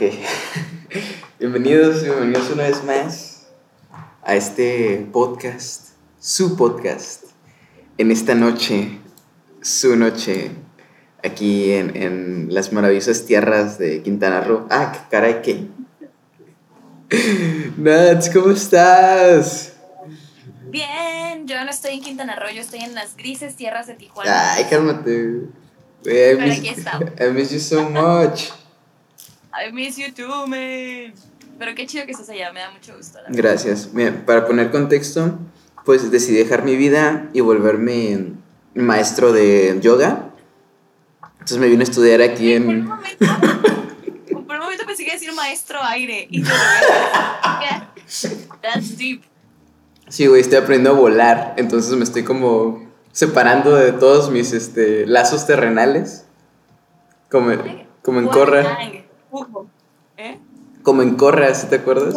Ok. bienvenidos, bienvenidos una vez más a este podcast, su podcast, en esta noche, su noche, aquí en, en las maravillosas tierras de Quintana Roo. Ah, caray, ¿qué? Nats, ¿cómo estás? Bien, yo no estoy en Quintana Roo, yo estoy en las grises tierras de Tijuana. Ay, cálmate. I miss you so much. I miss you too, man. Pero qué chido que estás allá, me da mucho gusto. la. Gracias. Mira, para poner contexto, pues decidí dejar mi vida y volverme maestro de yoga. Entonces me vine a estudiar aquí Por un en... momento, por un momento pensé que decir maestro aire. Y yo, that's deep. Sí, güey, estoy aprendiendo a volar. Entonces me estoy como separando de todos mis este, lazos terrenales. Como, como en Corra. ¿Eh? Como en Corra, ¿sí te acuerdas?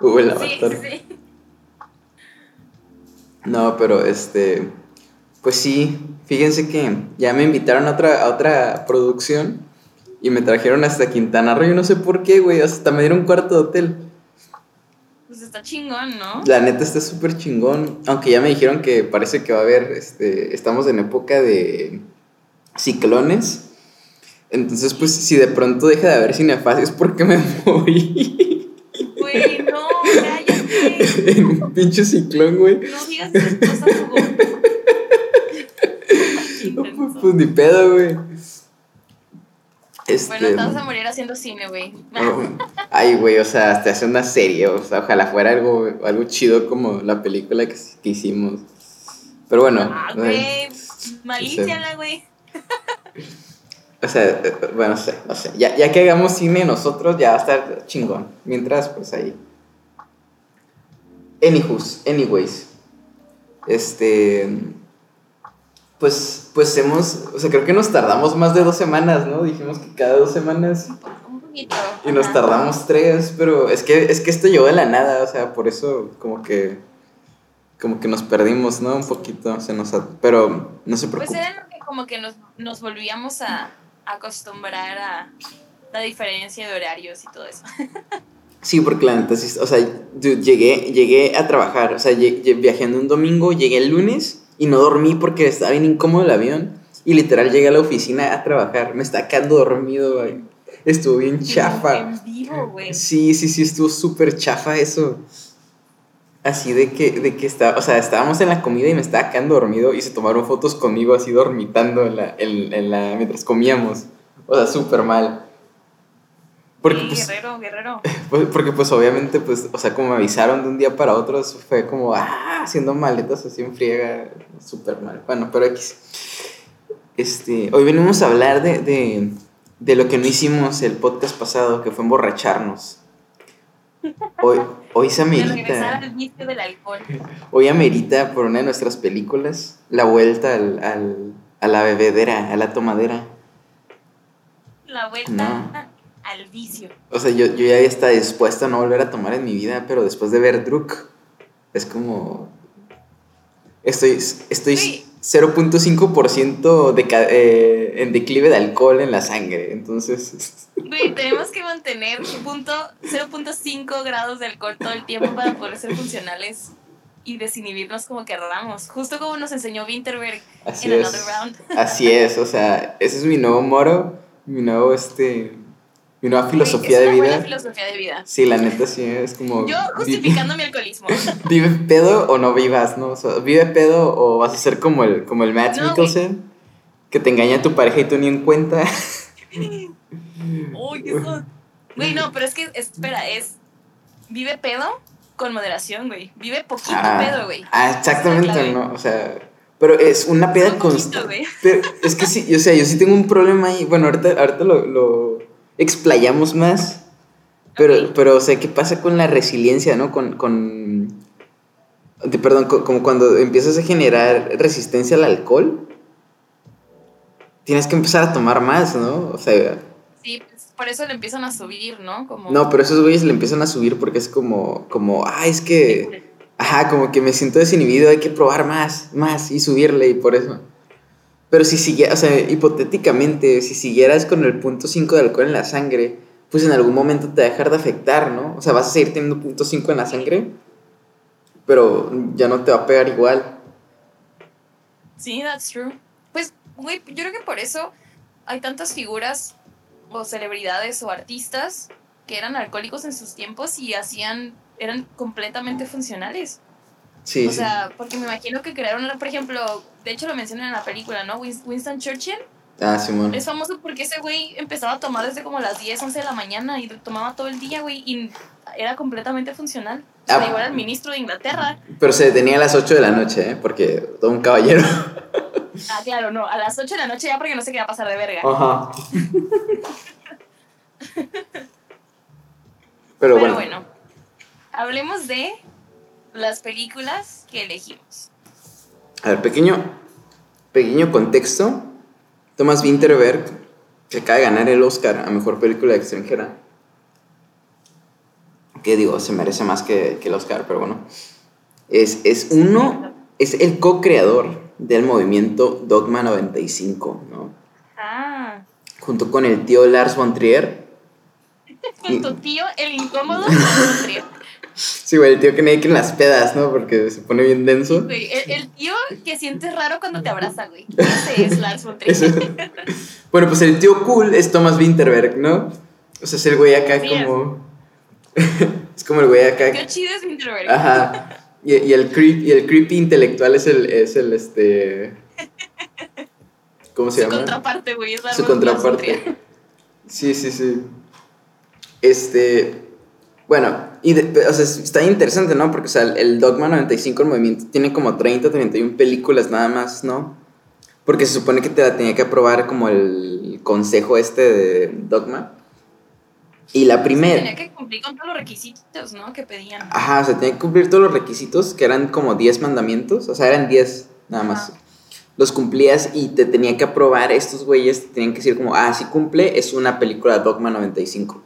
Hugo el avatar. sí, sí. No, pero este. Pues sí, fíjense que ya me invitaron a otra, a otra producción y me trajeron hasta Quintana Roo. Yo no sé por qué, güey. Hasta me dieron un cuarto de hotel. Pues está chingón, ¿no? La neta está súper chingón. Aunque ya me dijeron que parece que va a haber. Este, estamos en época de ciclones. Entonces, pues si de pronto deja de haber cinefacio es porque me morí Güey, no, cállate. en un pinche ciclón, güey. No digas esas cosas, No, pues, pues ni pedo, güey. Este. Bueno, te vas a morir haciendo cine, güey. Oh, Ay, güey, o sea, hasta hace una serie, o sea, ojalá fuera algo, algo chido como la película que, que hicimos. Pero bueno, Ah, güey. Malíciala, güey. O sea, eh, bueno, no sé, no sé. Ya, ya que hagamos cine nosotros, ya va a estar chingón. Mientras, pues ahí. Anywho's, anyways. Este. Pues, pues hemos, o sea, creo que nos tardamos más de dos semanas, ¿no? Dijimos que cada dos semanas. Un poquito. Y nos tardamos tres, pero es que, es que esto llegó de la nada, o sea, por eso como que como que nos perdimos, ¿no? Un poquito, se nos pero no se Pues preocupe. era lo que como que nos, nos volvíamos a acostumbrar a la diferencia de horarios y todo eso. Sí, porque la neta o sea, dude, llegué llegué a trabajar, o sea, en un domingo, llegué el lunes y no dormí porque estaba bien incómodo el avión y literal llegué a la oficina a trabajar, me estaba quedando dormido, güey. Estuvo bien chafa. En vivo, güey. Sí, sí, sí, estuvo súper chafa eso. Así de que, de que estaba, o sea, estábamos en la comida y me estaba quedando dormido y se tomaron fotos conmigo así dormitando en la, en, en la, mientras comíamos. O sea, súper mal. Porque Sí, pues, guerrero, guerrero. pues- porque pues obviamente, pues, o sea, como me avisaron de un día para otro, fue como, ah, haciendo maletas así en friega, súper mal. Bueno, pero X. Este, hoy venimos a hablar de, de, de lo que no hicimos el podcast pasado, que fue emborracharnos. Hoy, hoy se amerita, al vicio del alcohol. hoy amerita por una de nuestras películas la vuelta al, al- a la bebedera, a la tomadera. La vuelta No. al vicio. O sea, yo, yo ya está dispuesto a no volver a tomar en mi vida, pero después de ver Druk, es como... Estoy, estoy Sí. 0.5% de eh, en declive de alcohol en la sangre, entonces... Güey, tenemos que mantener punto 0.5 grados de alcohol todo el tiempo para poder ser funcionales y desinhibirnos como querramos. Justo como nos enseñó Winterberg Así en es. Another Round. Así es, o sea, ese es mi nuevo moro, mi nuevo, este... Mi nueva filosofía es de una buena vida. filosofía de vida. Sí, la neta sí, es como... Yo justificando mi alcoholismo. Vive pedo o no vivas, ¿no? O sea, vive pedo o vas a ser como el, como el Matt No, Mikkelsen, que te engaña a tu pareja y tú ni en cuenta. Uy, son. Güey, no, pero es que, espera, es. Vive pedo con moderación, güey. Vive poquito Ah, pedo, güey. Ah, exactamente. ¿no? O sea, pero es una peda poquito, constante. Pero es que sí, o sea, yo sí tengo un problema ahí. Bueno, ahorita, ahorita lo, lo explayamos más. Pero, pero, o sea, ¿qué pasa con la resiliencia, no? Con, con de- perdón, co- como cuando empiezas a generar resistencia al alcohol, tienes que empezar a tomar más, ¿no? O sea, Sí, pues, por eso le empiezan a subir, ¿no? Como. no, pero esos güeyes le empiezan a subir porque es como, como, ah, es que, ajá, como que me siento desinhibido, hay que probar más, más y subirle y por eso. Pero si siguieras, o sea, hipotéticamente, si siguieras con el punto 5 de alcohol en la sangre, pues en algún momento te va a dejar de afectar, ¿no? O sea, vas a seguir teniendo punto 5 en la sangre, pero ya no te va a pegar igual. Sí, that's true. Pues, güey, yo creo que por eso hay tantas figuras o celebridades o artistas que eran alcohólicos en sus tiempos y hacían, eran completamente funcionales. Sí, o sí. sea, porque me imagino que crearon, por ejemplo, de hecho lo mencionan en la película, ¿no? Win- Winston Churchill Ah, Simón. es famoso porque ese güey empezaba a tomar desde como las 10, 11 de la mañana y tomaba todo el día, güey, y era completamente funcional. O sea, Ah. igual el ministro de Inglaterra. Pero se detenía a las 8 de la noche, ¿eh? Porque todo un caballero. Ah, claro, no, a las 8 de la noche ya porque no se quería pasar de verga. Ajá. Pero Pero bueno. bueno, hablemos de las películas que elegimos. A ver, pequeño, pequeño contexto. Thomas Winterberg, que acaba de ganar el Oscar a Mejor Película Extranjera. Que digo, se merece más que, que el Oscar, pero bueno. Es, es uno, es el co-creador del movimiento Dogma 95, ¿no? Ah, Junto con el tío Lars von Trier. con tu tío, el incómodo. Sí, güey, el tío que nadie quiere en las pedas, ¿no? Porque se pone bien denso. Güey, el, el tío que sientes raro cuando te abraza, güey. Ese es Lars von Trier. Bueno, pues el tío cool es Thomas Winterberg, ¿no? O sea, es el güey acá como. es como el güey acá. Qué chido es Winterberg. Ajá. Y, y el creep, y el creepy intelectual es el, es el este. ¿Cómo se Su llama? contraparte, güey. Su contraparte. Sí, sí, sí. Este. Bueno, y de- o sea, está interesante, ¿no? Porque, o sea, el, Dogma 95, el movimiento, tiene como 30, 31 películas nada más, ¿no? Porque se supone que te la tenía que aprobar como el consejo este de Dogma. Y la primera. Tenía que cumplir con todos los requisitos, ¿no? Que pedían. Ajá, o sea, tenía que cumplir todos los requisitos, que eran como 10 mandamientos, o sea, eran 10 nada más. Ajá. Los cumplías y te tenía que aprobar, estos güeyes te tenían que decir como, ah, si cumple, es una película Dogma 95,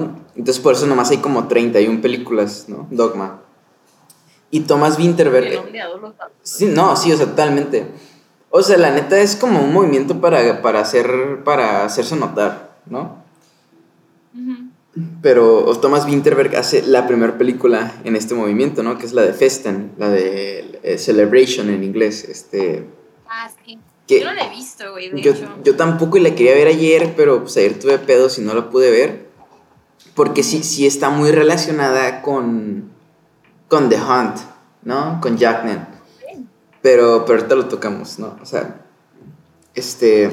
¿no? Entonces por eso nomás hay como 31 películas, ¿no? Dogma. Y Thomas Winterberg... Sí, no, sí, o sea, totalmente. O sea, la neta es como un movimiento para, para, hacer, para hacerse notar, ¿no? Pero Thomas Winterberg hace la primera película en este movimiento, ¿no? Que es la de Festen, la de eh, Celebration en inglés. Este, Ah, sí. que Yo no la he visto, güey, yo, yo tampoco y la quería ver ayer, pero pues ayer tuve pedos y no la pude ver. Porque sí, sí está muy relacionada con, con The Hunt, ¿no? Con Jackman. Pero, pero ahorita lo tocamos, ¿no? O sea, este...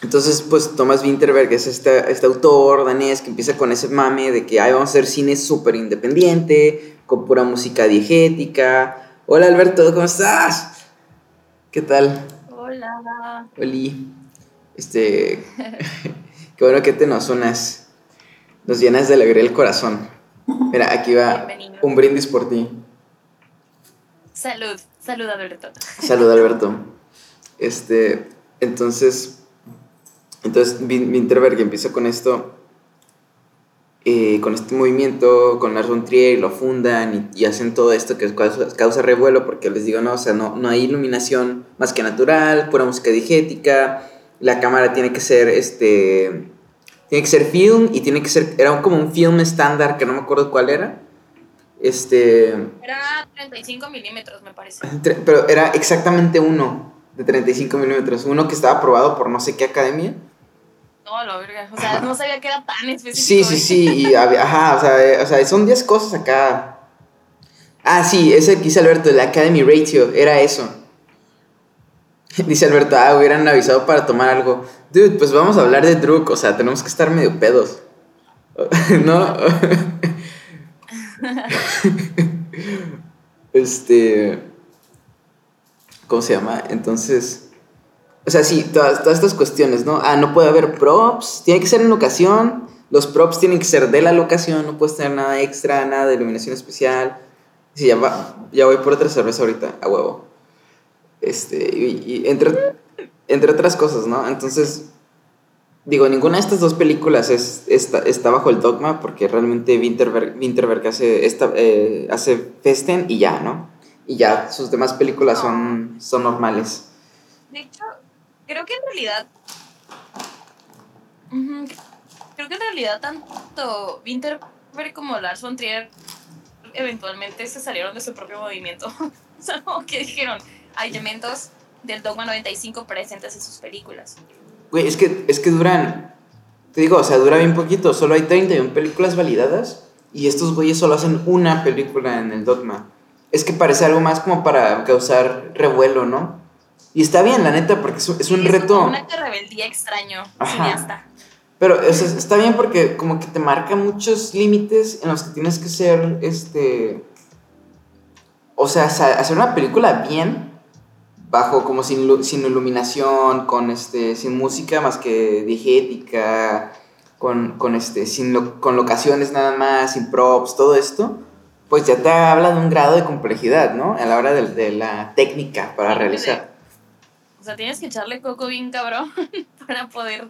Entonces, pues Thomas Winterberg es este, este autor danés que empieza con ese mame de que Ay, vamos a hacer cine súper independiente, con pura música diegética. Hola Alberto, ¿cómo estás? ¿Qué tal? Hola. Oli. Este. qué bueno que te nos unas. Nos llenas de alegría el corazón. Mira, aquí va Bienvenido. un brindis por ti. Salud. Salud, Alberto. Salud, Alberto. Este. Entonces. Entonces, Win- Winterberg empieza con esto. eh, con este movimiento, con Lars von Trier, y lo fundan y, y hacen todo esto que causa, causa revuelo porque les digo, no, o sea, no, no hay iluminación más que natural, pura música digética, la cámara tiene que ser, este, tiene que ser film y tiene que ser, era como un film estándar que no me acuerdo cuál era, este, Era 35 milímetros, me parece. pero era exactamente uno de 35 milímetros, uno que estaba aprobado por no sé qué academia. No, la verga. O sea, no sabía que era tan específico. Sí, sí, güey. sí, y había- ajá, o sea, eh, o sea, son 10 cosas acá. Ah, sí, ese que dice Alberto, el Academy Ratio, era eso. Dice Alberto, ah, hubieran avisado para tomar algo. Dude, pues vamos a hablar de Druk, o sea, tenemos que estar medio pedos. ¿No? este. ¿Cómo se llama? Entonces. O sea, sí, todas, todas estas cuestiones, ¿no? Ah, no puede haber props, tiene que ser en locación. Los props tienen que ser de la locación, no puedes tener nada extra, nada de iluminación especial. Sí, ya, va, ya voy por otra cerveza ahorita, a huevo. Este, y, entre, entre otras cosas, ¿no? Entonces, digo, ninguna de estas dos películas es, está, está bajo el dogma porque realmente Winterberg, Winterberg hace, esta, eh, hace Festen y ya, ¿no? Y ya, sus demás películas son, son normales. De hecho, creo que en realidad. Creo que en realidad tanto Winterberg como Lars von Trier eventualmente se salieron de su propio movimiento. o sea, como dijeron, hay elementos del Dogma 95 presentes en sus películas. Güey, es que, es que duran, te digo, o sea, dura bien poquito, solo hay 31 películas validadas y estos güeyes solo hacen una película en el Dogma. Es que parece algo más como para causar revuelo, ¿no? Y está bien, la neta, porque es, un- es un Sí, reto... una rebeldía extraño, cineasta. Pero o sea, está bien porque como que te marca muchos límites en los que tienes que ser, este... O sea, hacer una película bien, bajo como sin, sin iluminación, con este, sin música más que diegética, con, con, este, sin lo- con locaciones nada más, sin props, todo esto, pues ya te habla de un grado de complejidad, ¿no? A la hora de, de la técnica para Sí, realizar. O sea, tienes que echarle coco bien cabrón para poder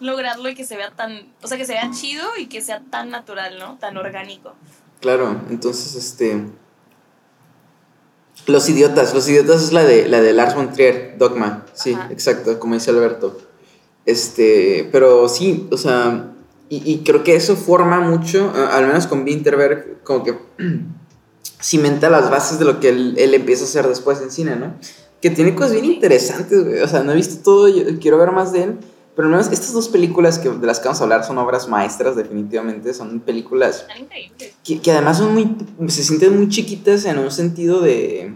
lograrlo y que se vea tan, o sea, que se vea chido y que sea tan natural, ¿no? Tan orgánico. Claro, entonces este Los idiotas, los idiotas es la de la de Lars von Trier, Dogma. Sí, Ajá. exacto, como dice Alberto. Este, pero sí, o sea, y, y creo que eso forma mucho, al menos con Winterberg, como que cimenta las bases de lo que él, él empieza a hacer después en cine, ¿no? Que tiene cosas bien interesantes, güey. O sea, no he visto todo, yo quiero ver más de él. Pero al menos estas dos películas que, de las que vamos a hablar son obras maestras, definitivamente. Son películas Están increíbles. que, que además son muy, se sienten muy chiquitas en un sentido de,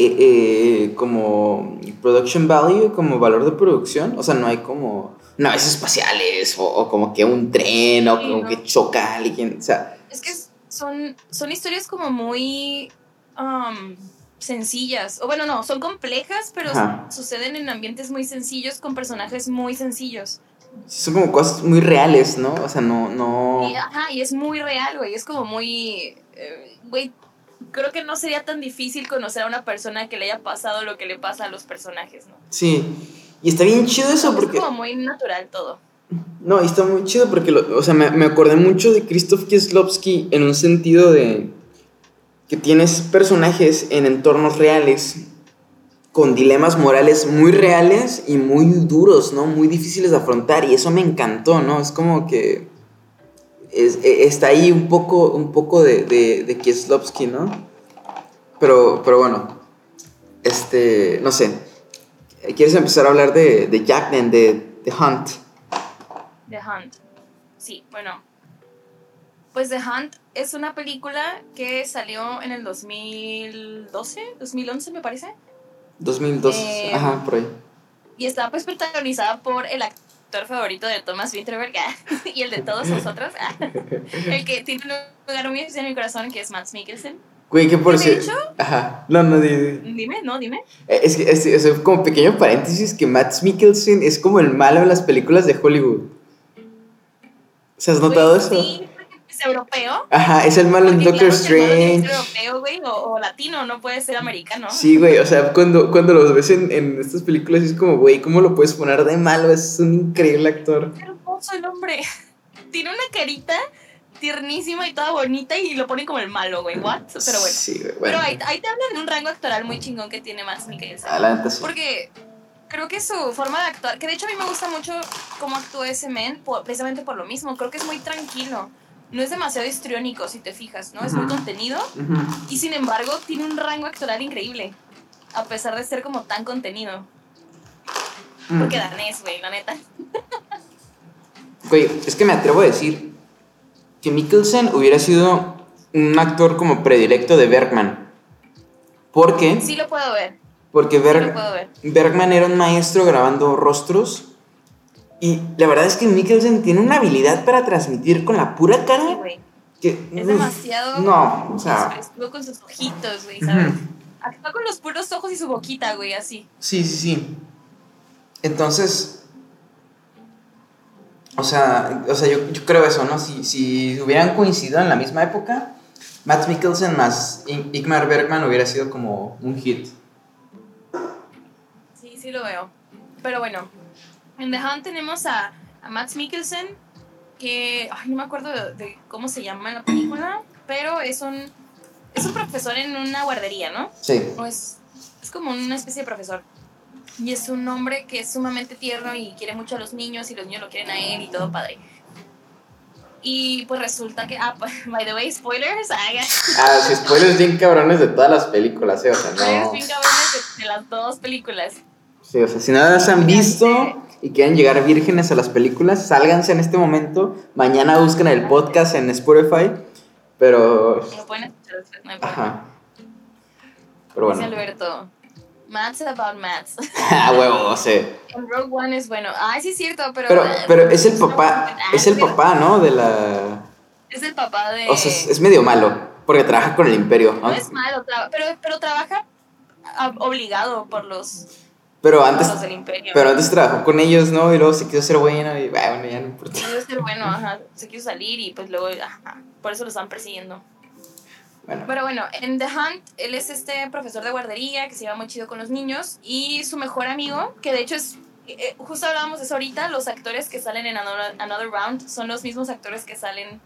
eh, eh, como production value, como valor de producción, o sea, no hay como naves espaciales o, o como que un tren o como ¿no? que choca a alguien, o sea, Es que son, son historias como muy um, sencillas. O bueno, no, son complejas, pero Ajá. suceden en ambientes muy sencillos con personajes muy sencillos. son como cosas muy reales, ¿no? O sea, no, no... Y, ajá, y es muy real, güey. Es como muy. eh, Güey, creo que no sería tan difícil conocer a una persona que le haya pasado lo que le pasa a los personajes, ¿no? Sí, y está bien chido eso porque... Es como muy natural todo. No, y está muy chido porque, lo- o sea, me, me acordé mucho de Krzysztof Kieslowski en un sentido de que tienes personajes en entornos reales con dilemas morales muy reales y muy duros, ¿no? Muy difíciles de afrontar y eso me encantó, ¿no? Es como que es- e- está ahí un poco, un poco de, de, de Kieslowski, ¿no? Pero, pero bueno, este, no sé. ¿Quieres empezar a hablar de, de Jackman, de The Hunt? The Hunt. Sí, bueno. Pues The Hunt es una película que salió en el 2012, 2011 me parece. 2002, Eh, ajá, por ahí. Y está pues protagonizada por el actor favorito de Thomas Winterberg y el de todos nosotros. el que tiene un lugar muy especial en mi corazón que es Max Mikkelsen. Güey, que por ¿De cierto. Ajá. No, no, di- di. Dime, no, dime. Eh, Es que, es, es como pequeño paréntesis que Matt Mikkelsen es como el malo en las películas de Hollywood. ¿Se has notado Güey, eso? Sí, es europeo. Ajá, es el malo en Doctor claro el malo Strange. europeo, güey, o, o latino, no puede ser americano. Sí, güey, o sea, cuando, cuando los ves en, en estas películas es como, güey, ¿cómo lo puedes poner de malo? Es un increíble actor. Qué hermoso el hombre. Tiene una carita tiernísima y toda bonita y lo ponen como el malo, güey. What? Pero bueno. Sí, güey, Pero bueno. ahí, ahí te hablan de un rango actoral muy chingón que tiene Max Mikkelsen. Adelante, sí. Porque creo que su forma de actuar, que de hecho a mí me gusta mucho cómo actúa ese men, precisamente por lo mismo. Creo que es muy tranquilo. No es demasiado histriónico, si te fijas, ¿no? Es muy contenido y sin embargo tiene un rango actoral increíble. A pesar de ser como tan contenido. Mm. Porque danés, güey, la neta. Güey, es que me atrevo a decir que Mikkelsen hubiera sido un actor como predilecto de Bergman. ¿Por qué? Sí lo puedo ver. Porque Sí Berg- lo puedo ver. Bergman era un maestro grabando rostros. Y la verdad es que Mikkelsen tiene una habilidad para transmitir con la pura cara que. Es demasiado No, o sea. expresivo con sus ojitos, güey, ¿sabes? Actúa con los puros ojos y su boquita, güey, así. Sí, sí, sí. Entonces. O sea, o sea yo, yo creo eso, ¿no? Si, si hubieran coincidido en la misma época, Matt Mikkelsen más I- Ingmar Bergman hubiera sido como un hit. Sí, sí lo veo. Pero bueno, en The Hunt tenemos a, a Max Mikkelsen, que ay, no me acuerdo de, de cómo se llama la película, pero es un, es un profesor en una guardería, ¿no? Sí. O es, es como una especie de profesor. Y es un hombre que es sumamente tierno y quiere mucho a los niños y los niños lo quieren a él y todo padre. Y pues resulta que, ah, by the way, spoilers. Ah, sí, spoilers bien cabrones de todas las películas, ¿eh? O sea, no. Spoilers bien cabrones de, de las dos películas. Sí, o sea, si no las han visto y quieren llegar vírgenes a las películas, sálganse en este momento. Mañana busquen el podcast en Spotify. Pero. Lo pueden escuchar después, no hay Ajá. Pero Dice bueno. Alberto. Maths about maths. Ah, huevo, sí. En Rogue One es bueno. Ay, sí es cierto, pero. Pero, eh, pero es el papá. ah, Es el papá, ¿no? De la. Es el papá de. O sea, es, medio malo. Porque trabaja con el Imperio. No ¿no? es malo, pero, pero trabaja ah, obligado por los, Pero antes. los del imperio. Pero antes trabajó con ellos, ¿no? Y luego se quiso ser bueno. Y bueno, ya no importa. Debe ser bueno, ajá. Se quiso salir y pues luego, ajá. Por eso lo están persiguiendo. Bueno. Pero bueno, en The Hunt, él es este profesor de guardería que se lleva muy chido con los niños. Y su mejor amigo, que de hecho es. eh, justo hablábamos de eso ahorita, los actores que salen en Another, Another Round son los mismos actores que salen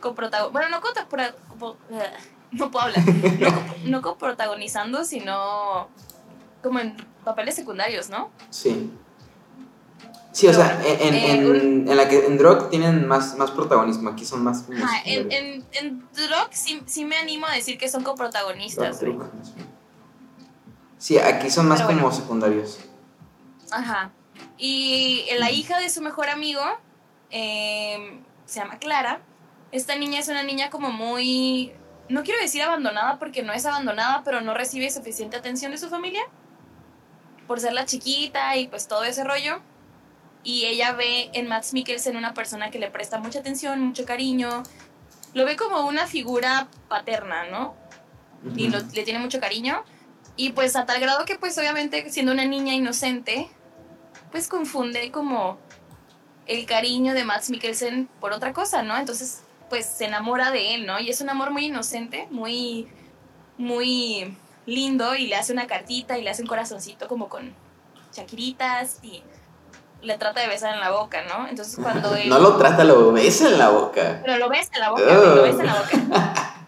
coprotagonizando. Bueno, no co- No puedo hablar. No, no coprotagonizando, sino como en papeles secundarios, ¿no? Sí. Sí, o sea, en, eh, en, en la que en Drog tienen más, más protagonismo, aquí son más Ajá, en, Drog sí, sí me animo a decir que son coprotagonistas. Drog. Drog. Sí, aquí son más Pero como bueno. secundarios. Ajá. Y la hija de su mejor amigo eh, se llama Clara. Esta niña es una niña como muy... No quiero decir abandonada porque no es abandonada, pero no recibe suficiente atención de su familia. Por ser la chiquita y pues todo ese rollo. Y ella ve en Max Mikkelsen una persona que le presta mucha atención, mucho cariño. Lo ve como una figura paterna, ¿no? y lo- le tiene mucho cariño. Y pues a tal grado que pues obviamente siendo una niña inocente, pues confunde como el cariño de Max Mikkelsen por otra cosa, ¿no? Entonces pues se enamora de él, ¿no? Y es un amor muy inocente, muy, muy lindo y le hace una cartita y le hace un corazoncito como con chaquiritas y le trata de besar en la boca, ¿no? Entonces cuando él... No lo trata, lo besa en la boca. Pero lo ves en la boca, güey, lo ves en la Oh. boca.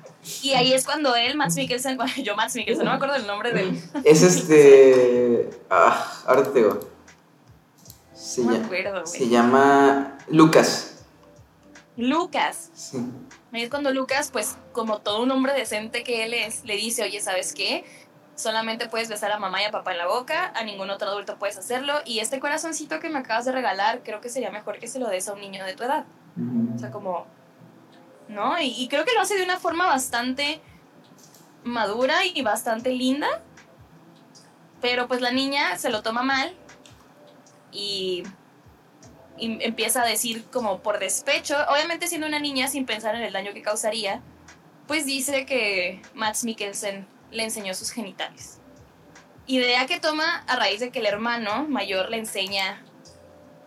Y ahí es cuando él, Max Mikkelsen, bueno, yo Max Mikkelsen, no me acuerdo el nombre del... Es este. Ah, ahora te digo. Se, No me acuerdo, se güey. llama Lucas. Lucas. Sí. Ahí es cuando Lucas, pues como todo un hombre decente que él es, le dice, oye, ¿sabes qué? Solamente puedes besar a mamá y a papá en la boca, a ningún otro adulto puedes hacerlo, y este corazoncito que me acabas de regalar, creo que sería mejor que se lo des a un niño de tu edad. O sea, como... ¿No? Y, y creo que lo hace de una forma bastante madura y bastante linda. Pero pues la niña se lo toma mal y, y empieza a decir como por despecho, obviamente siendo una niña sin pensar en el daño que causaría, pues dice que Max Mikkelsen le enseñó sus genitales. Idea que toma a raíz de que el hermano mayor le enseña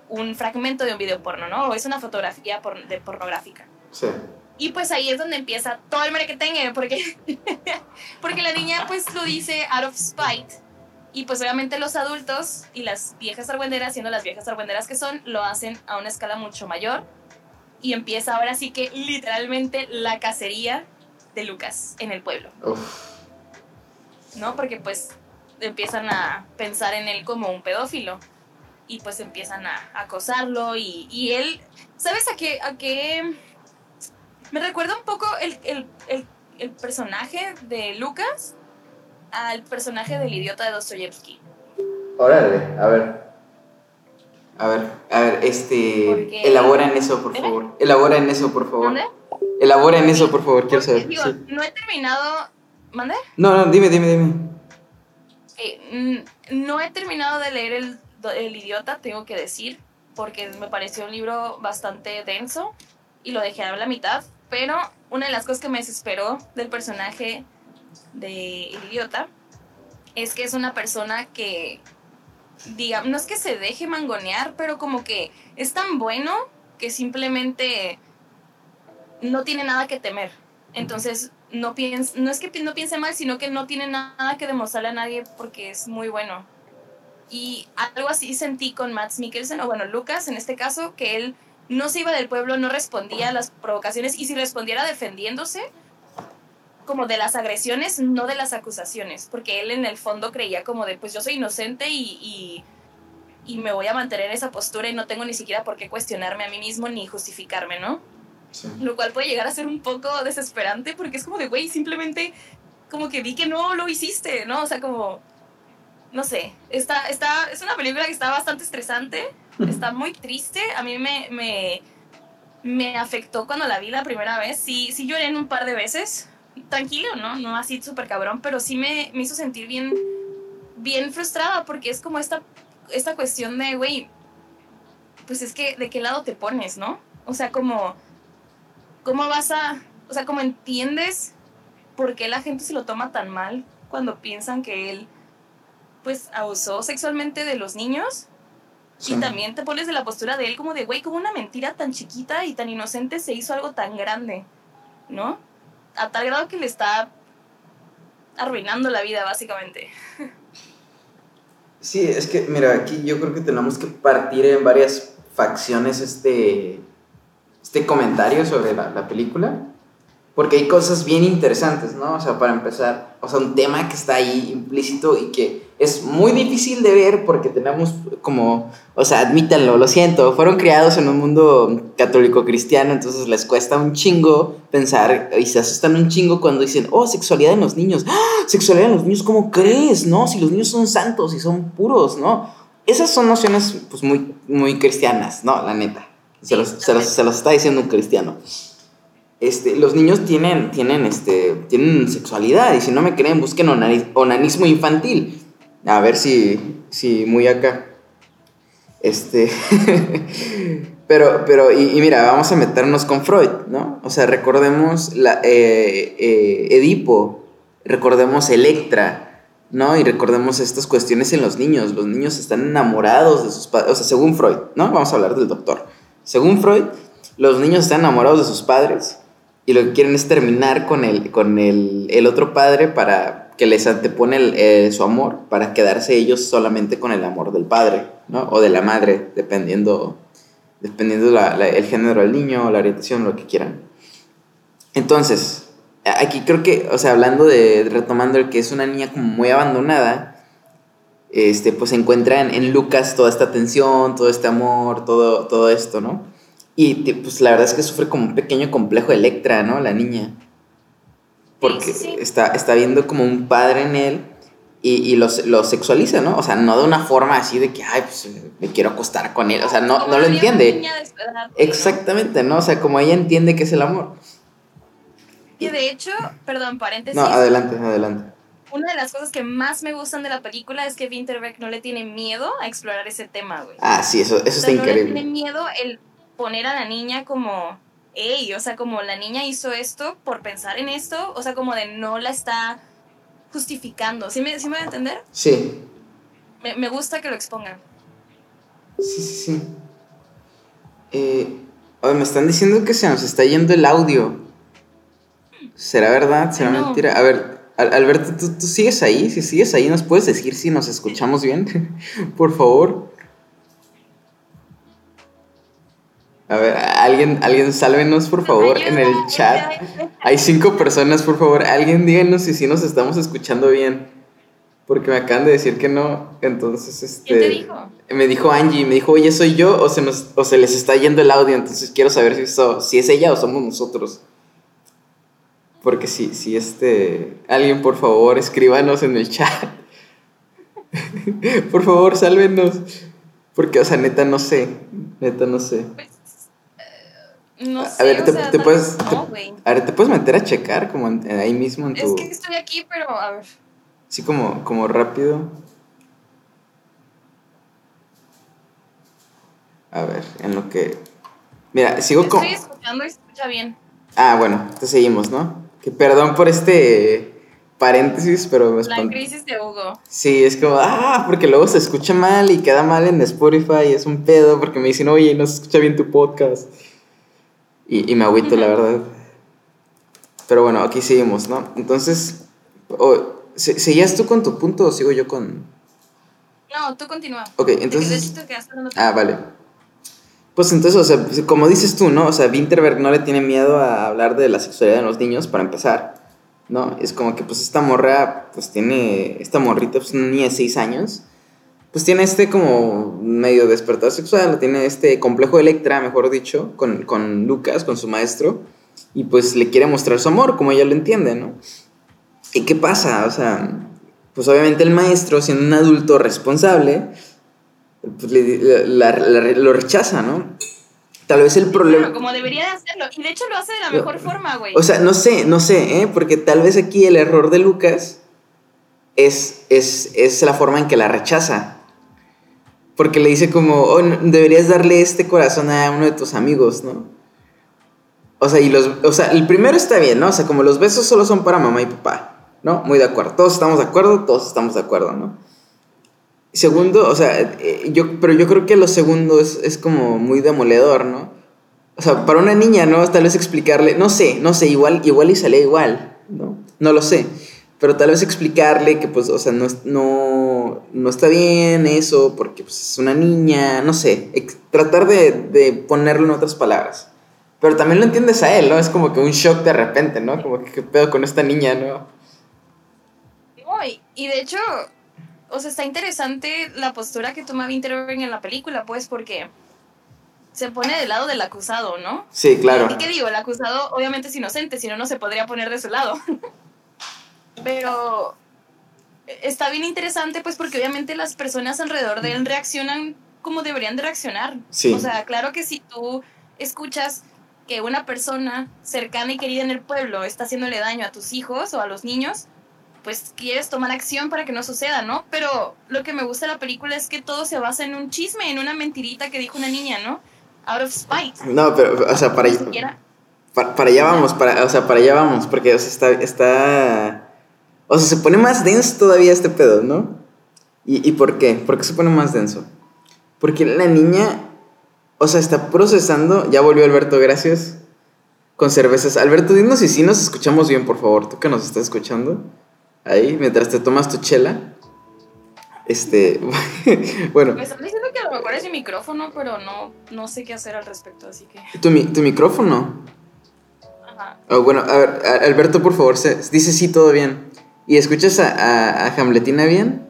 un fragmento de un video porno, ¿no? O es una fotografía por- de pornográfica. Sí. Y pues ahí es donde empieza todo el merequetengue, porque, porque la niña pues lo dice out of spite. Y pues obviamente los adultos y las viejas argüenderas, siendo las viejas argüenderas que son, lo hacen a una escala mucho mayor. Y empieza ahora sí que literalmente la cacería de Lucas en el pueblo, Uf. ¿no? Porque pues empiezan a pensar en él como un pedófilo. Y pues empiezan a acosarlo y, y él, ¿sabes a qué, a qué me recuerda un poco el, el, el, el personaje de Lucas al personaje del idiota de Dostoyevsky. Órale, a ver. A ver, a ver, este. Porque- Elabora en eso, por ¿Eh? favor. Elabora en eso, por favor. ¿Mande? Elabora en eso, por favor, quiero saber. digo, Sí. no he terminado. ¿Mande? No, no, dime, dime, dime. Eh, no he terminado de leer el, el idiota, tengo que decir, porque me pareció un libro bastante denso y lo dejé a la mitad. Pero una de las cosas que me desesperó del personaje de idiota es que es una persona que, diga, no es que se deje mangonear, pero como que es tan bueno que simplemente no tiene nada que temer. Entonces, no, piens no es que no piense mal, sino que no tiene nada que demostrarle a nadie porque es muy bueno. Y algo así sentí con Max Mikkelsen, o bueno, Lucas en este caso, que él no se iba del pueblo, no respondía a las provocaciones, y si respondiera defendiéndose, como de las agresiones, no de las acusaciones, porque él en el fondo creía como de, pues yo soy inocente y, y, y me voy a mantener esa postura y no tengo ni siquiera por qué cuestionarme a mí mismo ni justificarme, ¿no? Sí. Lo cual puede llegar a ser un poco desesperante porque es como de, güey, simplemente como que vi que no lo hiciste, ¿no? O sea, como, no sé, está, está, es una película que está bastante estresante, está muy triste, a mí me, me, me afectó cuando la vi la primera vez, sí, sí lloré en un par de veces, tranquilo, ¿no? No así súper cabrón, pero sí me, me hizo sentir bien, bien frustrada porque es como esta, esta cuestión de, güey, pues es que, ¿de qué lado te pones, no? O sea, como, ¿cómo vas a, o sea, cómo entiendes por qué la gente se lo toma tan mal cuando piensan que él, pues, abusó sexualmente de los niños? Sí. Y también te pones de la postura de él como de, güey, como una mentira tan chiquita y tan inocente se hizo algo tan grande, ¿no? A tal grado que le está arruinando la vida, básicamente. Sí, es que, mira, aquí yo creo que tenemos que partir en varias facciones este, este comentario sobre la, la película. Porque hay cosas bien interesantes, ¿no? O sea, para empezar, o sea, un tema que está ahí implícito y que es muy difícil de ver porque tenemos como, o sea, admítanlo, lo siento, fueron criados en un mundo católico cristiano, entonces les cuesta un chingo pensar y se asustan un chingo cuando dicen, oh, sexualidad en los niños, ¡Ah! sexualidad en los niños, ¿cómo crees? No, si los niños son santos y son puros, ¿no? Esas son nociones, pues, muy, muy cristianas, ¿no? La neta. Se los, se los, se los está diciendo un cristiano este, los niños tienen, tienen, este, tienen sexualidad y si no me creen, busquen onani- onanismo infantil. A ver si, si muy acá. Este, pero, pero, y, mira, vamos a meternos con Freud, ¿no? O sea, recordemos la, eh, eh, Edipo, recordemos Electra, ¿no? Y recordemos estas cuestiones en los niños. Los niños están enamorados de sus padres, o sea, según Freud, ¿no? Vamos a hablar del doctor. Según Freud, los niños están enamorados de sus padres y lo que quieren es terminar con el, con el, el otro padre para que les antepone el, eh, su amor, para quedarse ellos solamente con el amor del padre, ¿no? O de la madre, dependiendo, dependiendo el género del niño, la orientación, lo que quieran. Entonces, aquí creo que, o sea, hablando de, retomando el que es una niña como muy abandonada, este, pues encuentra en, Lucas toda esta tensión, todo este amor, todo, todo esto, ¿no? Y pues la verdad es que sufre como un pequeño complejo de Electra, ¿no? La niña. Porque sí, sí. Está, está viendo como un padre en él y, y lo, lo sexualiza, ¿no? O sea, no de una forma así de que, ay, pues me quiero acostar con él. O sea, no, Como no lo entiende. niña. Exactamente, ¿no? O sea, como ella entiende que es el amor. Y de hecho, perdón, paréntesis. No, adelante, adelante. Una de las cosas que más me gustan de la película es que Winterberg no le tiene miedo a explorar ese tema, güey. Ah, sí, eso, eso O está sea, no le increíble. tiene miedo el poner a la niña como, ey, o sea, como la niña hizo esto por pensar en esto, o sea, como de no la está justificando. ¿Sí me, sí me voy a entender? Sí, Me, me gusta que lo expongan. sí, sí, sí. Eh, oye, me están diciendo que se nos está yendo el audio. ¿Será verdad? ¿Será no. mentira? A ver, Al- Alberto, ¿tú, tú sigues ahí? Si sigues ahí, ¿nos puedes decir si nos escuchamos bien? Por favor. A ver, alguien, alguien sálvenos, por favor, en el chat. Hay cinco personas, por favor. Alguien díganos si sí nos estamos escuchando bien. Porque me acaban de decir que no. Entonces, este. ¿Quién te dijo? Me dijo Angie, me dijo, oye, soy yo o se, nos, o se les está yendo el audio. Entonces quiero saber si, so- si es ella o somos nosotros. Porque si, si este. Alguien, por favor, escríbanos en el chat. por favor, sálvenos. Porque, o sea, neta, no sé. Neta, no sé. Pues, no A sé, ver, te- sea, te puedes- te-. A ver, ¿te puedes meter a checar como en- ahí mismo en Es tu... que estoy aquí, pero a ver. Así como, como rápido. A ver, en lo que... Mira, sigo con... Estoy escuchando y escucha bien. Ah, bueno, te seguimos, ¿no? Que perdón por este paréntesis, pero me La crisis de Hugo. Sí, es como, ah, porque luego se escucha mal y queda mal en Spotify, y es un pedo, porque me dicen, oye, no se escucha bien tu podcast. Y, y me agüito, la verdad. Pero bueno, aquí seguimos, ¿no? Entonces, o- ¿se- ¿seguías tú con tu punto o sigo yo con...? No, tú continúa. Ok, que entonces... hablando- Ah, vale. Pues entonces, o sea, como dices tú, ¿no? O sea, Winterberg no le tiene miedo a hablar de la sexualidad de los niños, para empezar. ¿no? Es como que pues esta morra, pues tiene, esta morrita, pues una niña de 6 años, pues tiene este como medio despertar sexual, tiene este complejo de Electra, mejor dicho, con, con Lucas, con su maestro, y pues le quiere mostrar su amor, como ella lo entiende, ¿no? ¿Y qué pasa? O sea, pues obviamente el maestro, siendo un adulto responsable, pues lo rechaza, ¿no? Tal vez el problema. como debería de hacerlo. Y de hecho lo hace de la mejor forma, güey. O sea, no sé, no sé, ¿eh? Porque tal vez aquí el error de Lucas es, es, es la forma en que la rechaza. Porque le dice como, oh, deberías darle este corazón a uno de tus amigos, ¿no? O sea, y los, o sea, el primero está bien, ¿no? O sea, como los besos solo son para mamá y papá, ¿no? Muy de acuerdo. Todos estamos de acuerdo, todos estamos de acuerdo, ¿no? Segundo, o sea, eh, yo, pero yo creo que lo segundo es, es, como muy demoledor, ¿no? O sea, para una niña, ¿no? Tal vez explicarle, no sé, no sé, igual, igual y sale igual, ¿no? No lo sé. Pero tal vez explicarle que, pues, o sea, no, no, no está bien eso, porque pues, es una niña, no sé. tratar de, de ponerlo en otras palabras. Pero también lo entiendes a él, ¿no? Es como que un shock de repente, ¿no? Como que qué pedo con esta niña, ¿no? y de hecho, o sea, está interesante la postura que toma Winterberg en la película, pues, porque se pone del lado del acusado, ¿no? Sí, claro. ¿Y qué digo? El acusado obviamente es inocente, si no, no se podría poner de su lado. Pero está bien interesante, pues, porque obviamente las personas alrededor de él reaccionan como deberían de reaccionar. Sí. O sea, claro que si tú escuchas que una persona cercana y querida en el pueblo está haciéndole daño a tus hijos o a los niños, pues quieres tomar acción para que no suceda, ¿no? Pero lo que me gusta de la película es que todo se basa en un chisme, en una mentirita que dijo una niña, ¿no? Out of spite. No, pero, o sea, para, para, para, allá vamos, para, o sea, para allá vamos, porque, o sea, está, está, o sea, se pone más denso todavía este pedo, ¿no? ¿Y, ¿Y por qué? ¿Por qué se pone más denso? Porque la niña, o sea, está procesando, ya volvió Alberto, gracias, con cervezas. Alberto, dinos si sí nos escuchamos bien, por favor, tú que nos estás escuchando ahí mientras te tomas tu chela. Este, bueno. Me están diciendo que a lo mejor es mi micrófono, pero no, no sé qué hacer al respecto, así que. ¿Tu, tu micrófono? Ajá. Oh, bueno, a ver, Alberto, por favor, se, dice sí, todo bien. ¿Y escuchas a, a, Hamletina bien?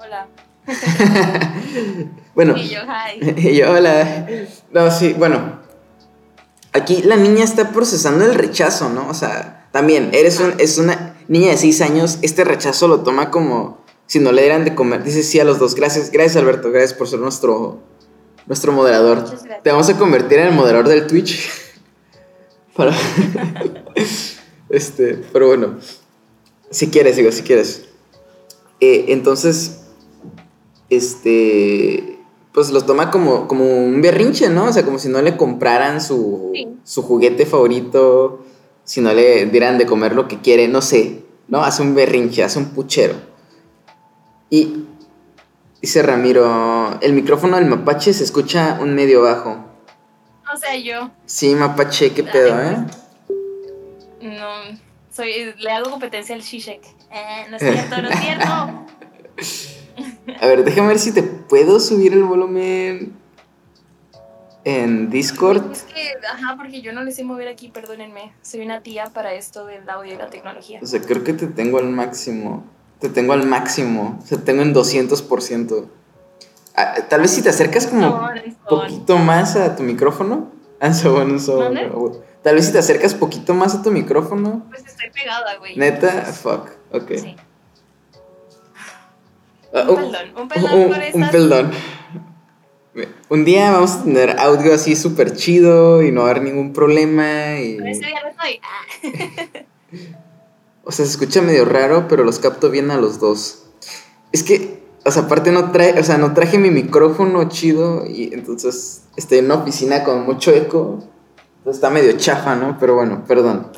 Hola. bueno. Y yo, hi. yo, hola. No, sí, bueno. Aquí la niña está procesando el rechazo, ¿no? O sea, también, eres un, es una niña de 6 años, este rechazo lo toma como si no le dieran de comer. Dice sí a los dos. Gracias, gracias Alberto, gracias por ser nuestro, nuestro moderador. Te vamos a convertir en el moderador del Twitch. Para... este, pero bueno, si quieres, digo, si quieres. Eh, entonces, este, pues lo toma como, como un berrinche, ¿no? O sea, como si no le compraran su, su juguete favorito si no le dieran de comer lo que quiere, no sé, ¿no? Hace un berrinche, hace un puchero. Y dice Ramiro, el micrófono del mapache se escucha un medio bajo. O sea, yo. Sí, mapache, qué pedo, ¿eh? Soy, le hago competencia al Shishek. Eh, no es cierto, no es cierto. A ver, déjame ver si te puedo subir el volumen en Discord. Es que, ajá, porque yo no les sé mover aquí, perdónenme. Soy una tía para esto del audio y la tecnología. O sea, creo que te tengo al máximo. Te tengo al máximo. O sea, tengo en 200%. Ah, tal vez si te acercas como un poquito más a tu micrófono. Ah, bueno, Tal vez si te acercas poquito más a tu micrófono. Pues estoy pegada, güey. Neta, fuck. Ok. Sí. Uh, un, un, peldón, un peldón un, Un. Un día vamos a tener audio así súper chido y no va a haber ningún problema. Y... ese día no estoy. o sea, se escucha medio raro, pero los capto bien a los dos. Es que, o sea, aparte no trae, o sea, no traje mi micrófono chido y entonces estoy en una oficina con mucho eco. Entonces está medio chafa, ¿no? Pero bueno, perdón.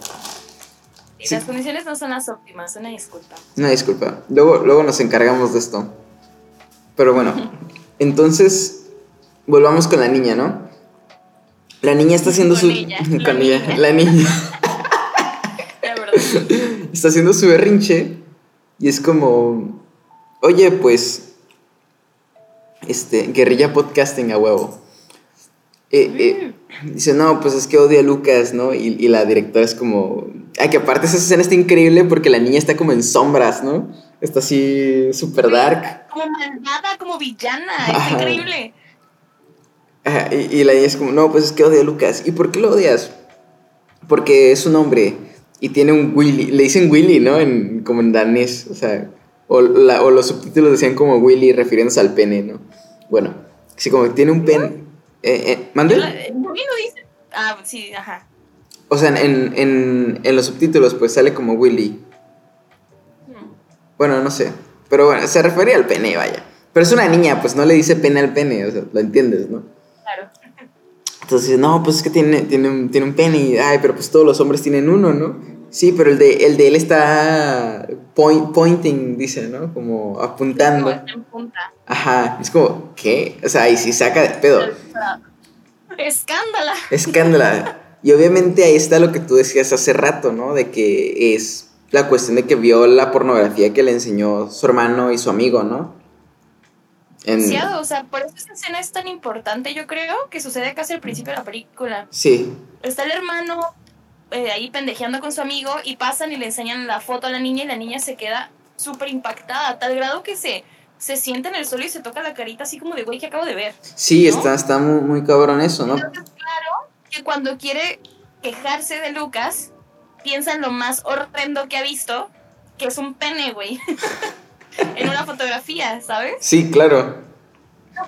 Y las condiciones no son las óptimas, una disculpa. Una disculpa. Luego, luego nos encargamos de esto. Pero bueno, entonces volvamos con la niña, ¿no? La niña está haciendo su. con la ella. La niña. está haciendo su berrinche. Y es como. Oye, pues. Este. Guerrilla podcasting a huevo. Eh, eh, dice, no, pues es que odia a Lucas, ¿no? Y, y, la directora es como. Ay, que aparte esa escena está increíble porque la niña está como en sombras, ¿no? Está así súper dark. Como malvada, como villana. Está increíble. y, y, la niña es como, no, pues es que odio a Lucas. ¿Y por qué lo odias? Porque es un hombre y tiene un Willy. Le dicen Willy, ¿no? En, como en danés. O sea, o, la, o los subtítulos decían como Willy refiriéndose al pene, ¿no? Bueno, así como tiene un pene. Eh, eh, ¿Mande? No dice. Ah, sí, ajá. O sea, en, en, en los subtítulos pues sale como Willy. Hmm. Bueno, no sé. Pero bueno, se refería al pene, vaya. Pero es una niña, pues no le dice pene al pene, o sea, lo entiendes, ¿no? Claro. Entonces, no, pues es que tiene, tiene, un, tiene un pene y, ay, pero pues todos los hombres tienen uno, ¿no? Sí, pero el de, el de él está point, pointing, dice, ¿no? Como apuntando. en punta. Ajá, es como, ¿qué? O sea, y si saca de pedo. Escándala. Escándala. Y obviamente ahí está lo que tú decías hace rato, ¿no? De que es la cuestión de que vio la pornografía que le enseñó su hermano y su amigo, ¿no? En... o sea, por eso esa escena es tan importante, yo creo, que sucede casi al principio de la película. Sí. Está el hermano eh, ahí pendejeando con su amigo y pasan y le enseñan la foto a la niña y la niña se queda súper impactada, a tal grado que se, se sienta en el suelo y se toca la carita así como de güey que acabo de ver. Sí, está, está muy, muy cabrón eso, ¿no? Entonces, claro, que cuando quiere quejarse de Lucas, piensa en lo más horrendo que ha visto, que es un pene, güey. en una fotografía, ¿sabes? Sí, claro.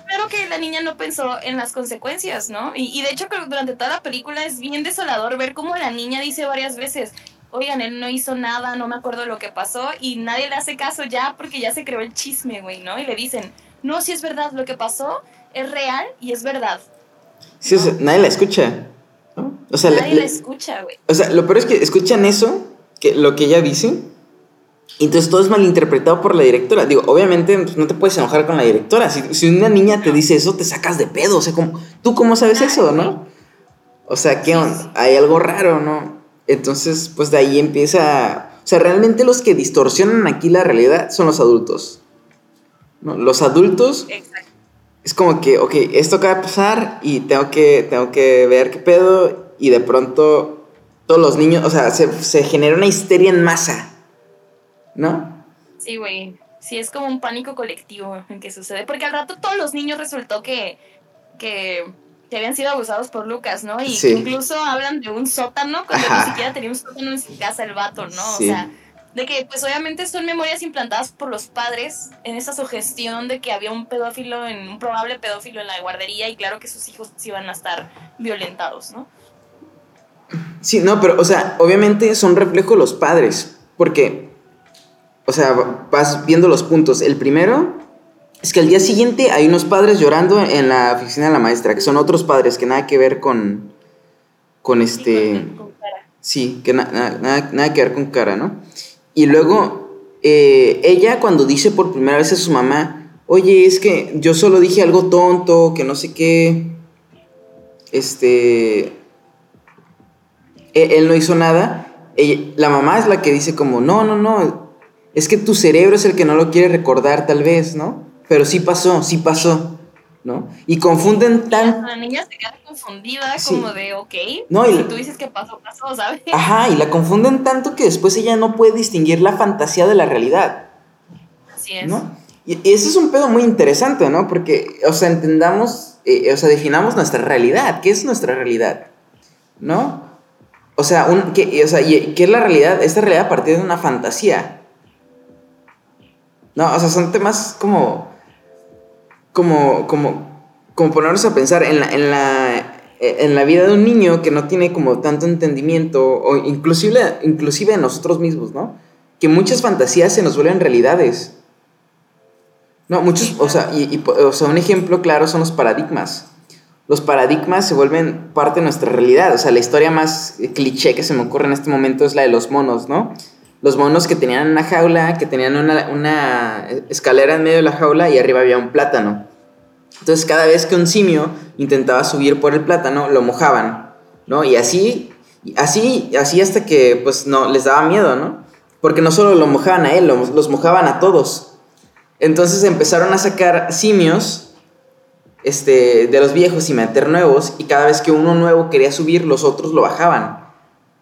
Claro que la niña no pensó en las consecuencias, ¿no? Y, de hecho, durante toda la película es bien desolador ver cómo la niña dice varias veces, oigan, él no hizo nada, no me acuerdo lo que pasó, y nadie le hace caso ya porque ya se creó el chisme, güey, ¿no? Y le dicen, no, si es verdad, lo que pasó es real y es verdad. Sí, nadie la escucha. O sea, Nadie la, escucha, güey. O sea, lo peor es que escuchan eso, que, lo que ella dice, entonces todo es malinterpretado por la directora. Digo, obviamente pues, no te puedes enojar con la directora. Si, si, una niña te dice eso, te sacas de pedo. O sea, como, ¿tú cómo sabes eso, no? O sea, ¿qué Hay algo raro, ¿no? Entonces, pues de ahí empieza... O sea, realmente los que distorsionan aquí la realidad son los adultos. ¿no? Los adultos Exacto es como que, ok, esto acaba de pasar y tengo que, tengo que ver qué pedo y de pronto todos los niños, o sea, se, genera una histeria en masa, ¿no? Sí, güey. Sí, es como un pánico colectivo en que sucede. Porque al rato todos los niños resultó que, que, habían sido abusados por Lucas, ¿no? Y que incluso hablan de un sótano cuando ni siquiera tenía un sótano en su casa el vato, ¿no? O sea, de que pues obviamente son memorias implantadas por los padres en esa sugestión de que había un pedófilo, en, un probable pedófilo en la guardería y claro que sus hijos iban a estar violentados, ¿no? Sí, no, pero o sea, obviamente son reflejo los padres, porque, o sea, vas viendo los puntos. El primero es que al día siguiente hay unos padres llorando en la oficina de la maestra, que son otros padres que nada que ver con, con este... con, cara. Sí, que nada, nada que ver con cara, ¿no? Y luego eh, ella cuando dice por primera vez a su mamá, oye, es que yo solo dije algo tonto, que no sé qué, este, e-, él, no hizo nada, la mamá es la que dice como, no, no, no, es que tu cerebro es el que no lo quiere recordar tal vez, ¿no? Pero sí pasó, sí pasó. ¿no? Y confunden tan... La niña se queda confundida, como de, ok, no, y tú dices que pasó, pasó, ¿sabes? Ajá, y la confunden tanto que después ella no puede distinguir la fantasía de la realidad. Así es. ¿No? Y, ese es un pedo muy interesante, ¿no? Porque, o sea, entendamos, eh, o sea, definamos nuestra realidad. ¿Qué es nuestra realidad? ¿No? O sea, un, ¿qué, o sea, ¿qué es la realidad? Esta realidad a partir de una fantasía. No, o sea, son temas como como, como, como ponernos a pensar en la, en, la, en la vida de un niño que no tiene como tanto entendimiento, o inclusive, inclusive en nosotros mismos, ¿no? Que muchas fantasías se nos vuelven realidades. No, muchos, o sea, y, o sea, un ejemplo claro son los paradigmas. Los paradigmas se vuelven parte de nuestra realidad. O sea, la historia más cliché que se me ocurre en este momento es la de los monos, ¿no? Los monos que tenían una jaula, que tenían una, escalera en medio de la jaula y arriba había un plátano. Entonces cada vez que un simio intentaba subir por el plátano, lo mojaban, ¿no? Y así, así, así hasta que pues no, les daba miedo, ¿no? Porque no solo lo mojaban a él, los mojaban a todos. Entonces empezaron a sacar simios este, de los viejos y meter nuevos y cada vez que uno nuevo quería subir, los otros lo bajaban.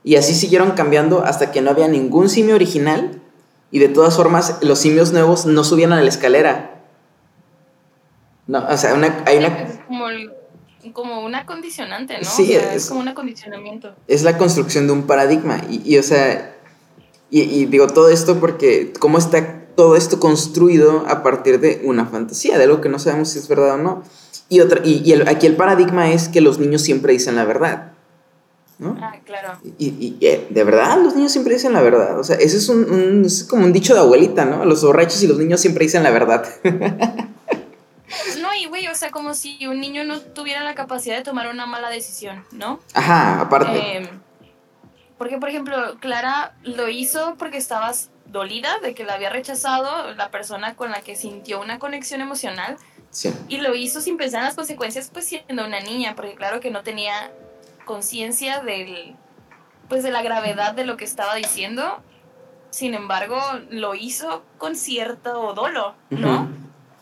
Y así siguieron cambiando hasta que no había ningún simio original y de todas formas los simios nuevos no subían a la escalera. No, o sea, una, hay una... Es como, el- como una condicionante, ¿no? Sí, O sea, es- es como un acondicionamiento. es la construcción de un paradigma. Y, y, o sea, y, y digo todo esto porque cómo está todo esto construido a partir de una fantasía, de algo que no sabemos si es verdad o no. Y, otra, y, y el- aquí el paradigma es que los niños siempre dicen la verdad. ¿No? Ah, claro. Y, y, eh, de verdad, los niños siempre dicen la verdad. O sea, ese es, un, un- es como un dicho de abuelita, ¿no? Los borrachos y los niños siempre dicen la verdad. No, y güey, o sea, como si un niño no tuviera la capacidad de tomar una mala decisión, ¿no? Ajá, aparte. Eh, porque, por ejemplo, Clara lo hizo porque estabas dolida de que la había rechazado la persona con la que sintió una conexión emocional sí. y lo hizo sin pensar en las consecuencias, pues siendo una niña, porque claro que no tenía conciencia del, pues de la gravedad de lo que estaba diciendo. Sin embargo, lo hizo con cierto dolo, ¿no?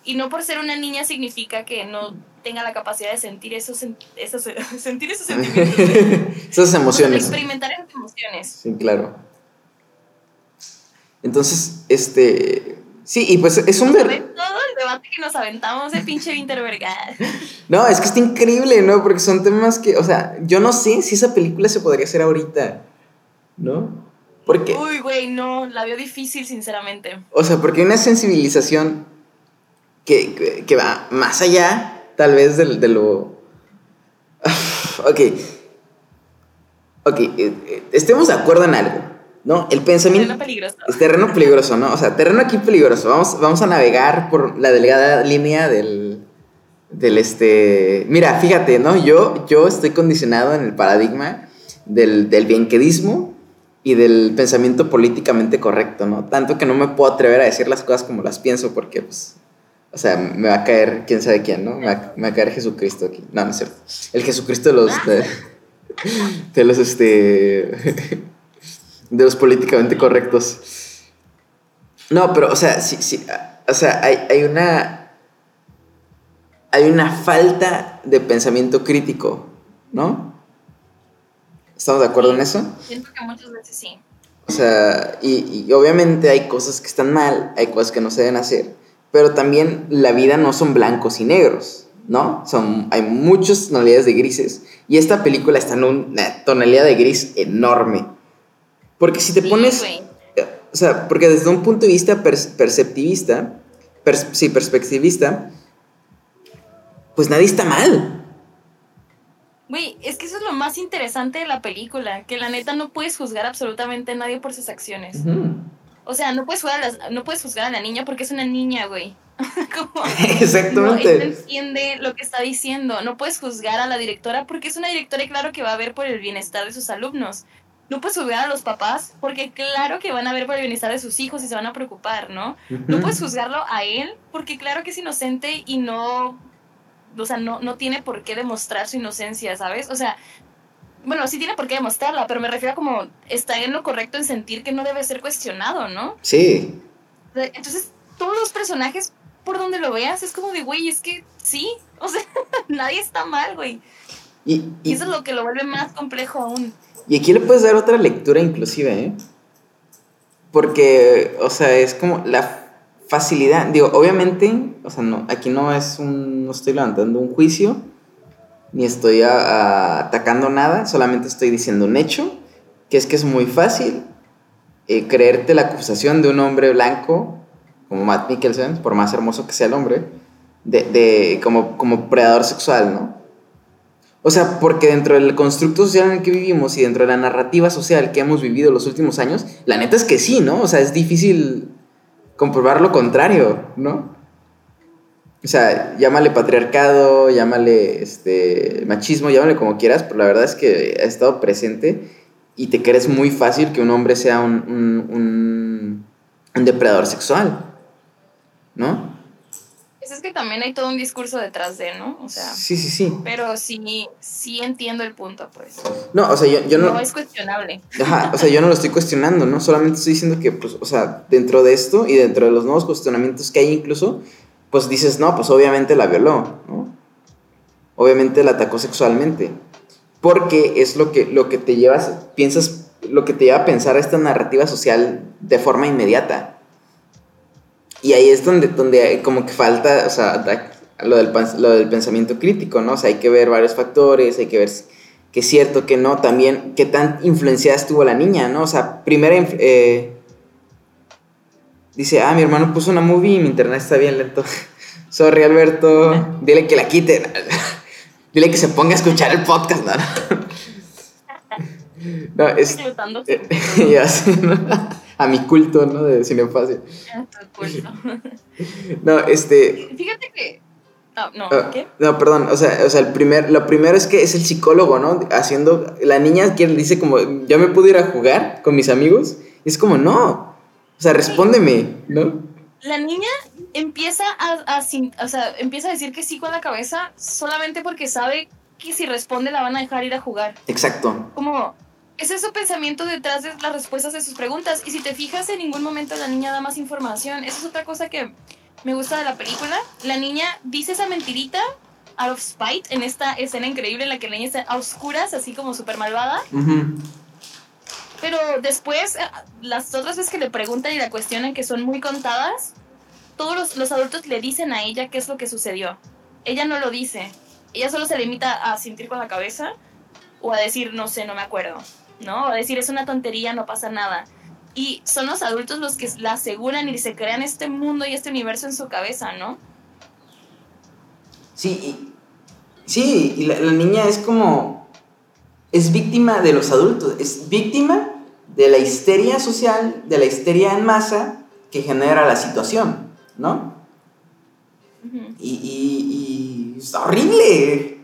Y no por ser una niña significa que no tenga la capacidad de sentir esos, esos sentir esos sentimientos. Esas O sea, de emociones. experimentar esas emociones. Sí, claro. Entonces, este. Sí, y pues es un ver. Debate que nos aventamos de pinche Winterberg. No, es que está increíble, ¿no? Porque son temas que, o sea, yo no sé si esa película se podría hacer ahorita, ¿no? Porque, Uy, güey, no, la veo difícil, sinceramente. o sea, porque hay una sensibilización que, que, que va más allá, tal vez, del- de, lo... ok. Ok, eh, eh, estemos de acuerdo en algo, ¿no? El pensamiento... Suena peligroso. Es terreno peligroso, ¿no? O sea, terreno aquí peligroso. Vamos, vamos a navegar por la delgada línea del, del este... Mira, fíjate, ¿no? Yo, yo estoy condicionado en el paradigma del, del bienquedismo y del pensamiento políticamente correcto, ¿no? Tanto que no me puedo atrever a decir las cosas como las pienso porque, pues, o sea, me va a caer quién sabe quién, ¿no? Me va, me va a caer Jesucristo aquí. No, no es cierto. El Jesucristo de los... De, de los, este... de los políticamente correctos. No, pero, o sea, sí, sí, o sea, hay, hay una. Hay una falta de pensamiento crítico, ¿no? ¿Estamos de acuerdo en eso? Siento que muchas veces sí. O sea, y, y obviamente hay cosas que están mal, hay cosas que no se deben hacer, pero también la vida no son blancos y negros, ¿no? Son, hay muchas tonalidades de grises, y esta película está en una tonalidad de gris enorme. Porque si te Sí, pones... güey. O sea, porque desde un punto de vista pers- perceptivista, pers- sí, perspectivista, pues nadie está mal. Güey, es que eso es lo más interesante de la película, que la neta no puedes juzgar absolutamente a nadie por sus acciones. O sea, no puedes, juzgar a las- no puedes juzgar a la niña porque es una niña, güey. Como, no, Exactamente. entiende lo que está diciendo. No puedes juzgar a la directora porque es una directora y claro que va a ver por el bienestar de sus alumnos. No puedes juzgar a los papás porque claro que van a ver por el bienestar de sus hijos y se van a preocupar, ¿no? No puedes juzgarlo a él porque claro que es inocente y no, o sea, no, no tiene por qué demostrar su inocencia, ¿sabes? O sea, bueno, sí tiene por qué demostrarla, pero me refiero a como está en lo correcto en sentir que no debe ser cuestionado, ¿no? Sí. Entonces, todos los personajes, por donde lo veas, es como de, güey, es que sí, o sea, nadie está mal, güey. Y, Y y, eso es lo que lo vuelve más complejo aún. Y aquí le puedes dar otra lectura inclusive, ¿eh? Porque, o sea, es como la facilidad. Digo, obviamente, o sea, no, aquí no es un, no estoy levantando un juicio, ni estoy atacando nada, solamente estoy diciendo un hecho, que es que es muy fácil eh, creerte la acusación de un hombre blanco, como Matt Mikkelsen, por más hermoso que sea el hombre, de, de- como, como predador sexual, ¿no? O sea, porque dentro del constructo social en el que vivimos y dentro de la narrativa social que hemos vivido los últimos años, la neta es que sí, ¿no? O sea, es difícil comprobar lo contrario, ¿no? O sea, llámale patriarcado, llámale este, machismo, llámale como quieras, pero la verdad es que ha estado presente y te crees muy fácil que un hombre sea un, un, un- un depredador sexual, ¿no? Pues es que también hay todo un discurso detrás de, ¿no? O sea, Sí, sí, sí. pero sí, sí entiendo el punto, pues. No, o sea, yo, yo no, no... es cuestionable. Ajá, o sea, yo no lo estoy cuestionando, ¿no? Solamente estoy diciendo que, pues, o sea, dentro de esto y dentro de los nuevos cuestionamientos que hay incluso, pues dices, no, pues obviamente la violó, ¿no? Obviamente la atacó sexualmente. Porque es lo que, lo que te llevas, piensas lo que te lleva a pensar esta narrativa social de forma inmediata. Y ahí es donde, donde como que falta, o sea, lo del, lo del pensamiento crítico, ¿no? O sea, hay que ver varios factores, hay que ver que es cierto, que no, también qué tan influenciada estuvo la niña, ¿no? O sea, primera... Eh, dice, ah, mi hermano puso una movie y mi internet está bien lento. Sorry, Alberto. Dile que la quite. Dile que se ponga a escuchar el podcast, ¿no? No, es. ya A mi culto, ¿no? De cinefasia. no, este. Fíjate que. Ah, no, ah, ¿qué? No, perdón, o sea, o sea, el primer, lo primero es que es el psicólogo, ¿no? Haciendo, la niña que dice como, ya me pude ir a jugar con mis amigos, y es como, no, o sea, respóndeme, ¿no? La niña empieza a, o sea, empieza a decir que sí con la cabeza solamente porque sabe que si responde la van a dejar ir a jugar. Exacto. Como, ese es su pensamiento detrás de las respuestas de sus preguntas. Y si te fijas, en ningún momento la niña da más información. Esa es otra cosa que me gusta de la película. La niña dice esa mentirita out of spite en esta escena increíble en la que la niña está a oscuras, así como súper malvada. Pero después, eh, las otras veces que le preguntan y la cuestionan, que son muy contadas, todos los, los, adultos le dicen a ella qué es lo que sucedió. Ella no lo dice. Ella solo se limita a sentir con la cabeza o a decir, no sé, no me acuerdo. ¿No? O decir, es una tontería, no pasa nada. Y son los adultos los que la aseguran y se crean este mundo y este universo en su cabeza, ¿no? Sí, y, sí, y la, niña es como, es víctima de los adultos, es víctima de la histeria social, de la histeria en masa que genera la situación, ¿no? y, y, y, está horrible,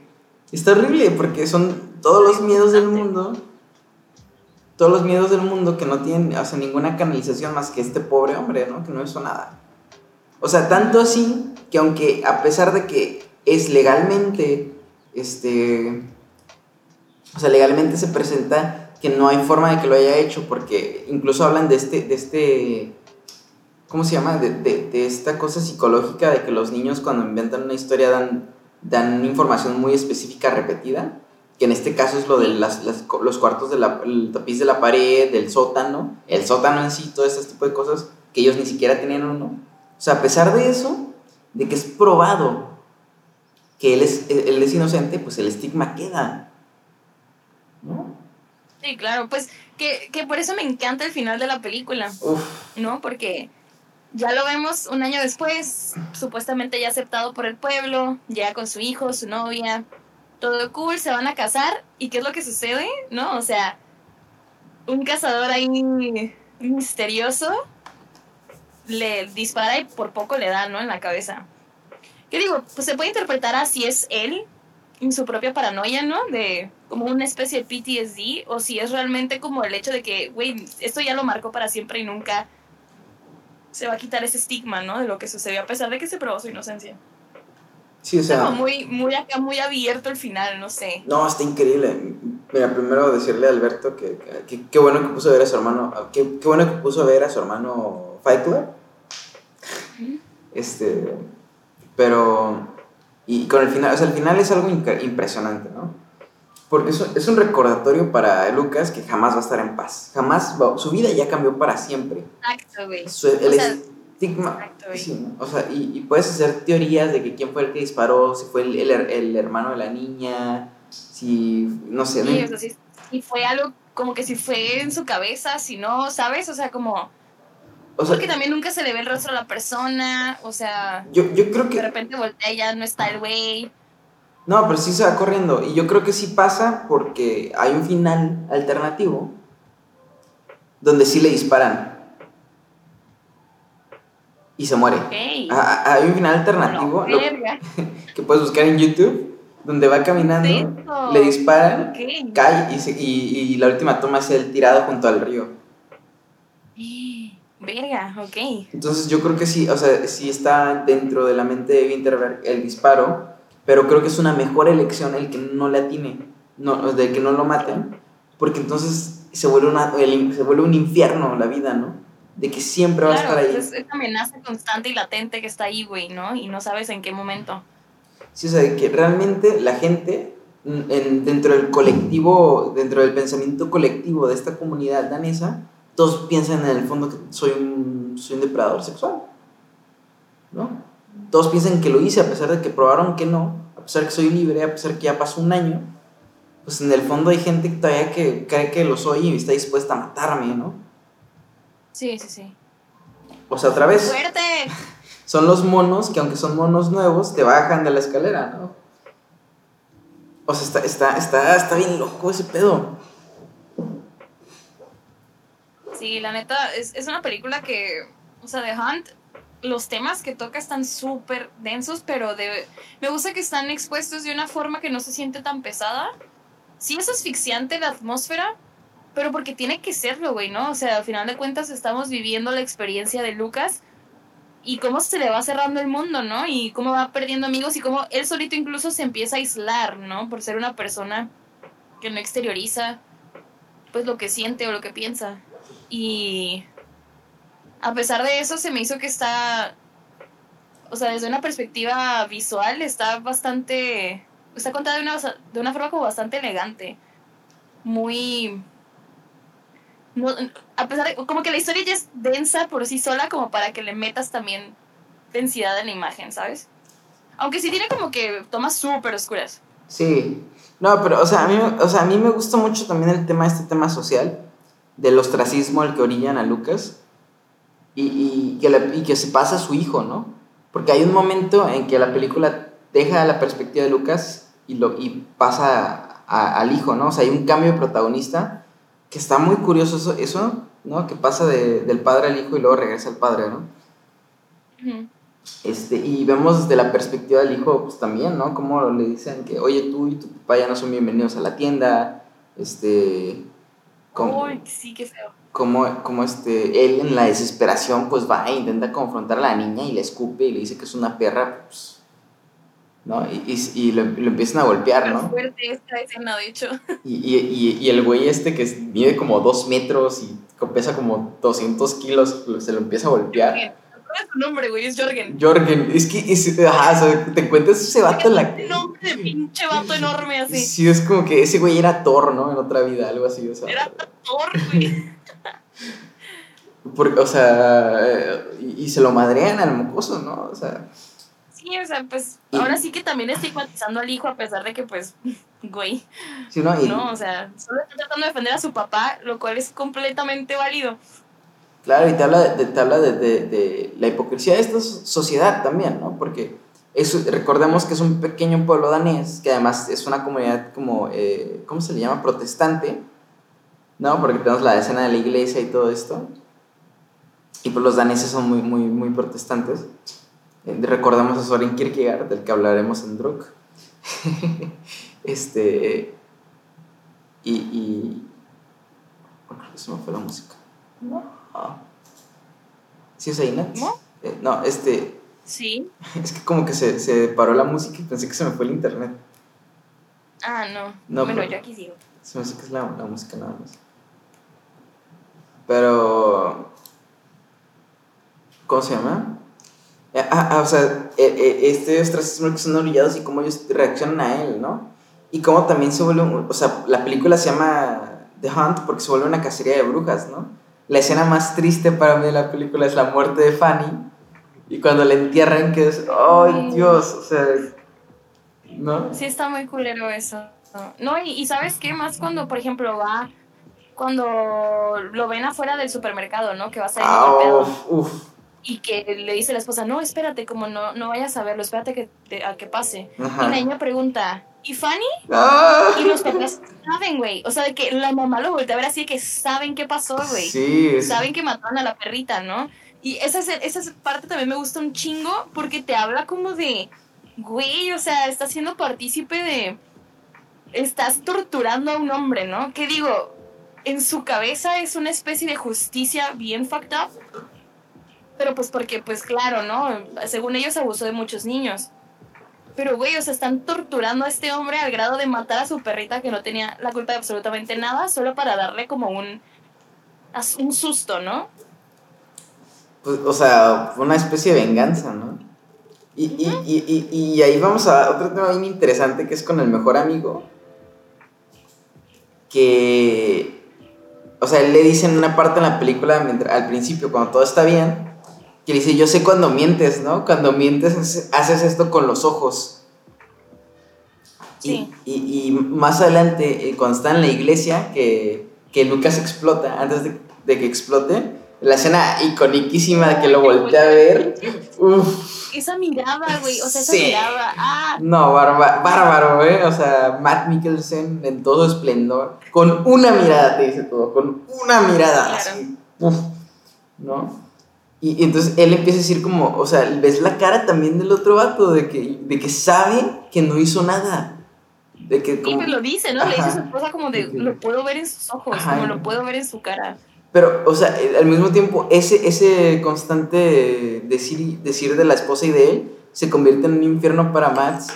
está horrible porque son todos los miedos del mundo todos los miedos del mundo que no tienen, o ninguna canalización más que este pobre hombre, ¿no? Que no hizo nada. O sea, tanto así que aunque a pesar de que es legalmente, este, o sea, legalmente se presenta que no hay forma de que lo haya hecho, porque incluso hablan de este, de este, ¿cómo se llama? De, de esta cosa psicológica de que los niños cuando inventan una historia dan, dan información muy específica repetida que en este caso es lo de las, los cuartos del tapiz de la pared, del sótano, el sótano en sí, todo ese tipo de cosas que ellos ni siquiera tenían uno. O sea, a pesar de eso, de que es probado que él es, él es inocente, pues el estigma queda. ¿No? Sí, claro, pues que, que por eso me encanta el final de la película, ¿no? Porque ya lo vemos un año después, supuestamente ya aceptado por el pueblo, ya con su hijo, su novia, todo cool, se van a casar y ¿qué es lo que sucede? ¿No? O sea, un cazador ahí misterioso le dispara y por poco le da, ¿no? En la cabeza. ¿Qué digo? Pues se puede interpretar así es él en su propia paranoia, ¿no? De como una especie de PTSD o si es realmente como el hecho de que, güey, esto ya lo marcó para siempre y nunca se va a quitar ese estigma, ¿no? De lo que sucedió a pesar de que se probó su inocencia. Sí, o sea. muy, muy acá, muy abierto el final, no sé. No, está increíble. Mira, primero decirle a Alberto que qué bueno que puso a ver a su hermano. Qué bueno que puso a ver a su hermano Fight Club. Este. Pero. Y con el final, o sea, el final es algo impresionante, ¿no? Porque es, es un recordatorio para Lucas que jamás va a estar en paz. Jamás su vida ya cambió para siempre. Exacto, güey. Estigma. O sea, y, puedes hacer teorías de que quién fue el que disparó, si fue el, el, hermano de la niña, si. No sé. Sí, o sea, si, fue algo como que si fue en su cabeza, si no, ¿sabes? O sea, como. O sea, porque también nunca se le ve el rostro a la persona, o sea. Yo, yo creo que. De repente voltea y ya no está el güey. No, pero sí se va corriendo. Y yo creo que sí pasa porque hay un final alternativo donde sí le disparan y se muere. Ah, ah, hay un final alternativo que puedes buscar en YouTube donde va caminando, le disparan, cae y, y, y, la última toma es el tirado junto al río. Verga, ok. Entonces yo creo que sí, o sea, sí está dentro de la mente de Winterberg el disparo, pero creo que es una mejor elección el que no le atine, no, de que no lo maten, porque entonces se vuelve, una, se vuelve un infierno la vida, ¿no? De que siempre va a estar ahí. Es esa amenaza constante y latente que está ahí, güey, ¿no? Y no sabes en qué momento. Sí, o sea, de que realmente la gente en, dentro del colectivo, dentro del pensamiento colectivo de esta comunidad danesa, todos piensan en el fondo que soy un, soy un depredador sexual. ¿No? Todos piensan que lo hice a pesar de que probaron que no, a pesar de que soy libre, a pesar de que ya pasó un año. Pues en el fondo hay gente que todavía que cree que lo soy y está dispuesta a matarme, ¿no? Sí, sí, sí. O sea, otra vez. ¡Fuerte! Son los monos que aunque son monos nuevos, te bajan de la escalera, ¿no? O sea, está, está, está, está bien loco ese pedo. Sí, la neta, es, es una película que, o sea, The Hunt, los temas que toca están súper densos, pero de, me gusta que están expuestos de una forma que no se siente tan pesada. Sí es asfixiante la atmósfera, pero porque tiene que serlo, güey, ¿no? O sea, al final de cuentas estamos viviendo la experiencia de Lucas y cómo se le va cerrando el mundo, ¿no? Y cómo va perdiendo amigos y cómo él solito incluso se empieza a aislar, ¿no? Por ser una persona que no exterioriza pues lo que siente o lo que piensa. Y a pesar de eso se me hizo que está, o sea, desde una perspectiva visual está bastante, está contada de una, de una forma como bastante elegante, muy a pesar de, como que la historia ya es densa por sí sola como para que le metas también densidad en la imagen, ¿sabes? Aunque sí tiene como que tomas súper oscuras. Sí. No, pero, o sea, a mí, o sea, a mí me gusta mucho también el tema, este tema social, del ostracismo al que orillan a Lucas y, y, que, y que se pasa a su hijo, ¿no? Porque hay un momento en que la película deja la perspectiva de Lucas y, lo, y pasa al hijo, ¿no? O sea, hay un cambio de protagonista que está muy curioso eso, eso ¿no? Que pasa de, del padre al hijo y luego regresa al padre, ¿no? Este, y vemos desde la perspectiva del hijo, pues también, ¿no? Como le dicen que, oye, tú y tu papá ya no son bienvenidos a la tienda, este... Como, sí, qué feo. Como, como este, él en la desesperación, pues va e intenta confrontar a la niña y le escupe y le dice que es una perra, pues ¿no? Y, y, y lo, lo, empiezan a golpear, ¿no? fuerte esta escena, de hecho. Y, y, el güey este que mide como dos metros y pesa como 200 kilos, se lo empieza a golpear. ¿Cuál es su nombre, güey? Es Jorgen. Jorgen, es que, es, ajá, te encuentras ese vato en la... Nombre de pinche vato enorme así. Sí, es como que ese güey era Thor, ¿no? En otra vida, algo así, o sea. Era Thor, güey. Porque, o sea, y, y se lo madrean al mocoso, ¿no? O sea sí, o sea, pues ahora sí que también estigmatizando al hijo a pesar de que, pues, güey. Sí, no, no, o sea, solo está tratando de defender a su papá, lo cual es completamente válido. Claro, y te habla de, te habla de, de, la hipocresía de esta sociedad también, ¿no? Porque eso, recordemos que es un pequeño pueblo danés, que además es una comunidad como, eh, ¿cómo se le llama? Protestante, ¿no? Porque tenemos la escena de la iglesia y todo esto. Y pues los daneses son muy, muy, muy protestantes. Recordamos a Soren Kierkegaard, del que hablaremos en Druk. este. Y. y bueno, se me fue la música. No. Ah. ¿Sí es ahí, ¿No? Eh, no, este. Sí. Es que como que se, se paró la música y pensé que se me fue el internet. Ah, no. no bueno, yo aquí sigo. Se me hace que es la, la música nada más. Pero. ¿Cómo se llama? Ah, ah, o sea, e, e, este ostracismo que son orillados y cómo ellos reaccionan a él, ¿no? Y cómo también se vuelve, o sea, la película se llama The Hunt porque se vuelve una cacería de brujas, ¿no? La escena más triste para mí de la película es la muerte de Fanny y cuando le entierran que es, ¡ay, Dios! O sea, ¿no? Sí, está muy culero eso. No, y, y ¿sabes qué? Más cuando, por ejemplo, va cuando lo ven afuera del supermercado, ¿no? Que va a salir ah, uf, uf y que le dice la esposa, no, espérate, como no, no vayas a verlo, espérate que a que pase. Y la niña pregunta, ¿y Fanny? Ah. Y los papás saben, güey. O sea, de que la mamá lo voltea a ver así de que saben qué pasó, güey. Sí. Saben que mataron a la perrita, ¿no? Y esa, esa parte también me gusta un chingo porque te habla como de, güey, o sea, estás siendo partícipe de... Estás torturando a un hombre, ¿no? Que digo, en su cabeza es una especie de justicia bien fucked up pero pues porque, pues claro, ¿no? Según ellos abusó de muchos niños. Pero, güey, o sea, están torturando a este hombre al grado de matar a su perrita que no tenía la culpa de absolutamente nada, solo para darle como un, un susto, ¿no? Pues, o sea, una especie de venganza, ¿no? Y, y, y, y, ahí vamos a otro tema bien interesante que es con el mejor amigo. Que, o sea, él le dice en una parte de la película, al principio, cuando todo está bien, que dice, yo sé cuando mientes, ¿no? Cuando mientes haces esto con los ojos. Sí. Y, más adelante, eh, cuando está en la iglesia, que, que Lucas explota, antes de, de que explote, la escena iconiquísima de que lo voltea a ver. Uf. Esa mirada, güey. O sea, esa mirada. Ah. No, bárbaro, güey. O sea, Matt Mikkelsen en todo esplendor. Con una mirada te dice todo. Con una mirada. Así. Uf. ¿No? Y, entonces él empieza a decir como, o sea, ves la cara también del otro vato de que, de que sabe que no hizo nada. De que como, sí, lo dice, ¿no? Le dice a su esposa como de, lo puedo ver en sus ojos, como lo puedo ver en su cara. Pero, o sea, eh, al mismo tiempo, ese, ese constante decir, decir de la esposa y de él se convierte en un infierno para Max,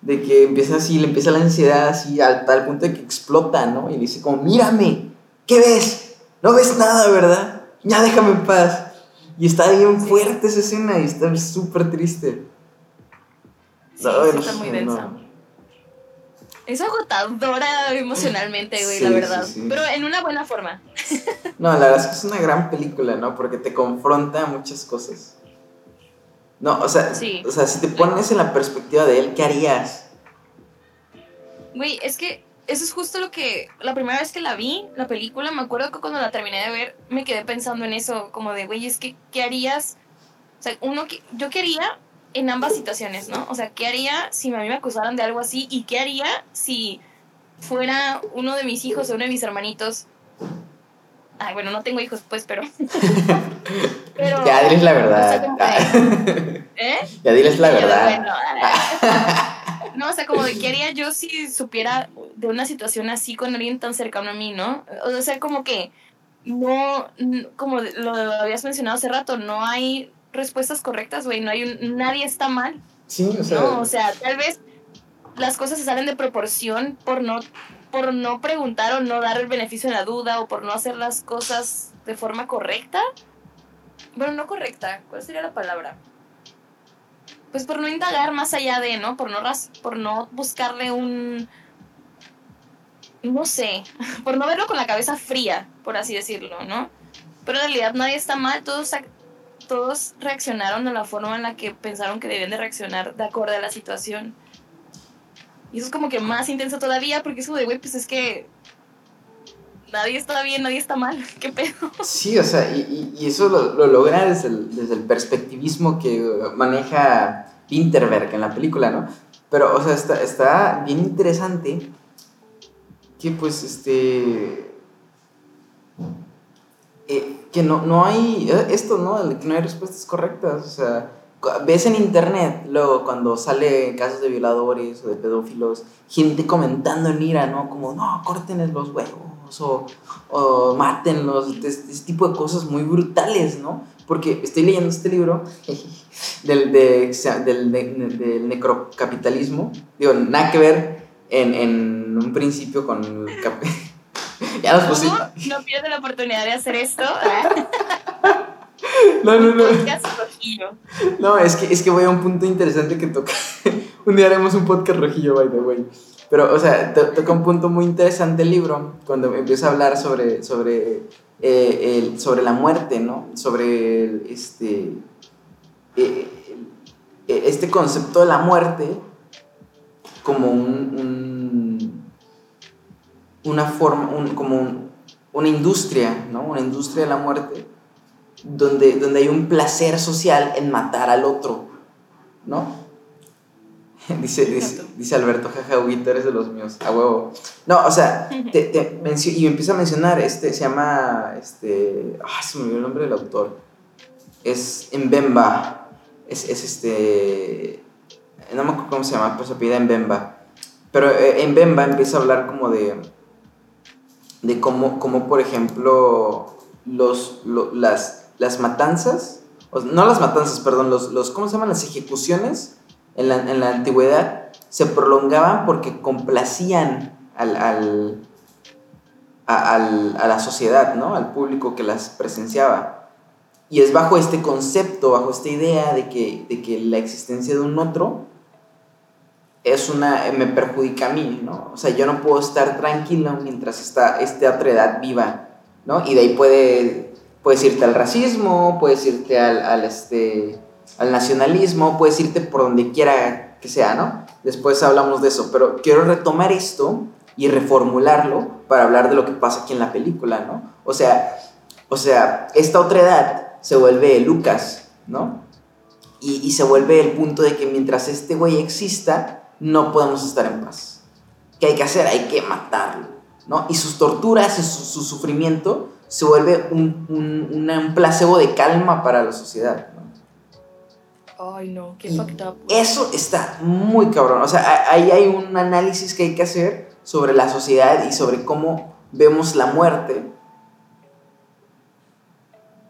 de que empieza así, le empieza la ansiedad así al tal punto de que explota, ¿no? Y le dice como, mírame, ¿qué ves? No ves nada, ¿verdad? Ya déjame en paz. Y está bien fuerte esa escena y está súper triste. Sí, está muy densa. Es agotadora emocionalmente, güey, la verdad. Pero en una buena forma. No, la verdad es que es una gran película, ¿no? Porque te confronta muchas cosas. No, o sea, o sea, si te pones en la perspectiva de él, ¿qué harías? Güey, es que eso es justo lo que. La primera vez que la vi, la película, me acuerdo que cuando la terminé de ver, me quedé pensando en eso, como de, güey, es que, ¿qué harías? O sea, uno que. Yo quería en ambas situaciones, ¿no? O sea, ¿qué haría si a mí me acusaran de algo así? ¿Y qué haría si fuera uno de mis hijos o uno de mis hermanitos? Ay, bueno, no tengo hijos, pues, pero. pero ya diles la verdad. ¿Eh? Ya diles la verdad. no, o sea, como de qué haría yo si supiera de una situación así con alguien tan cercano a mí, ¿no? O sea, como que no, como lo habías mencionado hace rato, no hay respuestas correctas, güey. No hay un, nadie está mal. Sí, o sea. No, o sea, tal vez las cosas se salen de proporción por no, por no preguntar o no dar el beneficio de la duda o por no hacer las cosas de forma correcta. Bueno, no correcta. ¿Cuál sería la palabra? Pues por no indagar más allá de, ¿no? Por no, por no buscarle un... No sé, por no verlo con la cabeza fría, por así decirlo, ¿no? Pero en realidad nadie está mal, todos todos reaccionaron de la forma en la que pensaron que debían de reaccionar de acuerdo a la situación. Y eso es como que más intenso todavía, porque eso de, güey, pues es que nadie está bien, nadie está mal, qué pedo. Sí, o sea, y, eso lo, lo logra desde el, desde el, perspectivismo que maneja Winterberg en la película, ¿no? Pero, o sea, está, está bien interesante que pues este eh, que no, no hay, eh, esto, ¿no? Que no hay respuestas correctas, o sea, ves en internet, luego cuando sale casos de violadores o de pedófilos, gente comentando en ira, ¿no? Como, no, córtenles los huevos o, o mátenlos, ese tipo de cosas muy brutales, ¿no? Porque estoy leyendo este libro del, de, del, del necrocapitalismo, digo, nada que ver en, en un principio con el ya nos pusimos. No pierde la oportunidad de hacer esto. No, no, no. No, es que, es que voy a un punto interesante que toca. un día haremos un podcast rojillo, by the way. Pero, o sea, toca un punto muy interesante el libro cuando empieza a hablar sobre, sobre, eh, el, sobre la muerte, ¿no? Sobre este, eh, eh, este concepto de la muerte como un una forma, como una industria, ¿no? Una industria de la muerte, donde, donde hay un placer social en matar al otro, ¿no? Dice, dice, Alberto, jaja, Huguito, eres de los míos, a huevo. No, o sea, te, y empieza a mencionar, este, se llama, este, ah, se me olvidó el nombre del autor, es Mbemba, es, es este, no me acuerdo cómo se llama, pero se pide Mbemba, pero eh, Mbemba empieza a hablar como de, de cómo, cómo por ejemplo, los, las, las matanzas, no las matanzas, perdón, los, los, ¿cómo se llaman? Las ejecuciones en la, en la antigüedad se prolongaban porque complacían al, al, a, al, a, la sociedad, ¿no? Al público que las presenciaba. Y es bajo este concepto, bajo esta idea de que, de que la existencia de un otro es una, me perjudica a mí, ¿no? O sea, yo no puedo estar tranquilo mientras está esta otra edad viva, ¿no? Y de ahí puede, puedes irte al racismo, puedes irte al, al, este, al nacionalismo, puedes irte por donde quiera que sea, ¿no? Después hablamos de eso, pero quiero retomar esto y reformularlo para hablar de lo que pasa aquí en la película, ¿no? O sea, o sea, esta otra edad se vuelve Lucas, ¿no? Y, y se vuelve el punto de que mientras este güey exista, no podemos estar en paz. ¿Qué hay que hacer? Hay que matarlo, ¿no? Y sus torturas y su, su sufrimiento se vuelve un, un, un, placebo de calma para la sociedad, ¿no? Ay, no, qué fucked up. Eso está muy cabrón. O sea, ahí hay un análisis que hay que hacer sobre la sociedad y sobre cómo vemos la muerte.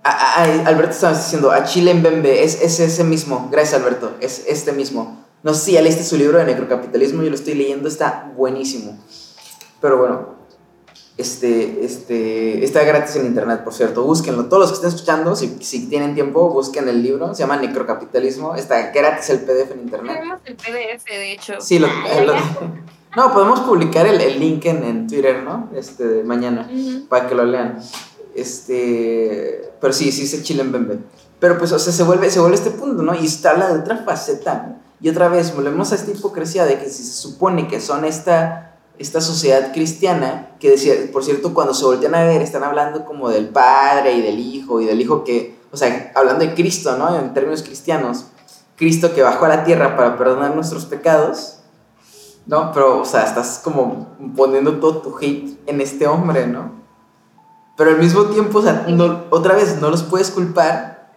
A- a- a- Alberto estaba diciendo, a Chile en Bembe, es, es ese mismo. Gracias, Alberto, es este mismo. No sé si ya leíste su libro de necrocapitalismo, yo lo estoy leyendo, está buenísimo. Pero bueno, este, este, está gratis en internet, por cierto, búsquenlo. Todos los que estén escuchando, si, si tienen tiempo, busquen el libro, se llama Necrocapitalismo, está gratis el PDF en internet. Tenemos el PDF, de hecho. Sí, lo, Ay, lo- ay, no, podemos publicar el, el link en, en Twitter, ¿no? Este, mañana, ay. Ujú. para que lo lean. Este, pero sí, sí se chile en Bembe. Pero pues, o sea, se vuelve, se vuelve este punto, ¿no? Y está habla de otra faceta, ¿no? Y otra vez, volvemos a esta hipocresía de que si se supone que son esta, esta sociedad cristiana, que decía, por cierto, cuando se voltean a ver, están hablando como del Padre y del Hijo, y del Hijo que, o sea, hablando de Cristo, ¿no? En términos cristianos, Cristo que bajó a la tierra para perdonar nuestros pecados, ¿no? Pero, o sea, estás como poniendo todo tu hate en este hombre, ¿no? Pero al mismo tiempo, o sea, otra vez no los puedes culpar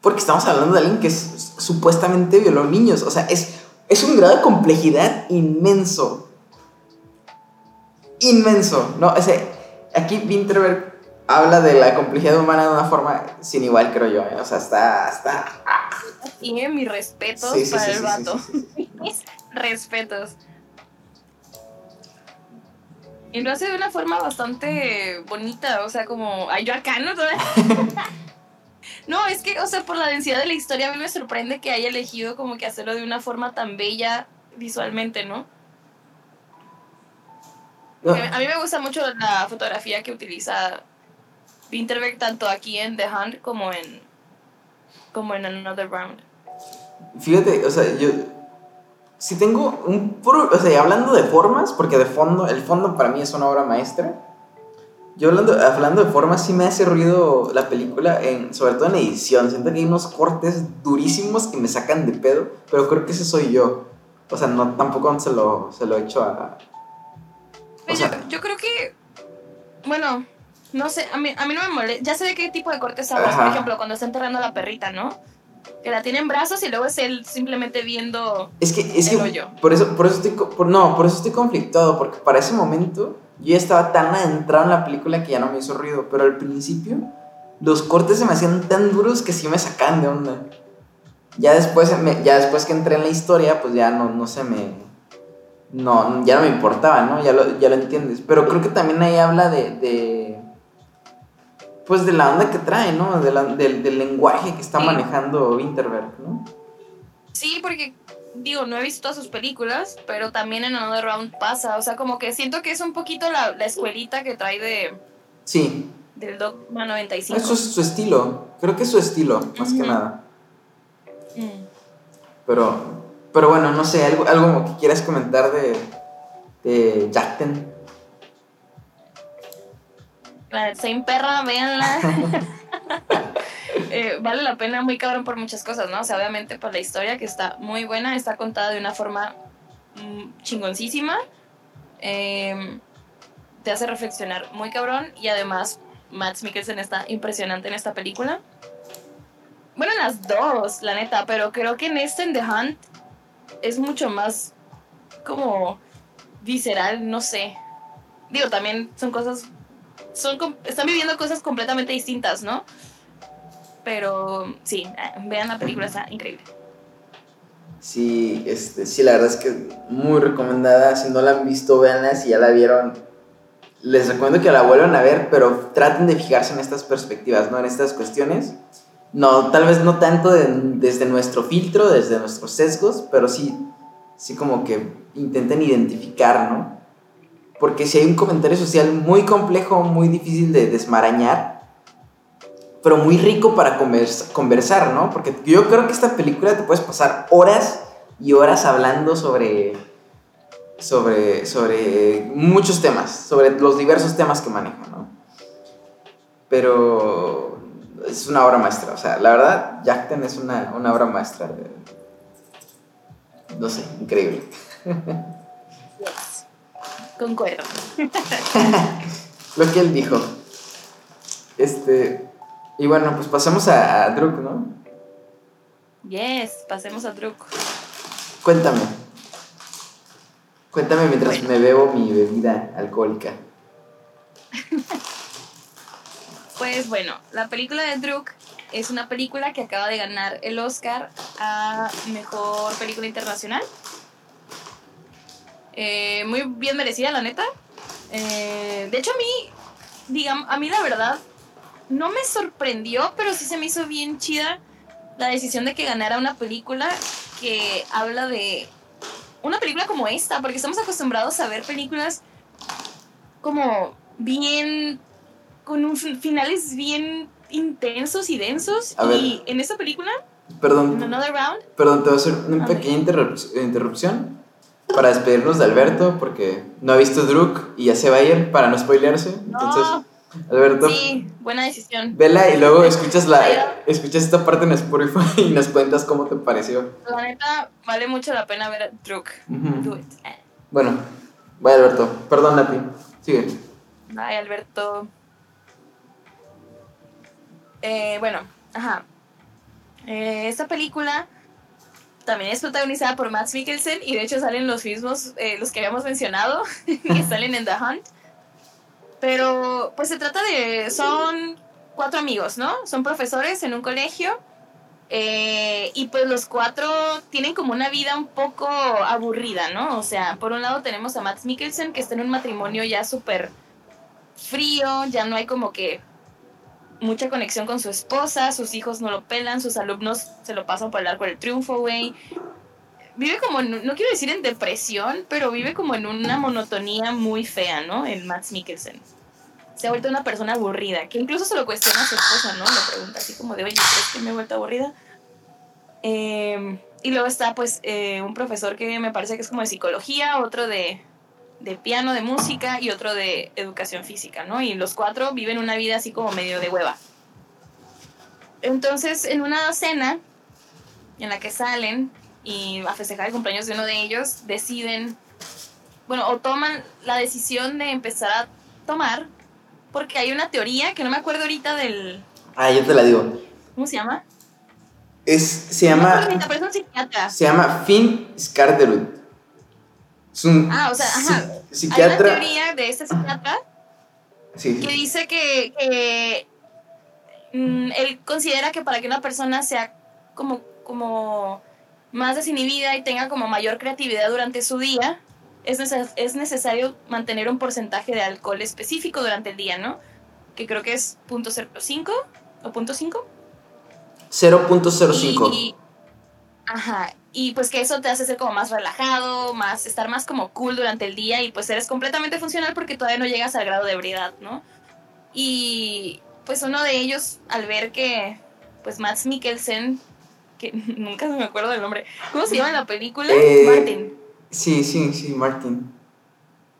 porque estamos hablando de alguien que es- supuestamente violó niños. O sea, es, es un grado de complejidad inmenso. Inmenso, ¿no? O sea, aquí Winterberg habla de la complejidad humana de una forma sin igual, creo yo. ¿eh? O sea, está... está Tiene mis respetos Sí, sí, para sí, el vato. Mis respetos. Y lo hace de una forma bastante bonita, o sea, como, ay, yo acá, ¿no? no, es que, o sea, por la densidad de la historia, a mí me sorprende que haya elegido como que hacerlo de una forma tan bella visualmente, ¿no? A mí me gusta mucho la fotografía que utiliza Winterberg tanto aquí en The Hunt como en como en Another Round. Fíjate, o sea, yo si tengo un puro, o sea, hablando de formas, porque de fondo, el fondo para mí es una obra maestra. Yo hablando, hablando de formas, sí me hace ruido la película, en, sobre todo en edición. Siento que hay unos cortes durísimos que me sacan de pedo, pero creo que ese soy yo. O sea, no, tampoco se lo, se lo he hecho O Pues sea, yo, yo creo que, bueno, no sé, a mí, a mí no me molesta. Ya sé de qué tipo de cortes hablas. Por ejemplo, cuando está enterrando a la perrita, ¿no? Que la tiene en brazos y luego es él simplemente viendo. Es que, es El que hoyo. por eso, por eso estoy, por- no, por eso estoy conflictuado, porque para ese momento yo ya estaba tan adentrado en la película que ya no me hizo ruido, pero al principio los cortes se me hacían tan duros que sí me sacaban de onda. Ya después, ya después que entré en la historia, pues ya no, no se me... No, ya no me importaba, ¿no? Ya lo, ya lo entiendes. Pero creo que también ahí habla de... de pues de la onda que trae, ¿no? De la- del, del lenguaje que está Sí. manejando Winterberg, ¿no? Sí, porque, digo, no he visto todas sus películas, pero también en Another Round pasa. O sea, como que siento que es un poquito la, la escuelita que trae de, Sí, del Dogma 95. Eso es su estilo. Creo que es su estilo, más que nada. Mm. Pero, pero bueno, no sé, algo, algo que quieras comentar de, de Jackten. La Same Perra, véanla. Eh, vale la pena muy cabrón por muchas cosas, ¿no? O sea, obviamente por la historia que está muy buena, está contada de una forma mm, chingoncísima. Eh, te hace reflexionar muy cabrón y además Matt Mikkelsen está impresionante en esta película. Bueno, en las dos, la neta, pero creo que en este, en The Hunt, es mucho más como visceral, no sé. Digo, también son cosas son están viviendo cosas completamente distintas, ¿no? Pero sí, vean la película, está increíble. Sí, este, sí, la verdad es que muy recomendada. Si no la han visto, véanla. Si ya la vieron, les recomiendo que la vuelvan a ver, pero traten de fijarse en estas perspectivas, ¿no? En estas cuestiones. No, tal vez no tanto desde nuestro filtro, desde nuestros sesgos, pero sí, sí como que intenten identificar, ¿no? Porque si hay un comentario social muy complejo, muy difícil de desmarañar, pero muy rico para conversar, ¿no? Porque yo creo que esta película te puedes pasar horas y horas hablando sobre, sobre, sobre muchos temas, sobre los diversos temas que maneja, ¿no? Pero es una obra maestra, o sea, la verdad, Jackten es una, una obra maestra. no sé, increíble. Concuerdo. Lo que él dijo. Este. Y bueno, pues pasamos a, Druk, ¿no? Yes, pasemos a Druk. Cuéntame. Cuéntame mientras me bebo mi bebida alcohólica. pues bueno, la película de Druk es una película que acaba de ganar el Oscar a Mejor Película Internacional eh, muy bien merecida, la neta. Eh, de hecho, a mí, digamos, a mí la verdad, no me sorprendió, pero sí se me hizo bien chida la decisión de que ganara una película que habla de una película como esta, porque estamos acostumbrados a ver películas como bien, con un, finales bien intensos y densos. y en esta película, perdón, Another Round, perdón, te voy a hacer una pequeña interrupción para despedirnos de Alberto, porque no ha visto Druk y ya se va a ir para no spoilearse. Entonces, Alberto. Sí, buena decisión. Vela y luego escuchas, la, escuchas esta parte en Spotify y nos cuentas cómo te pareció. La neta, vale mucho la pena ver Druk. Do it. Bueno, vaya Alberto. Perdón a ti. Sigue. Bye, Alberto. Eh, bueno, ajá. Eh, esta película también es protagonizada por Max Mikkelsen y de hecho salen los mismos, eh, los que habíamos mencionado, que salen en The Hunt. Pero pues se trata de, son cuatro amigos, ¿no? Son profesores en un colegio y pues los cuatro tienen como una vida un poco aburrida, ¿no? O sea, por un lado tenemos a Max Mikkelsen que está en un matrimonio ya súper frío, ya no hay como que mucha conexión con su esposa, sus hijos no lo pelan, sus alumnos se lo pasan por el arco del triunfo, güey. Vive como, no quiero decir en depresión, pero vive como en una monotonía muy fea, ¿no? El Max Mikkelsen. Se ha vuelto una persona aburrida, que incluso se lo cuestiona a su esposa, ¿no? Le pregunta así como de, oye, ¿crees que me he vuelto aburrida? Em, y luego está, pues, eh, un profesor que me parece que es como de psicología, otro de, de piano, de música y otro de educación física, ¿no? Y los cuatro viven una vida así como medio de hueva. Entonces, en una cena en la que salen y a festejar el cumpleaños de uno de ellos, deciden, bueno, o toman la decisión de empezar a tomar, porque hay una teoría que no me acuerdo ahorita del... Ah, yo te la digo. ¿Cómo se llama? Es, se llama... Se llama Finn Skarderud ah, o sea, ajá. Hay una teoría de este psiquiatra que dice que, mm, él considera que para que una persona sea como, como más desinhibida y tenga como mayor creatividad durante su día, es, es necesario mantener un porcentaje de alcohol específico durante el día, ¿no? Que creo que es .05 o .5. 0.05. Ajá, y pues que eso te hace ser como más relajado, más estar más como cool durante el día y pues eres completamente funcional porque todavía no llegas al grado de ebriedad, ¿no? Y pues uno de ellos al ver que pues Max Mikkelsen, que nunca me acuerdo del nombre, ¿cómo se llama en la película? Eh, Martin. Sí, sí, sí, Martin.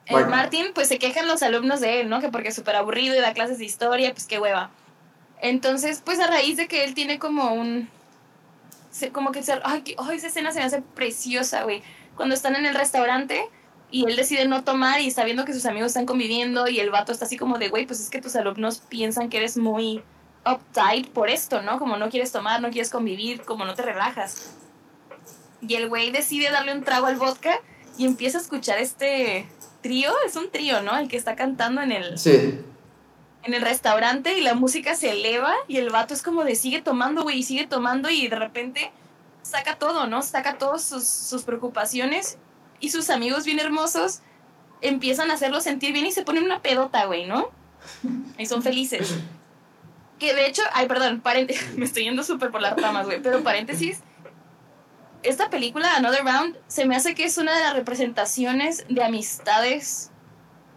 El Martin, pues se quejan los alumnos de él, ¿no? Que porque es súper aburrido y da clases de historia, pues qué hueva. Entonces, pues a raíz de que él tiene como un, como que, ay, esa escena se me hace preciosa, güey. Cuando están en el restaurante y él decide no tomar y está viendo que sus amigos están conviviendo y el vato está así como de, güey, pues es que tus alumnos piensan que eres muy uptight por esto, ¿no? Como no quieres tomar, no quieres convivir, como no te relajas. Y el güey decide darle un trago al vodka y empieza a escuchar este trío, es un trío, ¿no? El que está cantando en el... Sí en el restaurante y la música se eleva y el vato es como de sigue tomando, güey, y sigue tomando y de repente saca todo, ¿no? Saca todas sus, sus, preocupaciones y sus amigos bien hermosos empiezan a hacerlo sentir bien y se ponen una pedota, güey, ¿no? Y son felices. Que de hecho, ay, perdón, me estoy yendo súper por las ramas, güey, pero paréntesis. Esta película, Another Round, se me hace que es una de las representaciones de amistades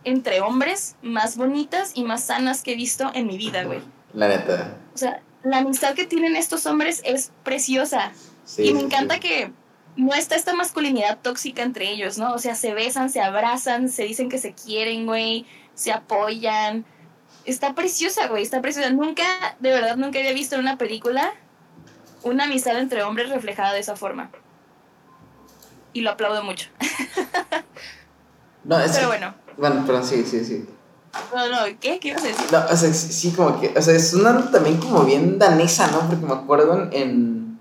entre hombres más bonitas y más sanas que he visto en mi vida, güey. La neta. O sea, la amistad que tienen estos hombres es preciosa. y me encanta que no está esta masculinidad tóxica entre ellos, ¿no? O sea, se besan, se abrazan, se dicen que se quieren, güey, se apoyan. Está preciosa, güey, está preciosa. Nunca, de verdad, nunca había visto en una película una amistad entre hombres reflejada de esa forma. Y lo aplaudo mucho. no, es Pero bueno. Bueno, pero sí, sí, sí. No, no, ¿qué? ¿Qué ibas a decir? No, o sea, sí, como que, o sea, es una también como bien danesa, ¿no? Porque me acuerdo en,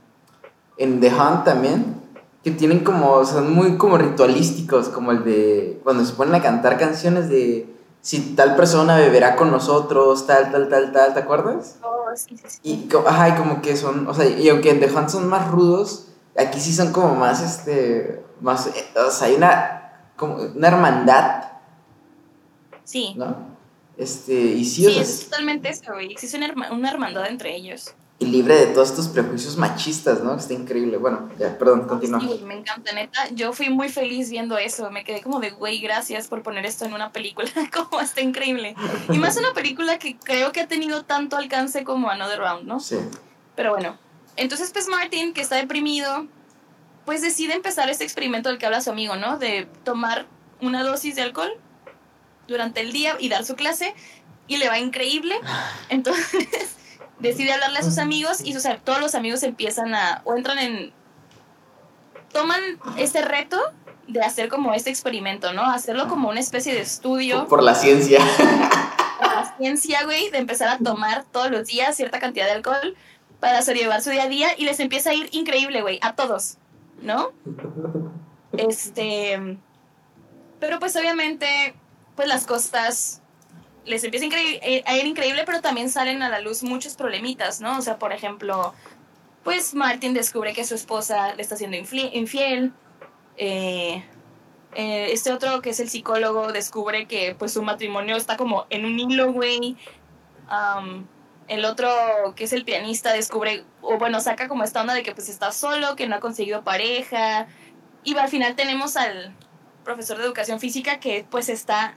en The Hunt también, que tienen como, son muy como ritualísticos, como el de cuando se ponen a cantar canciones de si tal persona beberá con nosotros, tal, tal, tal, tal, ¿te acuerdas? Oh, sí, sí, sí. Y, ajá, y como que son, o sea, y aunque en The Hunt son más rudos, aquí sí son como más, este, más, eh, o sea, hay una, como una hermandad. Sí. ¿No? Este, y sí, sí es totalmente eso, güey. Existe una, una hermandad entre ellos y libre de todos estos prejuicios machistas, ¿no? Está increíble. Bueno, ya, perdón, continúa. Sí, me encanta, neta. Yo fui muy feliz viendo eso. Me quedé como de, güey, gracias por poner esto en una película. como está increíble. Y más una película que creo que ha tenido tanto alcance como Another Round, ¿no? Sí. Pero bueno. Entonces, pues Martin, que está deprimido, pues decide empezar este experimento del que habla su amigo, ¿no? De tomar una dosis de alcohol durante el día y dar su clase. Y le va increíble. Entonces decide hablarle a sus amigos y todos los amigos empiezan a, o entran en, toman este reto de hacer como este experimento, ¿no? Hacerlo como una especie de estudio. Por la ciencia. Por la ciencia, güey, de empezar a tomar todos los días cierta cantidad de alcohol para sobrellevar su día a día y les empieza a ir increíble, güey, a todos, ¿no? Este, pero pues obviamente, pues las cosas les empieza eh, a ir increíble, pero también salen a la luz muchos problemitas, ¿no? O sea, por ejemplo, pues Martin descubre que su esposa le está haciendo infiel. Eh, eh, este otro, que es el psicólogo, descubre que pues su matrimonio está como en un hilo, güey. el otro, que es el pianista, descubre, o bueno, saca como esta onda de que pues está solo, que no ha conseguido pareja. Y al final tenemos al profesor de educación física que pues está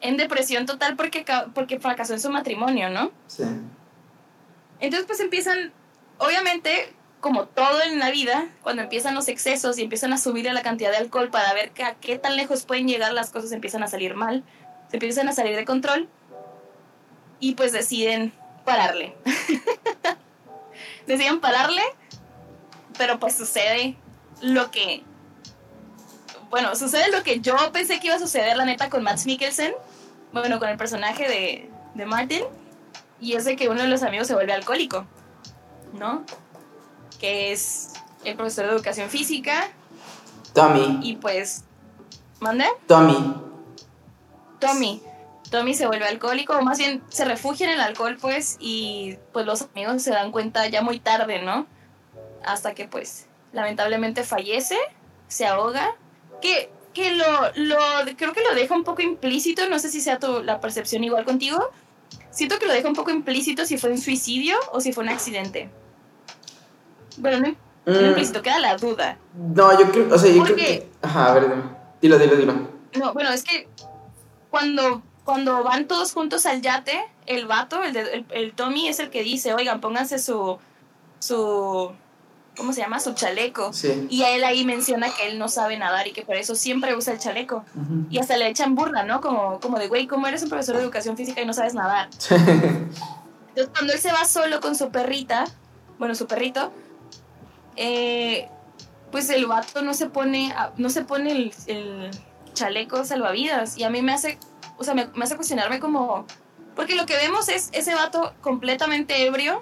en depresión total porque, porque fracasó en su matrimonio, ¿no? Sí. Entonces pues empiezan, obviamente, como todo en la vida, cuando empiezan los excesos y empiezan a subir la cantidad de alcohol para ver a qué tan lejos pueden llegar, las cosas empiezan a salir mal, se empiezan a salir de control y pues deciden pararle. deciden pararle, pero pues sucede lo que bueno, sucede lo que yo pensé que iba a suceder, la neta, con Max Mikkelsen. Bueno, con el personaje de, de Martin. Y es de que uno de los amigos se vuelve alcohólico, ¿no? Que es el profesor de educación física. Tommy. Y pues. ¿Mande? Tommy. Tommy. Tommy se vuelve alcohólico, o más bien se refugia en el alcohol, pues, y pues los amigos se dan cuenta ya muy tarde, ¿no? Hasta que, pues, lamentablemente fallece, se ahoga que, que lo, lo, creo que lo deja un poco implícito, no sé si sea tu, la percepción igual contigo, siento que lo deja un poco implícito si fue un suicidio o si fue un accidente. Bueno, no, mm. implícito, queda la duda. No, yo creo, o sea, yo creo que... Ajá, a ver, dilo, dilo, dilo. No, bueno, es que cuando, cuando van todos juntos al yate, el vato, el, el, el Tommy es el que dice, oigan, pónganse su, su ¿cómo se llama? Su chaleco. Y a él ahí menciona que él no sabe nadar y que por eso siempre usa el chaleco. Y hasta le echan burla, ¿no? Como, como de, güey, ¿cómo eres un profesor de educación física y no sabes nadar? Entonces, cuando él se va solo con su perrita, bueno, su perrito, eh, pues el vato no se pone, no se pone el, el, chaleco salvavidas. Y a mí me hace, o sea, me, me hace cuestionarme como... Porque lo que vemos es ese vato completamente ebrio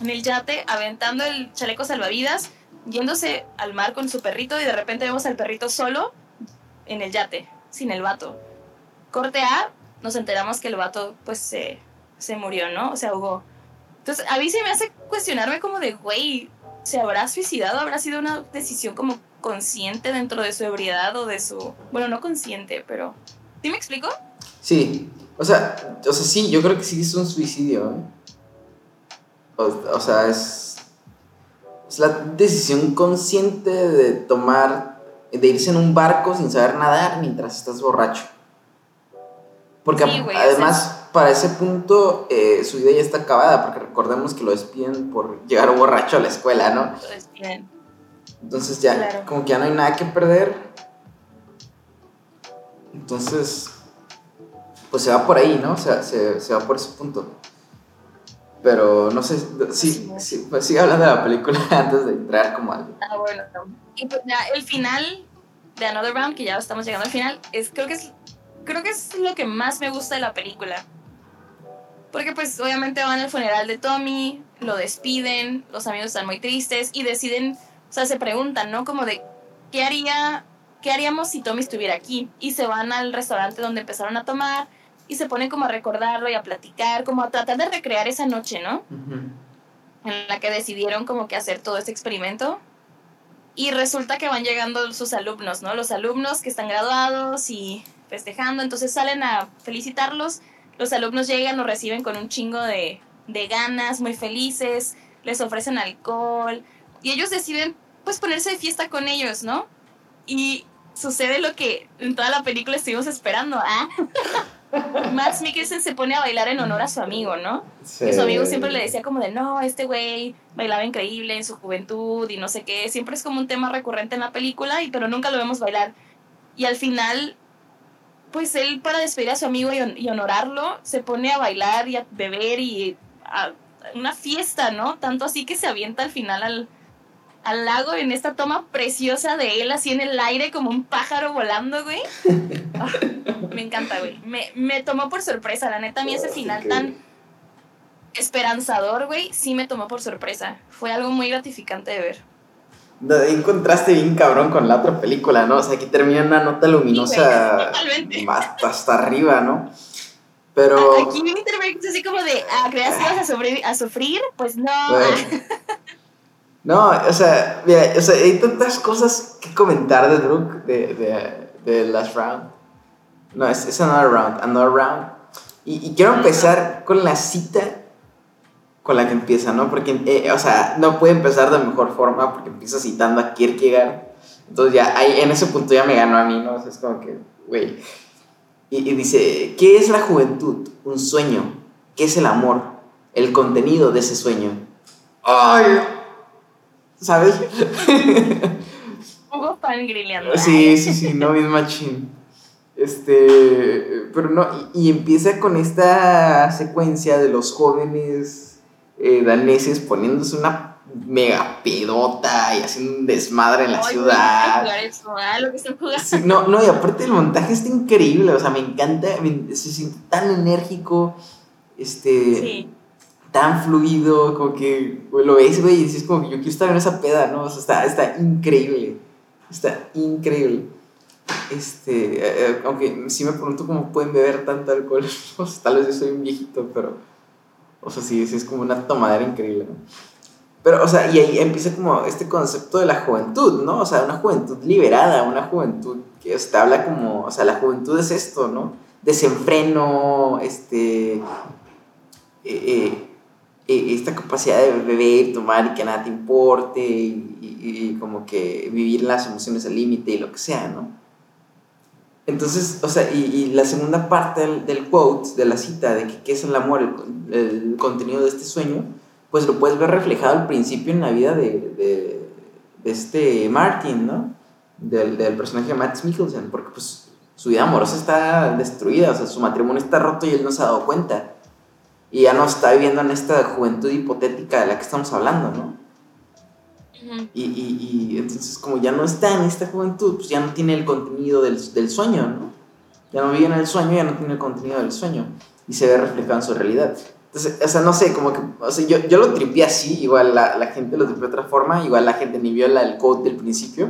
en el yate aventando el chaleco salvavidas, yéndose al mar con su perrito y de repente vemos al perrito solo en el yate, sin el vato. Corte A, nos enteramos que el vato pues se, se murió, ¿no? O sea, hubo... Entonces a mí se me hace cuestionarme como de, güey, ¿se habrá suicidado? ¿Habrá sido una decisión como consciente dentro de su ebriedad o de su... Bueno, no consciente, pero... ¿Sí me explico? Sí, o sea, o sea, sí, yo creo que sí es un suicidio. ¿eh? O, o, sea, es, es la decisión consciente de tomar, de irse en un barco sin saber nadar mientras estás borracho. Porque Sí, güey, o además, para ese punto, eh, su vida ya está acabada, porque recordemos que lo despiden por llegar borracho a la escuela, ¿no? Entonces, bien. Entonces ya, Claro. como que ya no hay nada que perder. Entonces, pues se va por ahí, ¿no? O sea, se, se va por ese punto. Pero no sé, sí, sí, pues sigue hablando de la película antes de entrar como al... Ah, bueno. Y pues ya el final de Another Round, que ya estamos llegando al final, es creo que es creo que es lo que más me gusta de la película. Porque pues obviamente van al funeral de Tommy, lo despiden, los amigos están muy tristes y deciden, o sea, se preguntan, ¿no? Como de qué haría qué haríamos si Tommy estuviera aquí y se van al restaurante donde empezaron a tomar y se ponen como a recordarlo y a platicar, como a tratar de recrear esa noche, ¿no? en la que decidieron como que hacer todo este experimento. Y resulta que van llegando sus alumnos, ¿no? Los alumnos que están graduados y festejando, entonces salen a felicitarlos. Los alumnos llegan, los reciben con un chingo de, de ganas, muy felices, les ofrecen alcohol y ellos deciden pues ponerse de fiesta con ellos, ¿no? Y sucede lo que en toda la película estuvimos esperando, ¿ah? Max Mikkelsen se pone a bailar en honor a su amigo, ¿no? Sí. Que su amigo siempre le decía como de, no, este güey bailaba increíble en su juventud y no sé qué. Siempre es como un tema recurrente en la película, y, pero nunca lo vemos bailar. Y al final, pues él para despedir a su amigo y, y honorarlo, se pone a bailar y a beber y a una fiesta, ¿no? Tanto así que se avienta al final al, al lago en esta toma preciosa de él así en el aire como un pájaro volando, güey. Me encanta, güey. Me, me tomó por sorpresa, la neta, a mí ese Ah, final tan esperanzador, güey, sí me tomó por sorpresa. Fue algo muy gratificante de ver. No, ahí contraste bien cabrón con la otra película, ¿no? O sea, aquí termina una nota luminosa hasta, hasta arriba, ¿no? Pero... Aquí Winterberg es así como de, ah, ¿creías que ibas a, sufrir? Pues no. No, o sea, mira, o sea, hay tantas cosas que comentar de Druk, de, de, de Last Round. No, es, es Another Round, Another Round. Y, y quiero empezar con la cita con la que empieza, ¿no? Porque, eh, o sea, no puede empezar de mejor forma porque empieza citando a Kierkegaard. Entonces ya, ahí, en ese punto ya me ganó a mí, ¿no? O sea, es como que, güey. Y, y dice, ¿qué es la juventud? Un sueño. ¿Qué es el amor? El contenido de ese sueño. ¡Ay! ¿Sabes? Hugo fan grilleando. Sí, sí, sí, no, bien machín. Este, pero no, y, y empieza con esta secuencia de los jóvenes eh, daneses poniéndose una mega pedota y haciendo un desmadre en la Ay, ciudad. güey, jugar eso, lo que están jugando. Sí, no, no, y aparte el montaje está increíble, o sea, me encanta, me- se siente tan enérgico, este, Sí. Tan fluido, como que lo ves, güey, y dices como que yo quiero estar en esa peda, ¿no? O sea, está, está increíble, está increíble. Este, eh, eh, aunque sí me pregunto cómo pueden beber tanto alcohol, o sea, tal vez yo soy un viejito, pero, o sea, sí, sí es como una tomadera increíble, ¿no? Pero, o sea, y ahí empieza como este concepto de la juventud, ¿no? O sea, una juventud liberada, una juventud que habla como, o sea, la juventud es esto, ¿no? Desenfreno, este, eh, eh, esta capacidad de beber, tomar y que nada te importe y, y- y como que vivir las emociones al límite y lo que sea, ¿no? Entonces, o sea, y, y la segunda parte del, del quote, de la cita, de que qué es el amor, el, el contenido de este sueño, pues lo puedes ver reflejado al principio en la vida de, de, de este Martin, ¿no? Del, del personaje de Matt Mikkelsen, porque pues su vida amorosa está destruida, o sea, su matrimonio está roto y él no se ha dado cuenta. Y ya no está viviendo en esta juventud hipotética de la que estamos hablando, ¿no? Ujú. Y, y, y entonces como ya no está en esta juventud, pues ya no tiene el contenido del, del sueño, ¿no? Ya no vive en el sueño, ya no tiene el contenido del sueño. Y se ve reflejado en su realidad. Entonces, o sea, no sé, como que, o sea, yo, yo lo tripié así, igual la, la gente lo tripió de otra forma, igual la gente ni vio la, el quote del principio,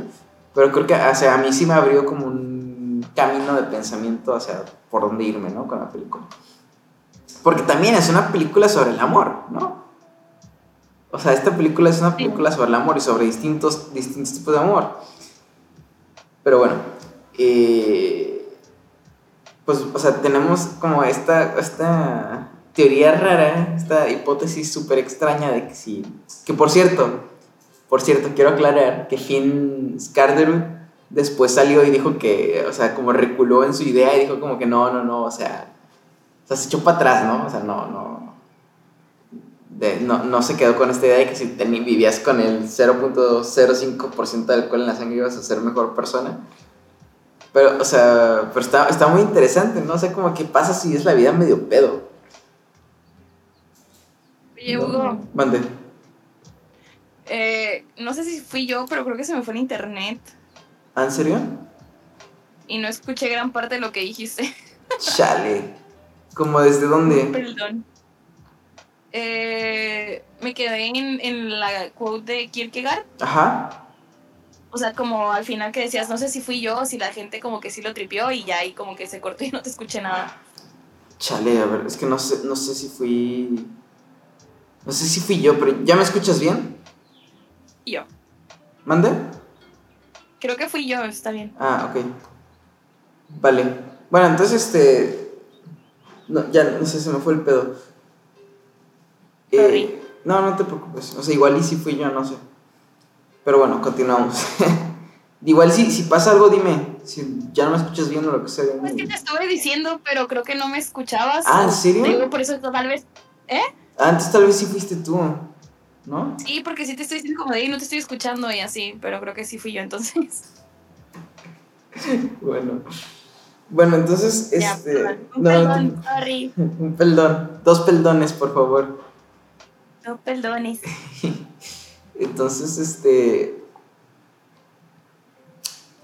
pero creo que, o sea, a mí sí me abrió como un camino de pensamiento hacia por dónde irme, ¿no? Con la película. Porque también es una película sobre el amor, ¿no? O sea, esta película es una película sobre el amor y sobre distintos, distintos tipos de amor. Pero bueno, eh, pues, o sea, tenemos como esta, esta teoría rara, esta hipótesis súper extraña de que sí, que por cierto, por cierto, quiero aclarar que Finn Skarderud después salió y dijo que, o sea, como reculó en su idea y dijo como que no, no, no, o sea, o sea, se echó para atrás, ¿no? O sea, no, no, no, no, se quedó con esta idea de que si vivías con el 0.05% de alcohol en la sangre ibas a ser mejor persona. Pero, o sea, pero está, está muy interesante, ¿no? O sea, como que pasa si es la vida medio pedo. Oye, Hugo. Mande. Eh, no sé si fui yo, pero creo que se me fue el internet. ¿Ah, en serio? Y no escuché gran parte de lo que dijiste. Chale. ¿Como desde dónde? Perdón. Eh, me quedé en, en, la quote de Kierkegaard. Ajá. O sea, como al final que decías, no sé si fui yo o si la gente como que sí lo tripió y ya ahí como que se cortó y no te escuché nada. Chale, a ver, es que no sé, no sé si fui... No sé si fui yo, pero ¿ya me escuchas bien? Yo. ¿Mande? Creo que fui yo, está bien. Ah, ok. Vale. Bueno, entonces este... No, ya, no sé, se me fue el pedo. Eh, no, no te preocupes. O sea, igual y si fui yo, no sé. Pero bueno, continuamos. igual si, si pasa algo, dime. Si ya no me escuchas bien o lo que sea. Es que te estuve diciendo, pero creo que no me escuchabas. Ah, ¿en serio? Digo, por eso tal vez. ¿Eh? Antes tal vez sí fuiste tú, ¿no? Sí, porque sí te estoy diciendo como de ahí, no te estoy escuchando y así, pero creo que sí fui yo entonces. bueno. Bueno, entonces, este. Un perdón, sorry. Un perdón. Dos peldones, por favor. No perdones. entonces, este.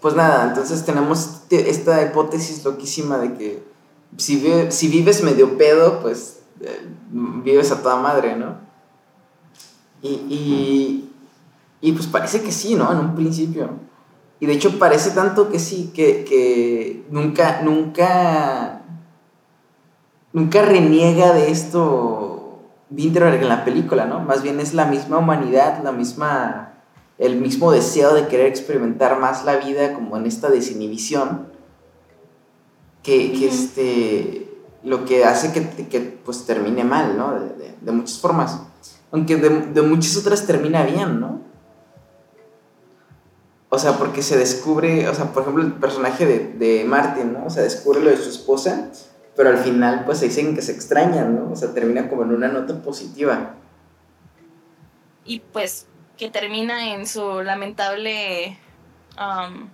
Pues nada, entonces tenemos esta hipótesis loquísima de que si, si vives medio pedo, pues eh, vives a toda madre, ¿no? Y, y, y, pues parece que sí, ¿no? En un principio. Y de hecho parece tanto que sí, que, que nunca, nunca, nunca reniega de esto Winterberg en la película, ¿no? Más bien es la misma humanidad, la misma, el mismo deseo de querer experimentar más la vida como en esta desinhibición, que, que este, lo que hace que, que pues termine mal, ¿no? De, de, muchas formas. Aunque de, de, muchas otras termina bien, ¿no? O sea, porque se descubre, o sea, por ejemplo, el personaje de, de Martin, ¿no? O sea, descubre lo de su esposa, pero al final pues se dicen que se extrañan, ¿no? O sea, termina como en una nota positiva. Y pues que termina en su lamentable um,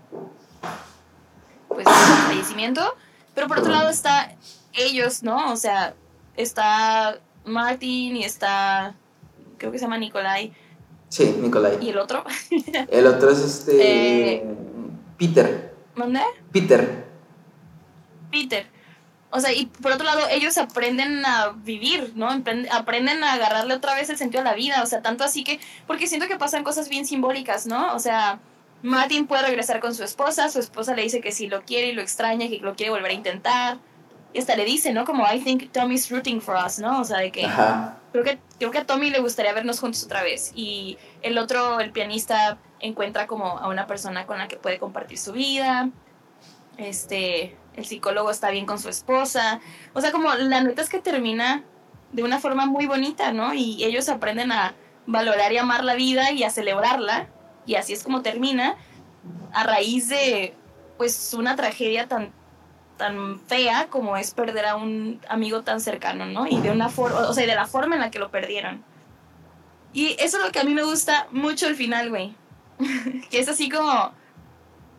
pues fallecimiento. Pero por otro lado está ellos, ¿no? O sea, está Martin y está, creo que se llama Nikolai. Sí, Nikolai. ¿Y el otro? el otro es este... Eh, Peter. ¿Dónde? Peter. Peter. O sea, y por otro lado, ellos aprenden a vivir, ¿no? Aprenden a agarrarle otra vez el sentido a la vida. O sea, tanto así que. Porque siento que pasan cosas bien simbólicas, ¿no? O sea, Martin puede regresar con su esposa. Su esposa le dice que si lo quiere y lo extraña, que lo quiere volver a intentar y hasta le dice, ¿no? Como, I think Tommy's rooting for us, ¿no? O sea, de que, creo que creo que a Tommy le gustaría vernos juntos otra vez. Y el otro, el pianista, encuentra como a una persona con la que puede compartir su vida. Este, el psicólogo está bien con su esposa. O sea, como la neta es que termina de una forma muy bonita, ¿no? Y ellos aprenden a valorar y amar la vida y a celebrarla. Y así es como termina a raíz de, pues, una tragedia tan tan fea como es perder a un amigo tan cercano, ¿no? Y de una forma, o sea, de la forma en la que lo perdieron. Y eso es lo que a mí me gusta mucho el final, güey. que es así como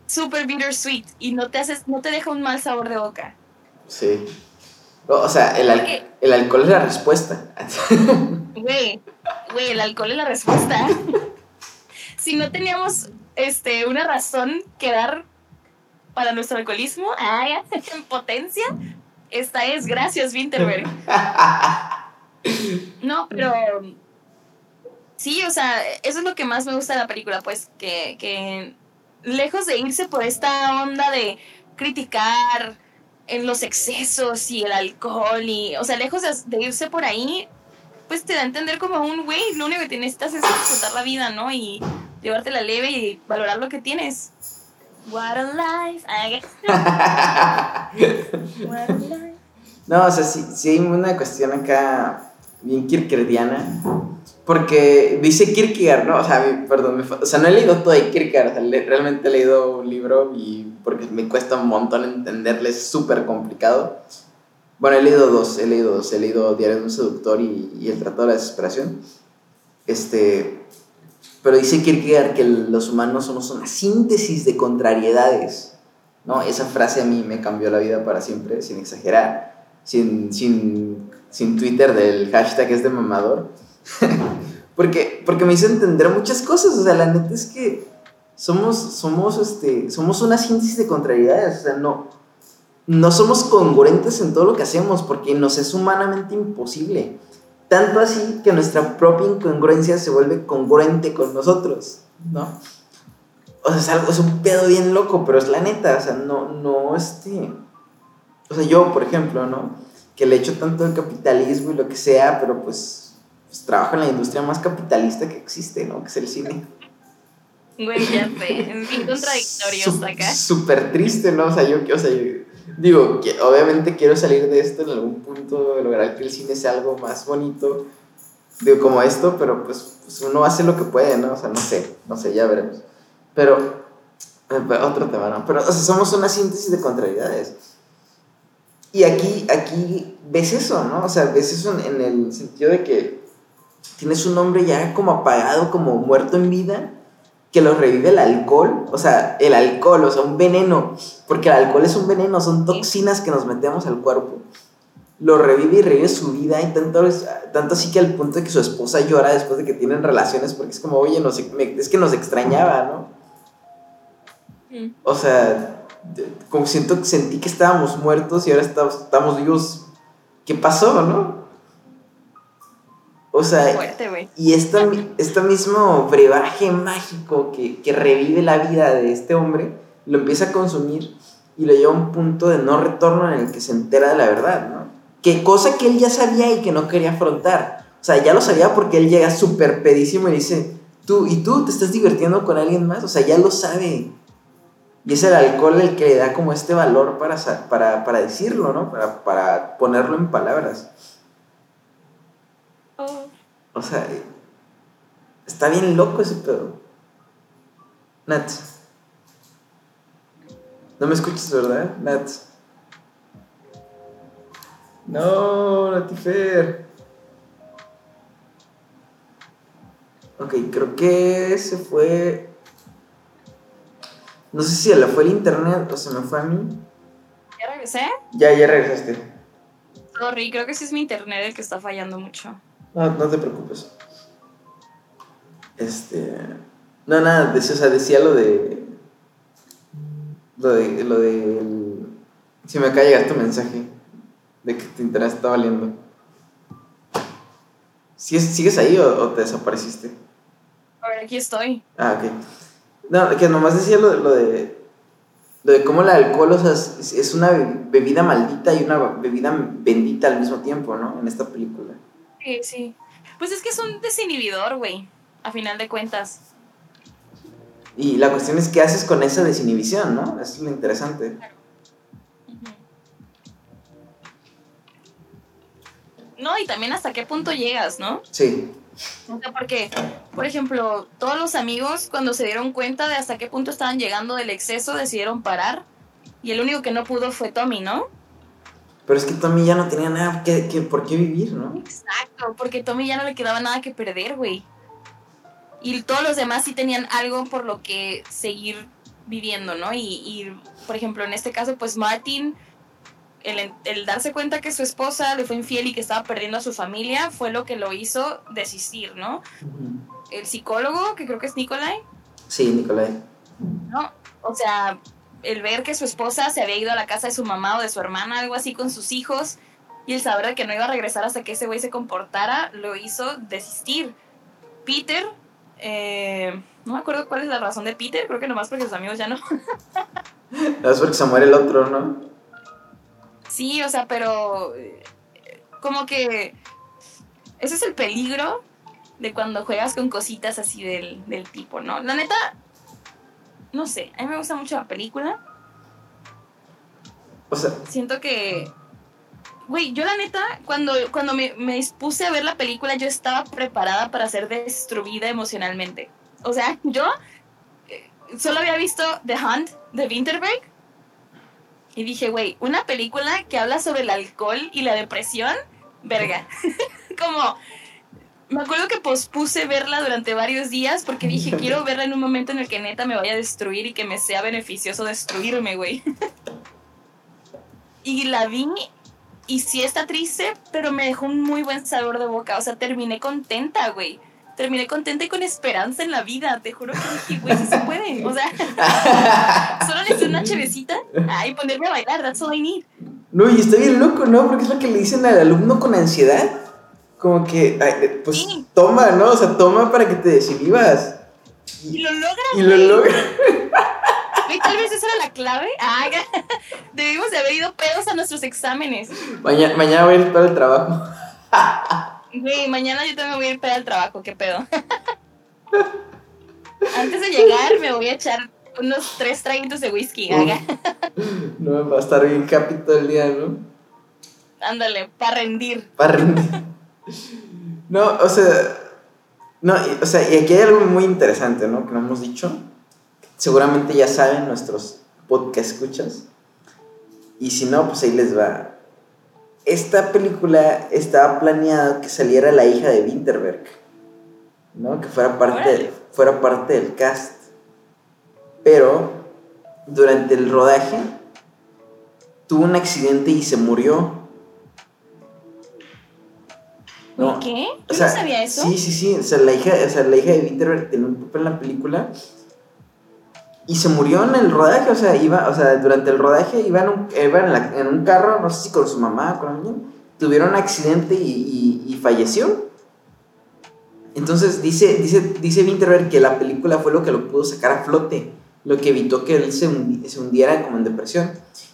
super bittersweet y no te haces, no te deja un mal sabor de boca. Sí. O sea, el, el alcohol es la respuesta. Güey, güey, el alcohol es la respuesta. si no teníamos este, una razón que dar para nuestro alcoholismo, ay, en potencia, esta es gracias, Winterberg. No, pero sí, o sea, eso es lo que más me gusta de la película, pues, que, que lejos de irse por esta onda de criticar en los excesos y el alcohol y, o sea, lejos de, irse por ahí, pues te da a entender como un güey, lo único que necesitas es disfrutar la vida, ¿no? Y llevártela leve y valorar lo que tienes. What a life. What a life. No, o sea, sí, sí hay una cuestión acá bien kierkegaardiana. Porque dice Kierkegaard, ¿no? O sea, perdón, o sea, no he leído todo de Kierkegaard, o sea, le- realmente he leído un libro y porque me cuesta un montón entenderle, es súper complicado. Bueno, he leído dos, he leído dos, he leído Diario de un seductor y, y El Tratado de la Desesperación. Este, pero dice Kierkegaard que los humanos somos una síntesis de contrariedades, ¿no? Esa frase a mí me cambió la vida para siempre, sin exagerar, sin, sin, sin Twitter del hashtag es de mamador. porque, porque me hizo entender muchas cosas, o sea, la neta es que somos, somos, este, somos una síntesis de contrariedades, o sea, no, no somos congruentes en todo lo que hacemos porque nos es humanamente imposible. Tanto así que nuestra propia incongruencia se vuelve congruente con nosotros, ¿no? O sea, es algo, es un pedo bien loco, pero es la neta, o sea, no, no, este... O sea, yo, por ejemplo, ¿no? Que le echo tanto el capitalismo y lo que sea, pero pues, pues trabajo en la industria más capitalista que existe, ¿no? Que es el cine. Güey, ya sé. Es bien contradictorio acá. Súper triste, ¿no? O sea, yo, o sea, yo digo, que obviamente quiero salir de esto en algún punto, lograr que el cine sea algo más bonito, digo, como esto, pero pues, pues uno hace lo que puede, ¿no? O sea, no sé, no sé, ya veremos. Pero, eh, otro tema, ¿no? Pero, o sea, somos una síntesis de contrariedades. Y aquí, aquí ves eso, ¿no? O sea, ves eso en, en el sentido de que tienes un hombre ya como apagado, como muerto en vida, que lo revive el alcohol, o sea, el alcohol, o sea, un veneno, porque el alcohol es un veneno, son toxinas que nos metemos al cuerpo. Lo revive y revive su vida, y tanto, así que al punto de que su esposa llora después de que tienen relaciones, porque es como, oye, nos, me- es que nos extrañaba, ¿no? Mm. O sea, como siento, sentí que estábamos muertos y ahora estamos, estamos vivos. ¿Qué pasó, no? O sea, Fuerte, y este mismo brebaje mágico que, que revive la vida de este hombre, lo empieza a consumir y lo lleva a un punto de no retorno en el que se entera de la verdad, ¿no? Que cosa que él ya sabía y que no quería afrontar. O sea, ya lo sabía porque él llega súper pedísimo y dice, tú, ¿y tú te estás divirtiendo con alguien más? O sea, ya lo sabe. Y es el alcohol el que le da como este valor para, para, para decirlo, ¿no? Para, para ponerlo en palabras. Oh. O sea, está bien loco ese pedo. Nat. No me escuchas, ¿verdad? Nat. No, Natifer. Ok, creo que se fue. No sé si se le fue el internet o se me fue a mí. ¿Ya regresé? Ya, ya regresaste. Sorry, creo que sí es mi internet el que está fallando mucho. No, no te preocupes. Este. No, nada, decía, o sea, decía lo de. Lo de. Lo de. el- si me acaba de llegar tu mensaje. De que tu internet está valiendo. ¿Sigues, ¿sigues ahí o, o te desapareciste? A ver, aquí estoy. Ah, ok. No, que nomás decía lo, lo de. Lo de cómo el alcohol, o sea, es, es una be- bebida maldita y una bebida bendita al mismo tiempo, ¿no? En esta película. Sí, sí. Pues es que es un desinhibidor, güey. A final de cuentas. Y la cuestión es qué haces con esa desinhibición, ¿no? Eso es lo interesante. No, y también hasta qué punto llegas, ¿no? Sí. O sea, porque, por ejemplo, todos los amigos cuando se dieron cuenta de hasta qué punto estaban llegando del exceso decidieron parar. Y el único que no pudo fue Tommy, ¿no? Pero es que Tommy ya no tenía nada que, que- por qué vivir, ¿no? Exacto, porque Tommy ya no le quedaba nada que perder, güey. Y todos los demás sí tenían algo por lo que seguir viviendo, ¿no? Y, y, por ejemplo, en este caso, pues Martin, el, el darse cuenta que su esposa le fue infiel y que estaba perdiendo a su familia, fue lo que lo hizo desistir, ¿no? El psicólogo, que creo que es Nikolai, Sí, Nicolai. ¿no? O sea, el ver que su esposa se había ido a la casa de su mamá o de su hermana, algo así, con sus hijos, y el saber de que no iba a regresar hasta que ese güey se comportara, lo hizo desistir. Peter, eh, no me acuerdo cuál es la razón de Peter, creo que nomás porque sus amigos ya no. Es porque se muere el otro, ¿no? Sí, o sea, pero eh, como que ese es el peligro de cuando juegas con cositas así del, del tipo, ¿no? La neta, no sé, a mí me gusta mucho la película. O sea, Siento que. Güey, yo la neta, cuando, cuando me, me dispuse a ver la película, yo estaba preparada para ser destruida emocionalmente. O sea, yo eh, solo había visto The Hunt de Winterberg. Y dije, güey, una película que habla sobre el alcohol y la depresión, verga. Como, me acuerdo que pospuse verla durante varios días porque dije, quiero verla en un momento en el que neta me vaya a destruir y que me sea beneficioso destruirme, güey. y la vi y sí está triste, pero me dejó un muy buen sabor de boca. O sea, terminé contenta, güey. Terminé contenta y con esperanza en la vida. Te juro que dije, güey, sí se puede. O sea, solo necesito una chevecita ah, y ponerme a bailar. That's all I need. no, y está bien loco, ¿no? Porque es lo que le dicen al alumno con ansiedad. Como que, ay, pues Sí. toma, ¿no? O sea, toma para que te desinhibas. Y lo logras, Y lo güey. logra. Güey, tal vez esa era la clave. Ah, debimos de haber ido pedos a nuestros exámenes. Mañana, mañana voy a ir para el trabajo. Güey, mañana yo también voy a ir pedo al trabajo, qué pedo. Antes de llegar me voy a echar unos tres traguitos de whisky, Uf. haga. No me va a estar bien todo el día, ¿no? Ándale, para rendir. Para rendir. No, o sea. No, o sea, y aquí hay algo muy interesante, ¿no? Que no hemos dicho. Seguramente ya saben nuestros podcast escuchas. Y si no, pues ahí les va. Esta película estaba planeado que saliera la hija de Winterberg, ¿no? Que fuera parte, Órale. fuera parte del cast. Pero durante el rodaje tuvo un accidente y se murió. No, ¿Qué? o ¿Tú sea, no sabía eso? Sí, sí, sí. O sea, la hija, o sea, la hija de Winterberg tenía un papel en la película. Y se murió en el rodaje, o sea, iba, o sea, durante el rodaje iba en un, iba en, la- en un carro, no sé si con su mamá o con alguien, tuvieron un accidente y, y- y falleció. Entonces dice, dice, dice Winterberg que la película fue lo que lo pudo sacar a flote, lo que evitó que él se, hundi- se hundiera como en depresión.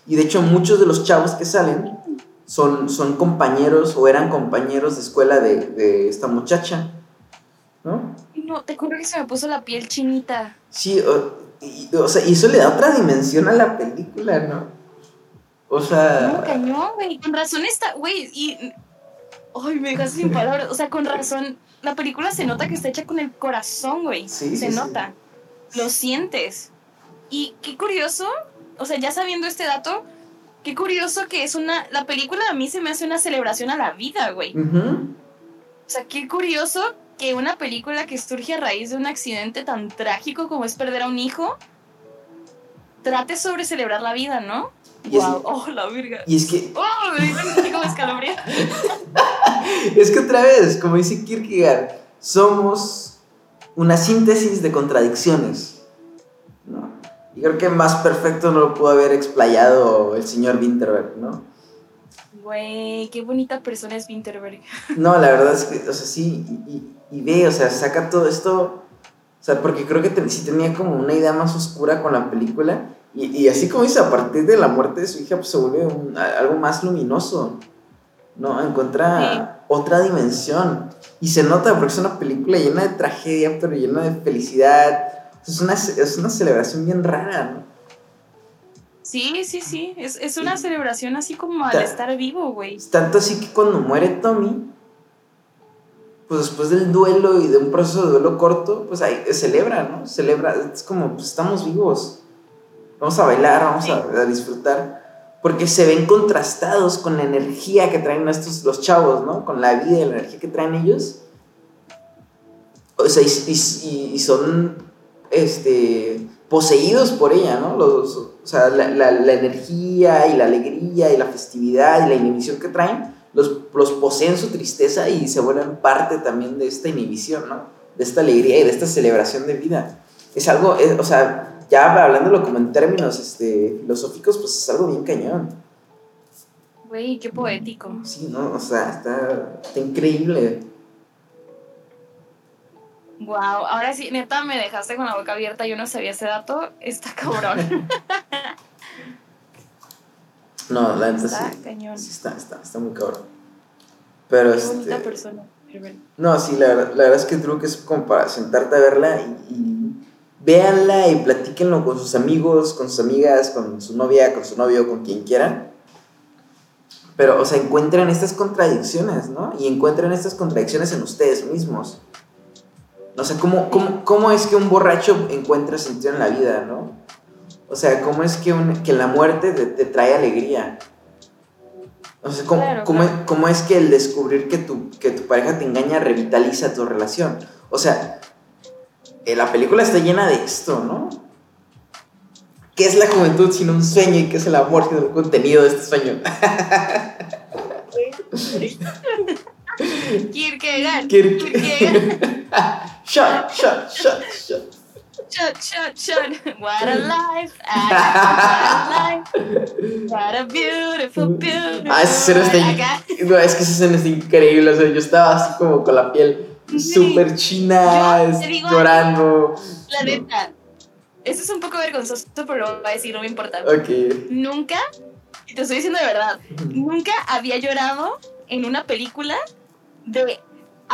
Y de hecho muchos de los chavos que salen son, son compañeros o eran compañeros de escuela de, de esta muchacha, ¿no? No, te juro que se me puso la piel chinita. Sí, y, o sea, y eso le da otra dimensión a la película, ¿no? O sea... No, cañón, güey. Con razón está, güey, y... Ay, me dejaste sin palabras. O sea, con razón, la película se nota que está hecha con el corazón, güey. Sí, se sí, sí. nota. Lo sientes. Y qué curioso, o sea, ya sabiendo este dato, qué curioso que es una... La película a mí se me hace una celebración a la vida, güey. Ujú. O sea, qué curioso que una película que surge a raíz de un accidente tan trágico como es perder a un hijo, trate sobre celebrar la vida, ¿no? Y es- wow, oh, la virga. Y es que, Oh, me como es que otra vez, como dice Kierkegaard, somos una síntesis de contradicciones, ¿no? Y creo que más perfecto no lo pudo haber explayado el señor Winterberg, ¿no? Güey, qué bonita persona es Winterberg. No, la verdad es que, o sea, sí, y, y- y ve, o sea, saca todo esto, o sea, porque creo que te- sí tenía como una idea más oscura con la película, y, y así como dice, a partir de la muerte de su hija, pues se vuelve un- algo más luminoso, ¿no? Encuentra otra dimensión, y se nota porque es una película llena de tragedia, pero llena de felicidad, es una, es una celebración bien rara, ¿no? Sí, sí, sí. Es, es una celebración así como al Ta- estar vivo, güey. Tanto así que cuando muere Tommy, pues después del duelo y de un proceso de duelo corto, pues ahí celebra, ¿no? Celebra, es como, pues estamos vivos. Vamos a bailar, vamos a, a disfrutar. Porque se ven contrastados con la energía que traen estos, los chavos, ¿no? Con la vida y la energía que traen ellos. O sea, y, y- y son, este, poseídos por ella, ¿no? Los, o sea, la, la- la energía y la alegría y la festividad y la inhibición que traen, los, los poseen su tristeza y se vuelven parte también de esta inhibición, ¿no? De esta alegría y de esta celebración de vida. Es algo, es- o sea, ya hablándolo como en términos este, filosóficos, pues es algo bien cañón. Güey, qué poético. Sí, ¿no? O sea, está, está increíble. Wow, ahora sí, neta, me dejaste con la boca abierta. Yo no sabía ese dato. Está cabrón. No, la neta Está sí. cañón. Sí, está, está, está muy cabrón. Pero Qué bonita este. persona. Herbert. No, sí, la, verdad- la verdad es que Druk es como para sentarte a verla y, y véanla y platíquenlo con sus amigos, con sus amigas, con su novia, con su novio, con quien quieran. Pero, o sea, encuentran estas contradicciones, ¿no? Y encuentran estas contradicciones en ustedes mismos. O sea, ¿cómo, cómo, cómo es que un borracho encuentra sentido en la vida, ¿no? O sea, ¿cómo es que, que la muerte te, trae alegría? O sea, ¿cómo, cómo, es que el descubrir que tu, que tu pareja te engaña revitaliza tu relación? O sea, eh, la película está llena de esto, ¿no? ¿Qué es la juventud sin un sueño y qué es el amor sin el contenido de este sueño? Kierkegaard. Kierkegaard. shot, shot, shot, shot. Shot, shot, shot. What a life. What a life. What a beautiful, beautiful. Ah, escena está. No, es que esa escena está increíble. O sea, yo estaba así como con la piel súper china, llorando. La neta. Eso es un poco vergonzoso, pero lo voy a decir, no me importa. Ok. Nunca, y te estoy diciendo de verdad, nunca había llorado en una película de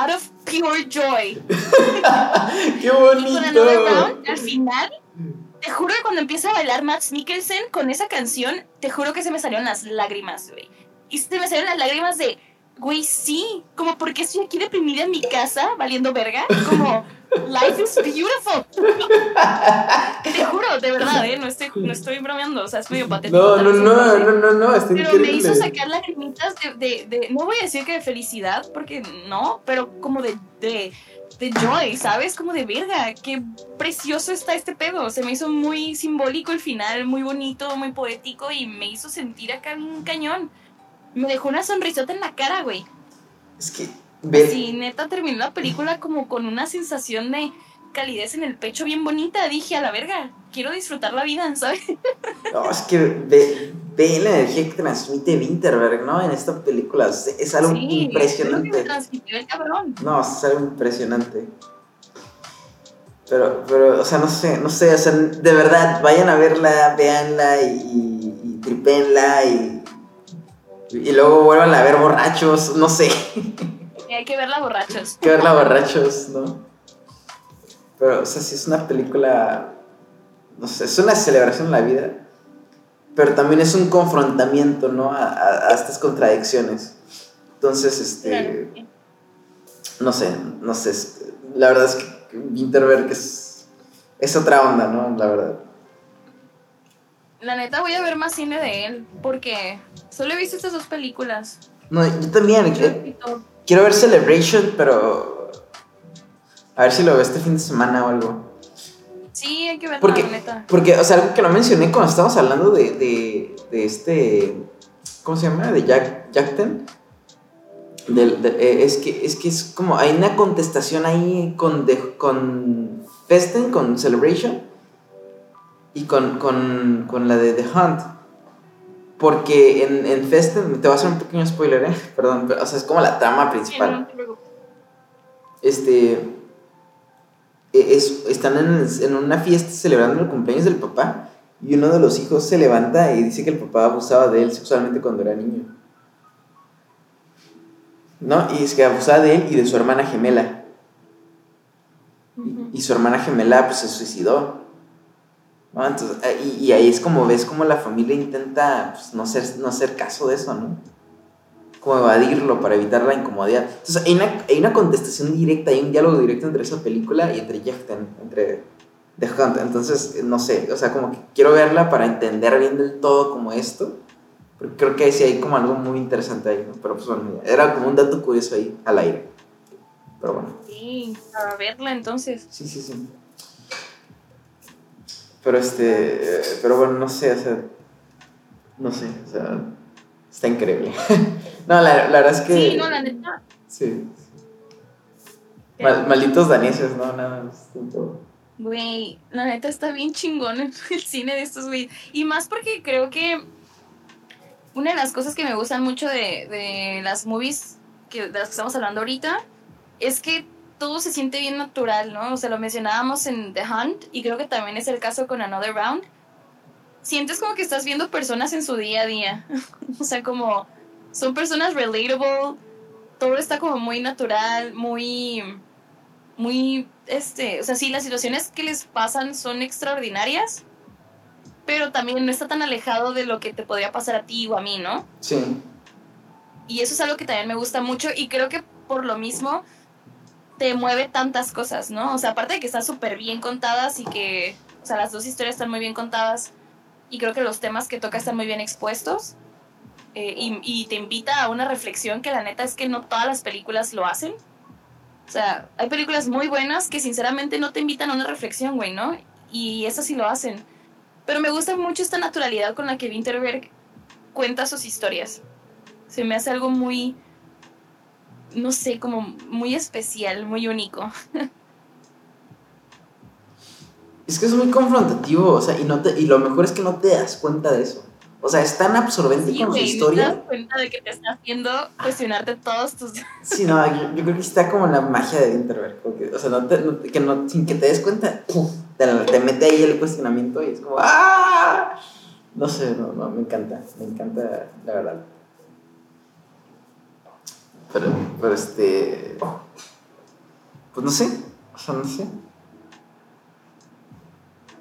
out of pure joy. ¡Qué bonito! al final, te juro que cuando empieza a bailar Max Mikkelsen con esa canción, te juro que se me salieron las lágrimas, güey. Y se me salieron las lágrimas de, güey, sí, como porque estoy aquí deprimida en mi casa, valiendo verga, como... Life is beautiful. Te juro, de verdad, ¿eh? No estoy, no estoy bromeando, o sea, es medio patético. No, no, no, no, no, no, está Pero me hizo sacar lagrimitas de, de, de, no voy a decir que de felicidad, porque no, pero como de, de, de joy, ¿sabes? Como de verga, qué precioso está este pedo. Se me hizo muy simbólico el final, muy bonito, muy poético y me hizo sentir acá un cañón. Me dejó una sonrisota en la cara, güey. Es que Sí, neta, terminó la película como con una sensación de calidez en el pecho bien bonita. Dije, a la verga, quiero disfrutar la vida, ¿sabes? No, es que ve, ve la energía que transmite Winterberg, ¿no? En esta película. Es, algo impresionante. Es lo que transmitió el cabrón. No, es algo impresionante. Pero, pero, o sea, no sé, no sé, o sea, de verdad, vayan a verla, véanla y, y, y tripenla y, y luego vuelvan a ver borrachos, no sé. hay que verla borrachos. Hay que verla borrachos, ¿no? Pero, o sea, sí es una película. No sé, es una celebración en la vida. Pero también es un confrontamiento, ¿no? A, estas contradicciones. Entonces, este. No sé, no sé. La verdad es que Winterberg es. Es otra onda, ¿no? La verdad. La neta voy a ver más cine de él. Porque solo he visto estas dos películas. No, yo también. Quiero ver Celebration, pero. A ver si lo veo este fin de semana o algo. Sí, hay que verlo, porque, neta. Porque, o sea, algo que no mencioné cuando estábamos hablando de, de, de este. ¿Cómo se llama? De Jack, Jackten. Eh, es, que, es que es como. Hay una contestación ahí con, con Festen, con Celebration. Y con, con, con la de The Hunt. Porque en, en Festen, te voy a hacer un pequeño spoiler, ¿eh? Perdón, pero, o sea, es como la trama principal. este. E, es, están en, en, una fiesta celebrando el cumpleaños del papá y uno de los hijos se levanta y dice que el papá abusaba de él sexualmente cuando era niño. ¿No? Y es que abusaba de él y de su hermana gemela. y, y, su hermana gemela pues se suicidó. Entonces, eh, y, ahí es como ves como la familia intenta pues, no, hacer, no hacer caso de eso, ¿no? Como evadirlo para evitar la incomodidad. Entonces hay una, hay una contestación directa, hay un diálogo directo entre esa película y entre Jeften, entre The Hunt. Entonces, no sé, o sea, como que quiero verla para entender bien del todo como esto. Porque creo que sí hay como algo muy interesante ahí, ¿no? Pero pues bueno, era como un dato curioso ahí al aire. Pero bueno. Sí, para verla entonces. Sí, sí, sí. Pero este, pero bueno, no sé, o sea, no sé, o sea, está increíble. no, la, la, verdad es que... Sí, no, la neta. Sí. malditos daneses, no, nada, más. Güey, la neta está bien chingón el cine de estos güey. Y más porque creo que una de las cosas que me gustan mucho de, de las movies que, de las que estamos hablando ahorita es que todo se siente bien natural, ¿no? O sea, lo mencionábamos en The Hunt y creo que también es el caso con Another Round. Sientes como que estás viendo personas en su día a día. o sea, como son personas relatable, todo está como muy natural, muy muy, este, o sea, sí, las situaciones que les pasan son extraordinarias, pero también no está tan alejado de lo que te podría pasar a ti o a mí, ¿no? Sí. Y eso es algo que también me gusta mucho y creo que por lo mismo te mueve tantas cosas, ¿no? O sea, aparte de que están súper bien contadas y que, o sea, las dos historias están muy bien contadas y creo que los temas que toca están muy bien expuestos eh, y, te invita a una reflexión que la neta es que no todas las películas lo hacen. O sea, hay películas muy buenas que sinceramente no te invitan a una reflexión, güey, ¿no? Y esas sí lo hacen. Pero me gusta mucho esta naturalidad con la que Winterberg cuenta sus historias. Se me hace algo muy, no sé, como muy especial, muy único. Es que es muy confrontativo, o sea, y, no te, y lo mejor es que no te das cuenta de eso. O sea, es tan absorbente Sí, con su historia. te das cuenta de que te está haciendo cuestionarte todos tus... Sí, no, yo, yo creo que está como la magia de Winterberg. Porque, o sea, no te- no- que no, sin que te des cuenta, te, te mete ahí el cuestionamiento y es como ¡ah! No sé, no, no, me encanta, me encanta, la verdad. Pero, pero este. Pues no sé, o sea, no sé.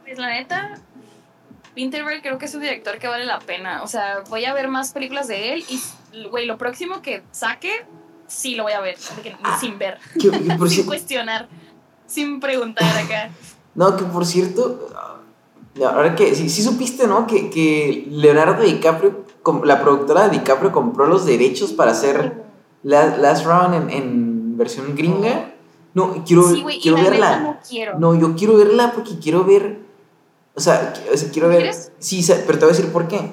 Pues la neta, Winterberg creo que es un director que vale la pena. O sea, voy a ver más películas de él y, güey, lo próximo que saque, sí lo voy a ver, que- sin ver, Que- que por sin cuestionar, sin preguntar acá. No, que por cierto, ah, ahora que sí, sí supiste, ¿no? Que, que Leonardo DiCaprio, la productora de DiCaprio compró los derechos para hacer La- Last Round en, en versión gringa. No, quiero, Sí, quiero verla. no quiero. No, yo quiero verla porque quiero ver. O sea, qui- o sea, quiero ver. ¿Quieres? Sí, pero te voy a decir por qué.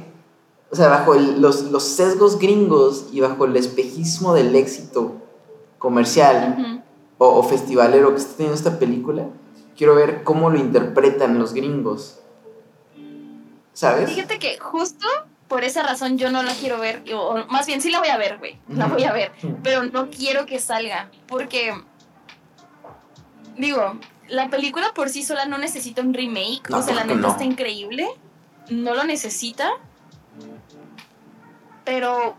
O sea, bajo el- los, los sesgos gringos y bajo el espejismo del éxito comercial o, o festivalero que está teniendo esta película, quiero ver cómo lo interpretan los gringos. ¿Sabes? Fíjate que justo por esa razón yo no la quiero ver, o más bien sí la voy a ver, güey, la voy a ver, pero no quiero que salga, porque, digo, la película por sí sola no necesita un remake, No, o sea, la neta no. está increíble, no lo necesita, pero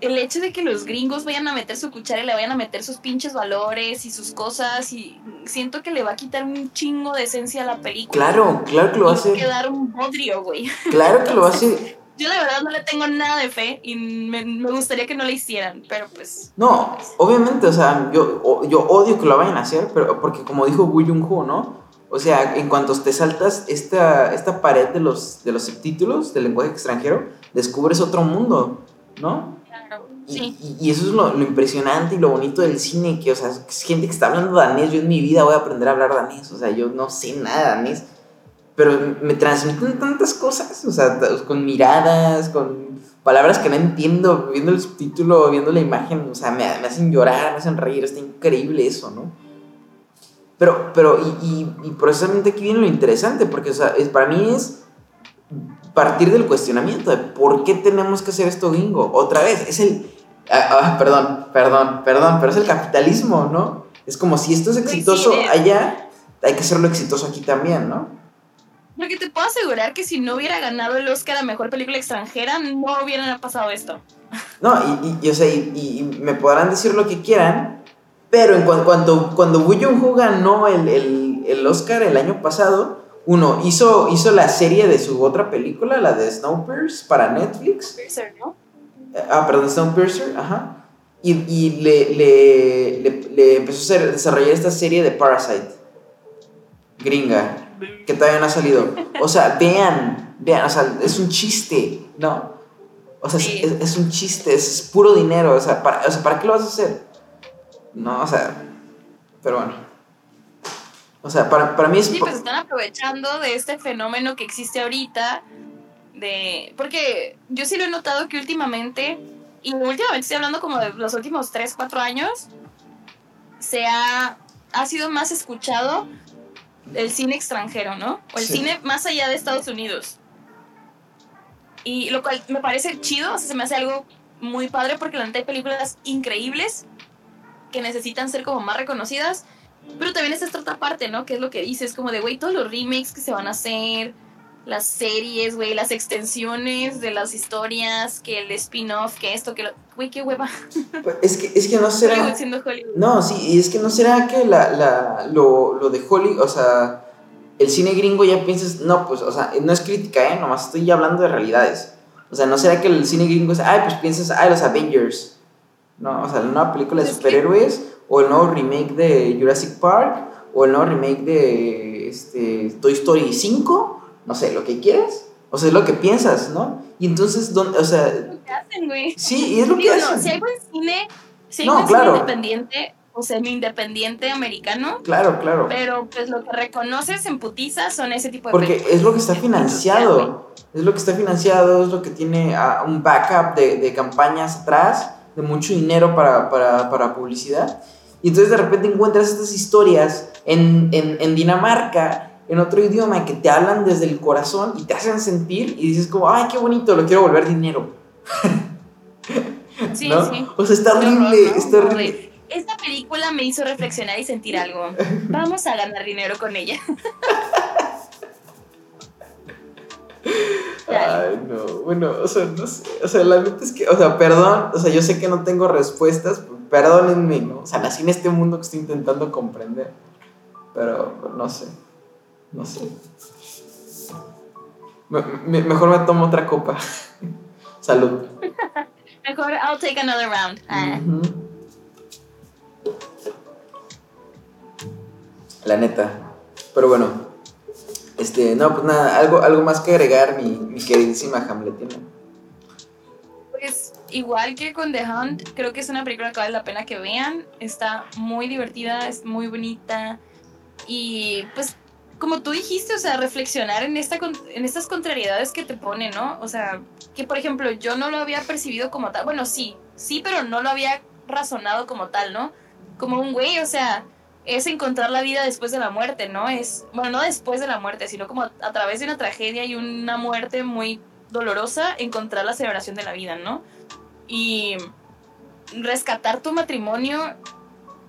el hecho de que los gringos vayan a meter su cuchara y le vayan a meter sus pinches valores y sus cosas, y siento que le va a quitar un chingo de esencia a la película. Claro, claro que lo Y va a quedar un bodrio, güey. Claro que lo hacer. Yo la verdad no le tengo nada de fe y me, me gustaría que no le hicieran, pero pues... No, obviamente, o sea, yo, yo odio que lo vayan a hacer, pero porque como dijo Wu Jung Ho, ¿no? O sea, en cuanto te saltas esta, esta pared de los, de los subtítulos del lenguaje extranjero, descubres otro mundo, ¿no? Claro. Y, Sí. y- y eso es lo, lo impresionante y lo bonito del cine, que, o sea, es gente que está hablando danés, yo en mi vida voy a aprender a hablar danés, o sea, yo no sé nada de danés, pero me transmiten tantas cosas, o sea, con miradas, con palabras que no entiendo, viendo el subtítulo, viendo la imagen, o sea, me, me hacen llorar, me hacen reír, está increíble eso, ¿no? Pero, pero, y, y, y precisamente aquí viene lo interesante, porque, o sea, es, para mí es partir del cuestionamiento de por qué tenemos que hacer esto gringo. Otra vez, es el... ah, ah, perdón, perdón, perdón, pero es el capitalismo, ¿no? Es como si esto es Pues exitoso es. allá, hay que hacerlo exitoso aquí también, ¿no? Porque te puedo asegurar que si no hubiera ganado el Oscar a Mejor Película Extranjera, no hubiera pasado esto. No, y, y, y, o sea, y, me podrán decir lo que quieran, pero en cuan- cuanto, cuando Woo Jung-ho ganó el, el, el Oscar el año pasado, uno, hizo, hizo la serie de su otra película, la de Snowpiercer, para Netflix. ¿no? Ah, perdón, Snowpiercer, ajá. Y, y le, le, le, le empezó a desarrollar esta serie de Parasite, gringa, que todavía no ha salido. O sea, vean, vean, o sea, es un chiste, ¿no? O sea, es- Sí. es, es un chiste, es, puro dinero, o sea, para, o sea, ¿para qué lo vas a hacer? No, o sea, pero bueno. O sea, para, para mí es... Sí, pues están aprovechando de este fenómeno que existe ahorita. De. Porque yo sí lo he notado que últimamente. Y últimamente estoy hablando como de los últimos 3, 4 años. Se ha. Ha sido más escuchado el cine extranjero, ¿no? O el Sí. cine más allá de Estados Unidos. Y lo cual me parece chido, o sea, se me hace algo muy padre porque la neta hay películas increíbles que necesitan ser como más reconocidas. Pero también está esta otra parte, ¿no? Que es lo que dices, como de, güey, todos los remakes que se van a hacer, las series, güey, las extensiones de las historias, que el spin-off, que esto, que lo... Güey, qué hueva. Pues, es, que, es que no será... No, sí, y es que no será que la, la, lo, lo de Hollywood, o sea, el cine gringo ya piensas, no, pues, o sea, no es crítica, ¿eh? Nomás estoy hablando de realidades. O sea, no será que el cine gringo es, ay, pues piensas, ay, los Avengers, ¿no? O sea, la nueva película de que- superhéroes, o el nuevo remake de Jurassic Park, o el nuevo remake de este, Toy Story 5, no sé, lo que quieras. O sea, es lo que piensas, ¿no? Y entonces, ¿dónde, o sea, Lo que hacen, güey. sí, y es lo que Digo, hacen. si hay buen cine, si hay No, buen claro. cine independiente o semi-independiente americano, Claro, claro. pero pues lo que reconoces en putiza son ese tipo de Porque películas. es lo que está financiado. Es lo que está financiado, es lo que tiene ah, un backup de, de campañas atrás, de mucho dinero para, para, para publicidad. Y entonces de repente encuentras estas historias en, en, en Dinamarca, en otro idioma, que te hablan desde el corazón y te hacen sentir y dices como, ay, qué bonito, lo quiero volver dinero. Sí, ¿no? sí. O sea, está horrible, ¿no? está Como horrible. Esta película me hizo reflexionar y sentir algo. Vamos a ganar dinero con ella. Ay, no, bueno, o sea, no sé, o sea, la neta es que, o sea, perdón, o sea, yo sé que no tengo respuestas, perdónenme, ¿no? O sea, nací en este mundo que estoy intentando comprender, pero no sé, no sé. Me- me- mejor me tomo otra copa. Salud. Mejor, I'll take another round. Ah. La neta. Pero bueno. Este, no, pues nada, algo, algo más que agregar, mi, mi queridísima Hamletina. Pues igual que con The Hunt, creo que es una película que vale la pena que vean. Está muy divertida, es muy bonita. Y pues, como tú dijiste, o sea, reflexionar en, esta, en estas contrariedades que te pone, ¿no? O sea, que por ejemplo yo no lo había percibido como tal. Bueno, sí, sí, pero no lo había razonado como tal, ¿no? Como un güey, o sea, es encontrar la vida después de la muerte, ¿no? Es, bueno, no después de la muerte, sino como a través de una tragedia y una muerte muy dolorosa, encontrar la celebración de la vida, ¿no? Y rescatar tu matrimonio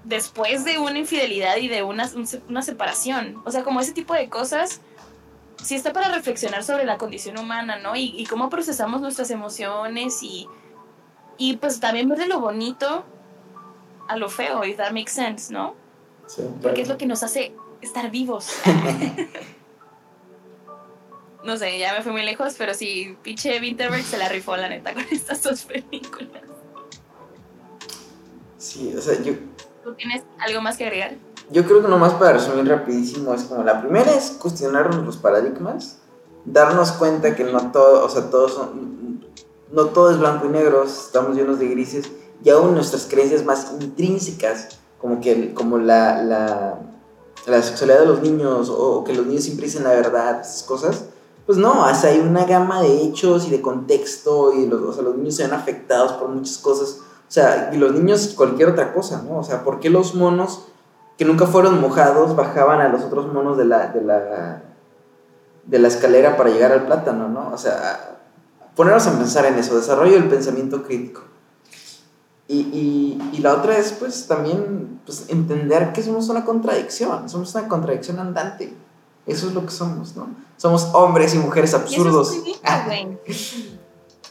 después de una infidelidad y de una, una separación. O sea, como ese tipo de cosas, sí está para reflexionar sobre la condición humana, ¿no? Y, y cómo procesamos nuestras emociones y, y pues también ver de lo bonito a lo feo, y that makes sense, ¿no? Sí, Porque es lo que nos hace estar vivos. no sé, ya me fui muy lejos, pero sí, pinche Winterberg se la rifó, la neta, con estas dos películas. Sí, o sea, yo, ¿Tú tienes algo más que agregar? yo creo que nomás para resumir rapidísimo, es como la primera es cuestionarnos los paradigmas, darnos cuenta que no todo, o sea, todos son, no todo es blanco y negro, estamos llenos de grises, y aún nuestras creencias más intrínsecas, como que como la, la, la sexualidad de los niños, o que los niños siempre dicen la verdad, esas cosas, pues no, hay una gama de hechos y de contexto, y los, o sea, los niños se ven afectados por muchas cosas, o sea, y los niños cualquier otra cosa, ¿no? O sea, ¿por qué los monos que nunca fueron mojados bajaban a los otros monos de la, de la, de la escalera para llegar al plátano, ¿no? O sea, ponernos a pensar en eso, desarrollo del pensamiento crítico. Y, y, y la otra es, pues, también pues, entender que somos una contradicción, somos una contradicción andante. Eso es lo que somos, ¿no? Somos hombres y mujeres Y eso absurdos. es bonito.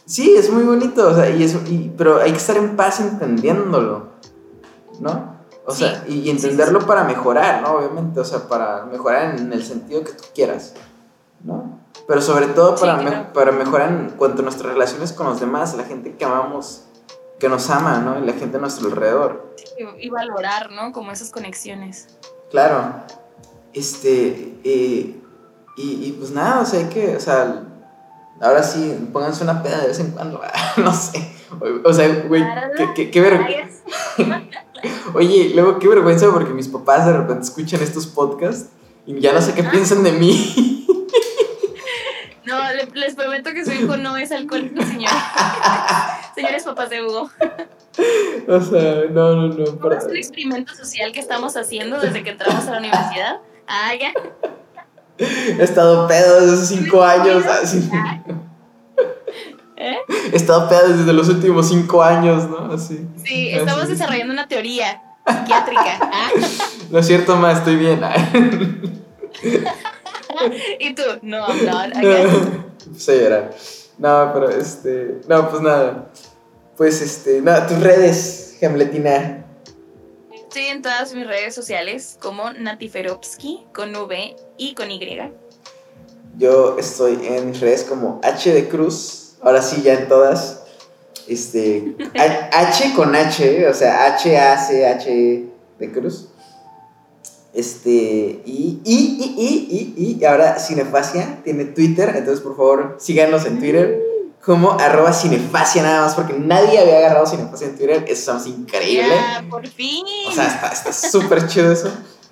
Sí, es muy bonito, o sea, y es, y- pero hay que estar en paz entendiéndolo, ¿no? O Sí, sea, y, entenderlo sí, sí. para mejorar, ¿no? Obviamente, o sea, para mejorar en el sentido que tú quieras, ¿no? Pero sobre todo para, me- para mejorar en cuanto a nuestras relaciones con los demás, la gente que amamos, que nos ama, ¿no? Y la gente a nuestro alrededor. Y, y valorar, ¿no? Como esas conexiones. Claro. Este, eh, y, y pues nada, o sea, hay que, o sea, ahora sí, pónganse una peda de vez en cuando, no sé. O, o sea, güey, qué, qué, qué ver- Oye, luego qué vergüenza porque mis papás de repente escuchan estos podcasts y ya no sé qué piensan de mí. No, le- les prometo que su hijo no es alcohólico, señor. Señores papás de Hugo. o sea, no, no, no. ¿No para- es un experimento social que estamos haciendo desde que entramos a la universidad? Ah, ya. He estado pedo desde hace cinco años. así. ¿Eh? He estado pedo desde los últimos cinco años, ¿no? Así. Sí, Así. estamos desarrollando una teoría psiquiátrica. Ah, No es cierto, ma, estoy bien. y tú, no. Again. Empecé a llorar. No, pero este. No, pues nada. Pues este. Nada, tus redes, Hamletina. Estoy en todas mis redes sociales como Natiferovsky con V y con Y. Yo estoy en mis redes como H de Cruz. Ahora sí, ya en todas. Este. H H con H, o sea, H-A-C-H de Cruz. Este. Y, y, y, y, y, y ahora Cinefasia tiene Twitter. Entonces, por favor, síganos en Twitter como arroba cinefasia nada más, porque nadie había agarrado cinefasia en Twitter. Eso es increíble. Ya, por fin. O sea, está súper chido eso.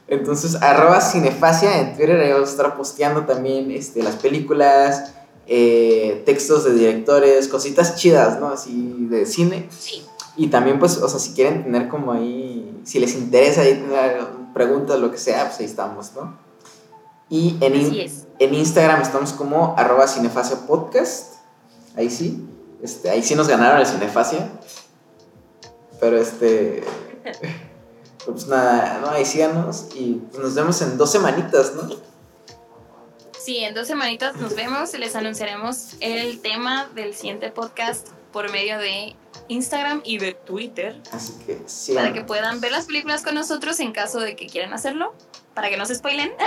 Entonces, arroba cinefasia en Twitter, ahí vamos a estar posteando también este, las películas, eh, textos de directores, cositas chidas, ¿no? Así de cine. Sí. Y también, pues, o sea, si quieren tener como ahí, si les interesa ahí tener preguntas, lo que sea, pues ahí estamos, ¿no? Y en, in- en Instagram estamos como arroba cinefasia podcast. Ahí sí. Este, ahí sí nos ganaron el cinefasia. Pero este. Pues nada, no, ahí síganos. Y pues nos vemos en dos semanitas, ¿no? Sí, en dos semanitas nos vemos y les anunciaremos el tema del siguiente podcast por medio de Instagram y de Twitter Así que para síganos. que puedan ver las películas con nosotros en caso de que quieran hacerlo, para que no se spoilen.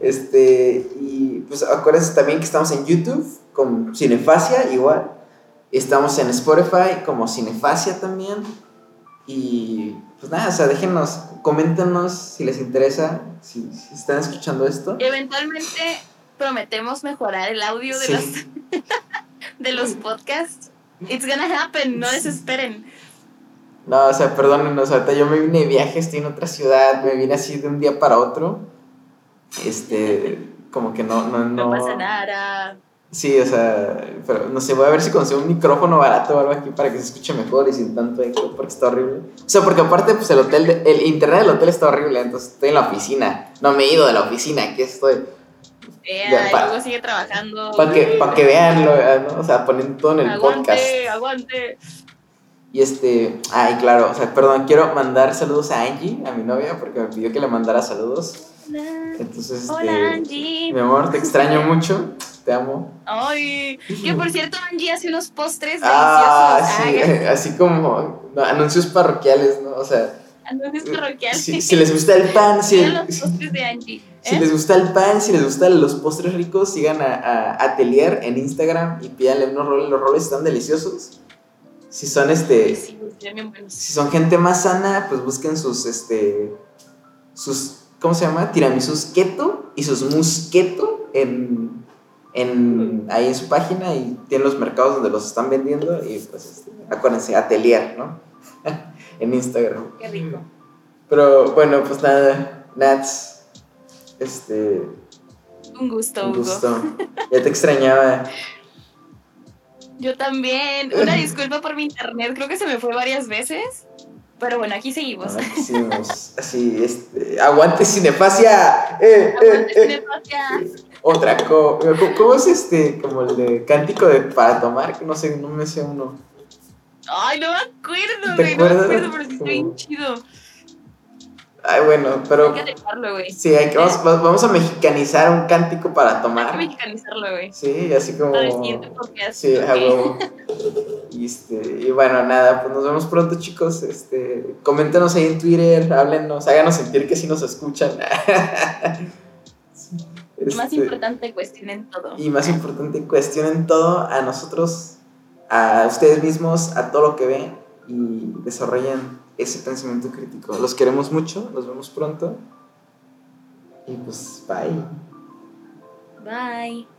Este, y pues acuérdense también que estamos en YouTube como Cinefasia, igual. Estamos en Spotify como Cinefasia también. Y pues nada, o sea, déjenos, coméntenos si les interesa, si, si están escuchando esto. Eventualmente prometemos mejorar el audio de, Sí. los, de los podcasts. It's gonna happen, no desesperen. No, o sea, perdónenos, ahorita yo me vine de viaje, estoy en otra ciudad, me vine así de un día para otro. Este, como que no, no, no. No, pasa nada. Sí, o sea, pero no sé, voy a ver si consigo un micrófono barato o algo aquí para que se escuche mejor y sin tanto eco, porque está horrible. O sea, porque aparte, pues el hotel, de- el internet del hotel está horrible, entonces estoy en la oficina. No me he ido de la oficina, aquí estoy. Vea, Ya, y pa- luego sigue trabajando. Para que, pa' que vean, lo- ¿no? o sea, ponen todo en el podcast. aguante, aguante. Y este, ay, claro, o sea, perdón, quiero mandar saludos a Angie, a mi novia, porque me pidió que le mandara saludos. Hola, Entonces, este, Angie. mi amor, te extraño mucho, te amo. Ay, que por cierto, Angie hace unos postres Ah, deliciosos. sí, así como no, anuncios parroquiales, ¿no? O sea, anuncios parroquiales. si, si les gusta el pan, si, Sigan los postres de Angie. si ¿eh? les gusta el pan, si les gustan los postres ricos, sigan a, a Atelier en Instagram y pídanle unos roles, los roles están deliciosos. Si son este, Sí, si son gente más sana, pues busquen sus este sus ¿cómo se llama? Tiramisus keto y sus mousse keto en en ahí en su página y tienen los mercados donde los están vendiendo y pues este, acuérdense Atelier, ¿no? en Instagram. Qué rico. Pero bueno, pues nada, Nats este Un gusto, un Hugo. gusto. Ya te extrañaba. Yo también. Una disculpa por mi internet. Creo que se me fue varias veces. Pero bueno, aquí seguimos. Ah, hicimos así, este, aguante cinefasia. Eh, eh, Aguante, eh. Cinefasia. Otra ¿cómo, cómo es este? Como el de cántico de para tomar, no sé, no me sé uno. Ay, no me acuerdo, ¿Te güey. No me acuerdo, pero sí está bien chido. Ay, bueno, pero Hay que dejarlo, güey. sí, hay que, vamos, va- vamos a mexicanizar un cántico para Hay que tomar. mexicanizarlo, güey. Sí, así como. Para el. Sí, a huevo. Y, este, y bueno, nada, pues nos vemos pronto, chicos. Este, coméntenos ahí en Twitter, háblenos, háganos sentir que sí nos escuchan. Sí, Y más este, importante, cuestionen todo. Y más importante, cuestionen todo a nosotros, a ustedes mismos, a todo lo que ven y desarrollen ese pensamiento crítico. Los queremos mucho, nos vemos pronto. Y pues, bye. Bye.